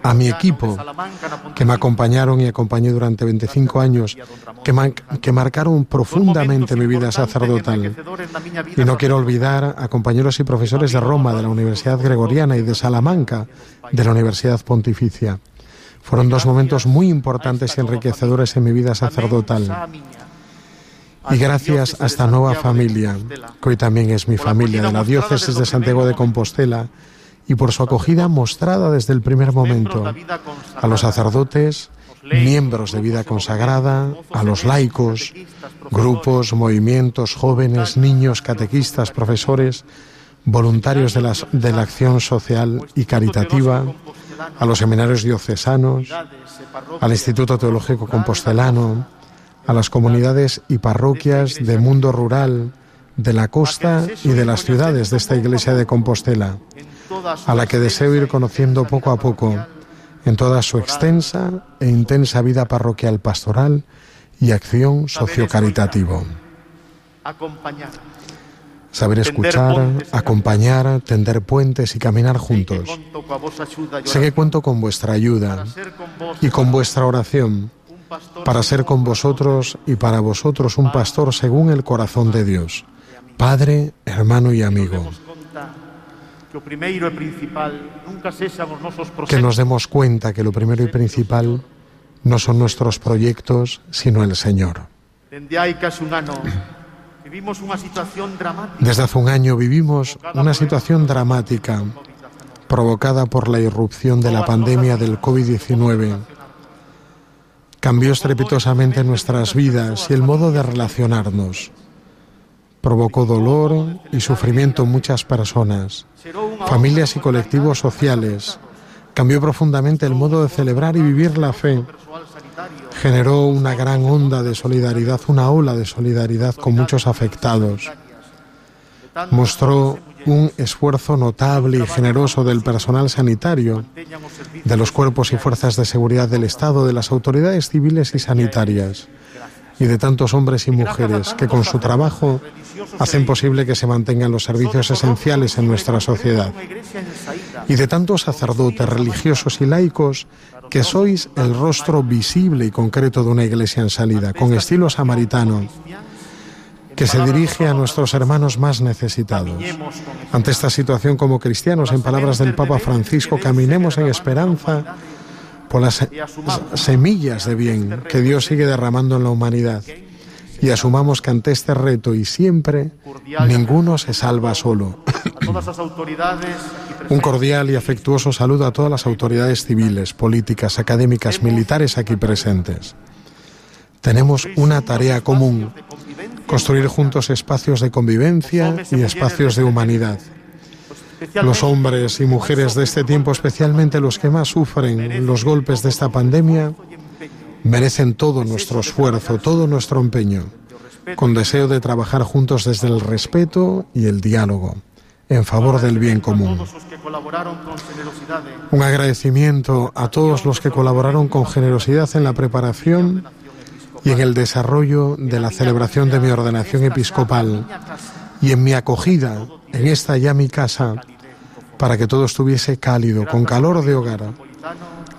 a mi equipo, que me acompañaron y acompañé durante 25 años, que, marcaron profundamente mi vida sacerdotal. Y no quiero olvidar a compañeros y profesores de Roma, de la Universidad Gregoriana y de Salamanca, de la Universidad Pontificia. Fueron dos momentos muy importantes y enriquecedores en mi vida sacerdotal. Y gracias a esta nueva familia, que hoy también es mi familia, de la diócesis de Santiago de Compostela, y por su acogida mostrada desde el primer momento. a los sacerdotes, miembros de vida consagrada, a los laicos, grupos, movimientos, jóvenes, niños, catequistas, profesores, voluntarios de, las- de la acción social y caritativa, a los seminarios diocesanos, al Instituto Teológico Compostelano, a las comunidades y parroquias del mundo rural, de la costa y de las ciudades de esta iglesia de Compostela, a la que deseo ir conociendo poco a poco en toda su extensa e intensa vida parroquial pastoral y acción sociocaritativo.
acompañar.
Saber escuchar, acompañar, tender puentes y caminar juntos. Sé que cuento con vuestra ayuda y con vuestra oración para ser con vosotros y para vosotros un pastor según el corazón de Dios, Padre, hermano y amigo.
Que
nos demos cuenta que lo primero y principal no son nuestros proyectos, sino el Señor. Desde hace un año vivimos una situación dramática provocada por la irrupción de la pandemia del COVID-19. Cambió estrepitosamente nuestras vidas y el modo de relacionarnos. Provocó dolor y sufrimiento en muchas personas, familias y colectivos sociales. Cambió profundamente el modo de celebrar y vivir la fe. Generó una gran onda de solidaridad, una ola de solidaridad con muchos afectados. Mostró un esfuerzo notable y generoso del personal sanitario, de los cuerpos y fuerzas de seguridad del Estado, de las autoridades civiles y sanitarias y de tantos hombres y mujeres que con su trabajo hacen posible que se mantengan los servicios esenciales en nuestra sociedad. Y de tantos sacerdotes, religiosos y laicos que sois el rostro visible y concreto de una iglesia en salida, con estilo samaritano, que se dirige a nuestros hermanos más necesitados. Ante esta situación como cristianos, en palabras del Papa Francisco, caminemos en esperanza por las semillas de bien que Dios sigue derramando en la humanidad y asumamos que ante este reto y siempre ninguno se salva solo. Un cordial y afectuoso saludo a todas las autoridades civiles, políticas, académicas, militares aquí presentes. Tenemos una tarea común, construir juntos espacios de convivencia y espacios de humanidad. Los hombres y mujeres de este tiempo, especialmente los que más sufren los golpes de esta pandemia, merecen todo nuestro esfuerzo, todo nuestro empeño, con deseo de trabajar juntos desde el respeto y el diálogo, en favor del bien común. Un agradecimiento a todos los que colaboraron con generosidad en la preparación y en el desarrollo de la celebración de mi ordenación episcopal y en mi acogida en esta ya mi casa para que todo estuviese cálido, con calor de hogar.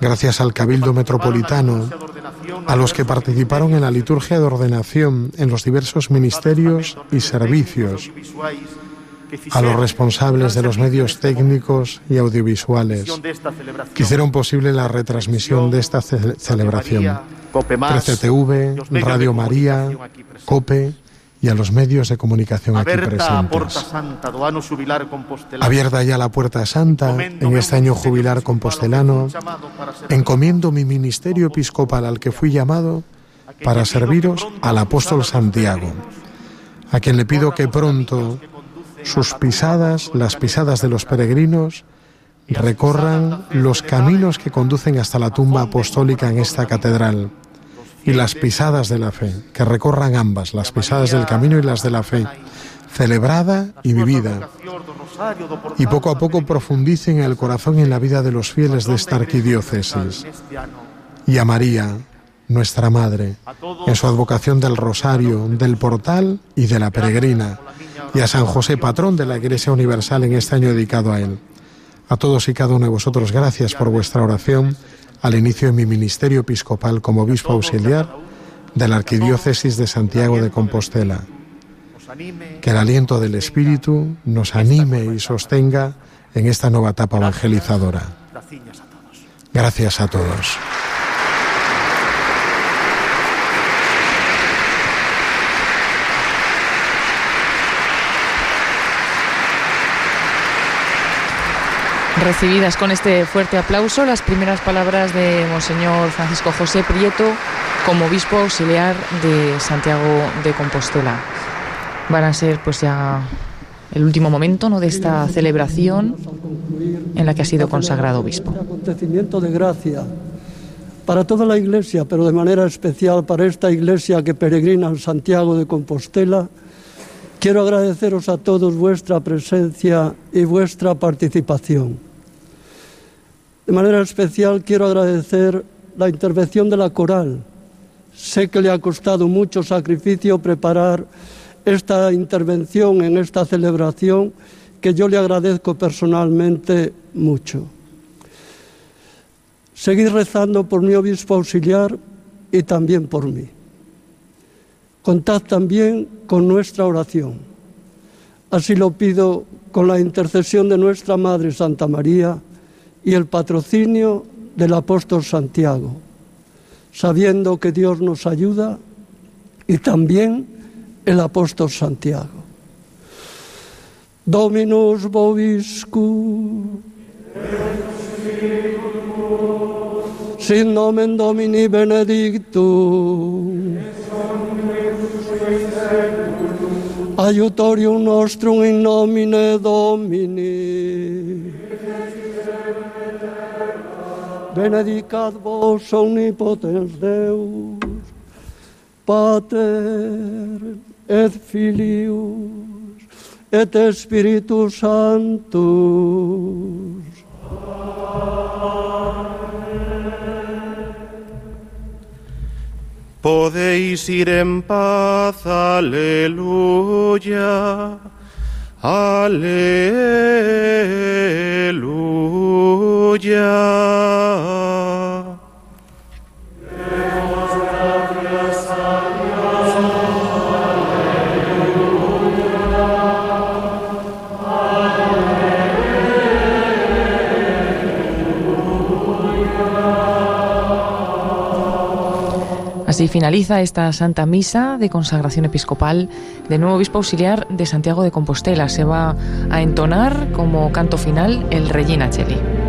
Gracias al Cabildo Metropolitano, a los que participaron en la liturgia de ordenación en los diversos ministerios y servicios, a los responsables de los medios técnicos y audiovisuales que hicieron posible la retransmisión de esta celebración. 13TV, Radio María, COPE, y a los medios de comunicación aquí presentes. Abierta ya la puerta santa en este año jubilar compostelano, encomiendo mi ministerio episcopal al que fui llamado para serviros al apóstol Santiago, a quien le pido que pronto sus pisadas, las pisadas de los peregrinos, recorran los caminos que conducen hasta la tumba apostólica en esta catedral y las pisadas de la fe, que recorran ambas, las pisadas del camino y las de la fe, celebrada y vivida, y poco a poco profundicen en el corazón y en la vida de los fieles de esta arquidiócesis. Y a María, nuestra Madre, en su advocación del rosario, del portal y de la peregrina, y a San José, patrón de la Iglesia Universal en este año dedicado a él. A todos y cada uno de vosotros, gracias por vuestra oración al inicio de mi ministerio episcopal como obispo auxiliar de la Arquidiócesis de Santiago de Compostela. Que el aliento del Espíritu nos anime y sostenga en esta nueva etapa evangelizadora. Gracias a todos.
Recibidas con este fuerte aplauso las primeras palabras de Monseñor Francisco José Prieto como obispo auxiliar de Santiago de Compostela. Van a ser pues ya el último momento ¿no? de esta celebración en la que ha sido consagrado obispo.
Acontecimiento de gracia para toda la iglesia, pero de manera especial para esta iglesia que peregrina en Santiago de Compostela. Quiero agradeceros a todos vuestra presencia y vuestra participación. De manera especial quiero agradecer la intervención de la coral. Sé que le ha costado mucho sacrificio preparar esta intervención en esta celebración que yo le agradezco personalmente mucho. Seguid rezando por mi obispo auxiliar y también por mí. Contad también con nuestra oración. Así lo pido con la intercesión de nuestra Madre Santa María y el patrocinio del apóstol Santiago, sabiendo que Dios nos ayuda y también el apóstol Santiago. Dominus vobiscum. Sin nomen Domini benedictum. Aiutorium nostrum in nomine Domini. Benedicat vos omnipotens Deus, Pater et Filius et Spiritus Sanctus.
Podéis ir en paz, aleluya, aleluya.
Así finaliza esta Santa Misa de consagración episcopal del nuevo obispo auxiliar de Santiago de Compostela. Se va a entonar como canto final el Regina Cheli.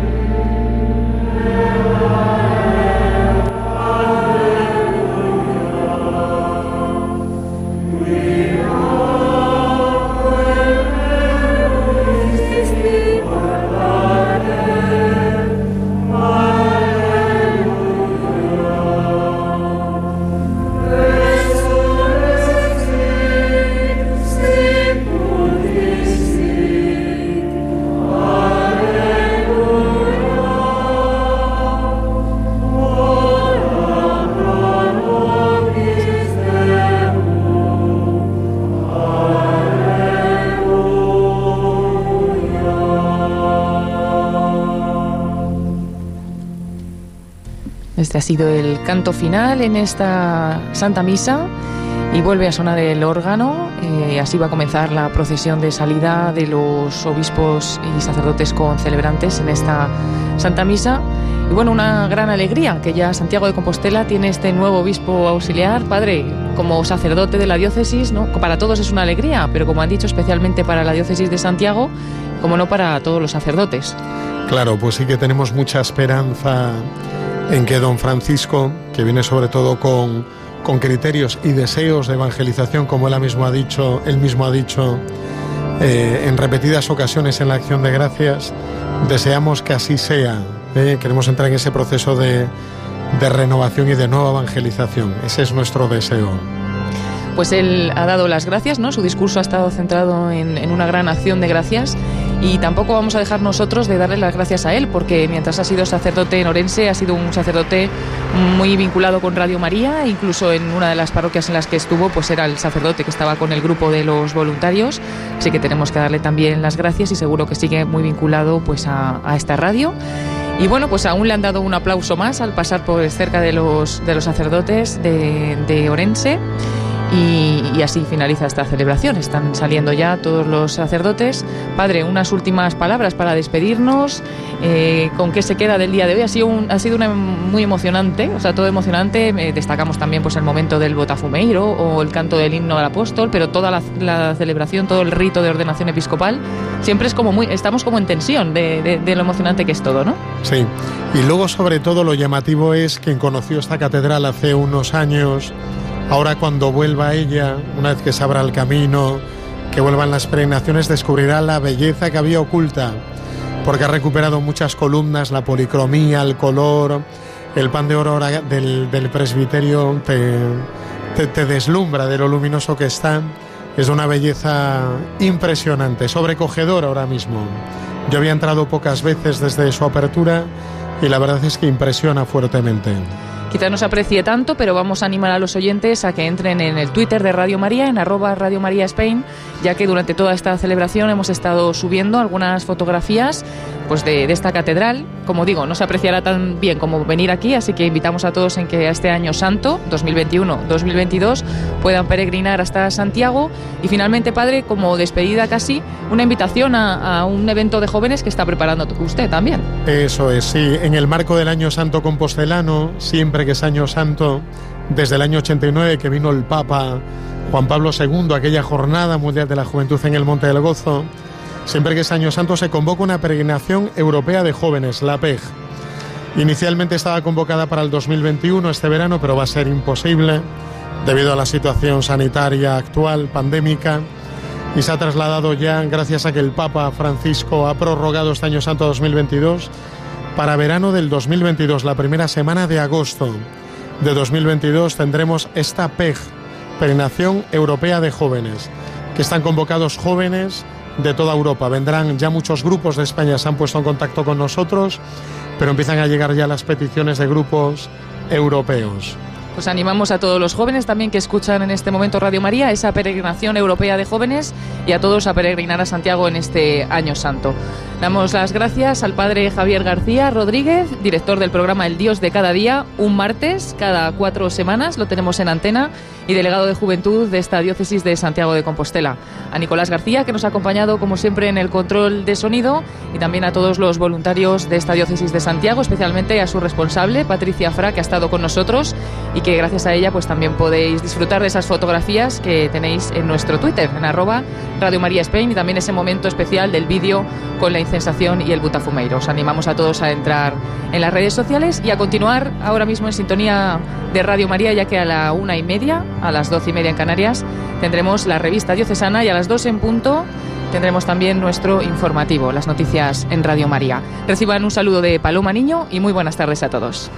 Este ha sido el canto final en esta Santa Misa y vuelve a sonar el órgano. Eh, así va a comenzar la procesión de salida de los obispos y sacerdotes con celebrantes en esta Santa Misa. Y bueno, una gran alegría que ya Santiago de Compostela tiene este nuevo obispo auxiliar, padre, como sacerdote de la diócesis, ¿no? Para todos es una alegría, pero como han dicho, especialmente para la diócesis de Santiago, como no para todos los sacerdotes.
Claro, pues sí que tenemos mucha esperanza en que don Francisco, que viene sobre todo con, con criterios y deseos de evangelización, como él mismo ha dicho, él mismo ha dicho eh, en repetidas ocasiones en la acción de gracias, deseamos que así sea. ¿eh? Queremos entrar en ese proceso de, de renovación y de nueva evangelización. Ese es nuestro deseo.
Pues él ha dado las gracias, ¿no? Su discurso ha estado centrado en, en una gran acción de gracias y tampoco vamos a dejar nosotros de darle las gracias a él, porque mientras ha sido sacerdote en Orense, ha sido un sacerdote muy vinculado con Radio María, incluso en una de las parroquias en las que estuvo, pues era el sacerdote que estaba con el grupo de los voluntarios, así que tenemos que darle también las gracias y seguro que sigue muy vinculado pues a, esta radio. Y bueno, pues aún le han dado un aplauso más al pasar por cerca de los, de los sacerdotes de Orense. Y, y, así finaliza esta celebración. Están saliendo ya todos los sacerdotes. Padre, unas últimas palabras para despedirnos. Eh, ¿Con qué se queda del día de hoy? Ha sido, un, ha sido una muy emocionante, o sea, todo emocionante. Eh, destacamos también pues, el momento del botafumeiro o el canto del himno al apóstol, pero toda la, la, celebración, todo el rito de ordenación episcopal, siempre es como muy, estamos como en tensión de, de, de lo emocionante que es todo, ¿no?
Sí, y luego sobre todo lo llamativo es quien conoció esta catedral hace unos años Ahora cuando vuelva ella, una vez que se abra el camino, que vuelvan las peregrinaciones, descubrirá la belleza que había oculta, porque ha recuperado muchas columnas, la policromía, el color, el pan de oro del, presbiterio te, te, te, deslumbra de lo luminoso que está. Es una belleza impresionante, sobrecogedora ahora mismo. Yo había entrado pocas veces desde su apertura y la verdad es que impresiona fuertemente.
Quizá no se aprecie tanto, pero vamos a animar a los oyentes a que entren en el Twitter de Radio María, en arroba Radio María Spain, ya que durante toda esta celebración hemos estado subiendo algunas fotografías pues de, esta catedral. Como digo, no se apreciará tan bien como venir aquí, así que invitamos a todos en que este año santo, 2021-2022, puedan peregrinar hasta Santiago. Y finalmente, Padre, como despedida casi, una invitación a, a un evento de jóvenes que está preparando usted también.
Eso es, sí. En el marco del Año Santo Compostelano, siempre que es Año Santo, desde el año 89 que vino el Papa Juan Pablo II, aquella jornada mundial de la juventud en el Monte del Gozo, siempre que es Año Santo se convoca una peregrinación europea de jóvenes, la PEG. Inicialmente estaba convocada para el 2021, este verano, pero va a ser imposible debido a la situación sanitaria actual, pandémica. y se ha trasladado ya gracias a que el Papa Francisco ha prorrogado este año santo 2022 para verano del 2022, la primera semana de agosto de 2022 tendremos esta PEG, Peregrinación Europea de Jóvenes, que están convocados jóvenes de toda Europa. Vendrán ya muchos grupos de España, se han puesto en contacto con nosotros, pero empiezan a llegar ya las peticiones de grupos europeos.
Pues animamos a todos los jóvenes también que escuchan en este momento Radio María, esa peregrinación europea de jóvenes y a todos a peregrinar a Santiago en este año santo. Damos las gracias al padre Javier García Rodríguez, director del programa El Dios de cada día, un martes cada cuatro semanas, lo tenemos en antena, y delegado de Juventud de esta diócesis de Santiago de Compostela. A Nicolás García, que nos ha acompañado como siempre en el control de sonido, y también a todos los voluntarios de esta diócesis de Santiago, especialmente a su responsable, Patricia Fra, que ha estado con nosotros y que gracias a ella pues también podéis disfrutar de esas fotografías que tenéis en nuestro Twitter, en arroba Radio María Spain, y también ese momento especial del vídeo con la incensación y el butafumeiro. Os animamos a todos a entrar en las redes sociales y a continuar ahora mismo en sintonía de Radio María, ya que a la una y media, a las doce y media en Canarias, tendremos la revista diocesana y a las dos en punto tendremos también nuestro informativo, las noticias en Radio María. Reciban un saludo de Paloma Niño y muy buenas tardes a todos.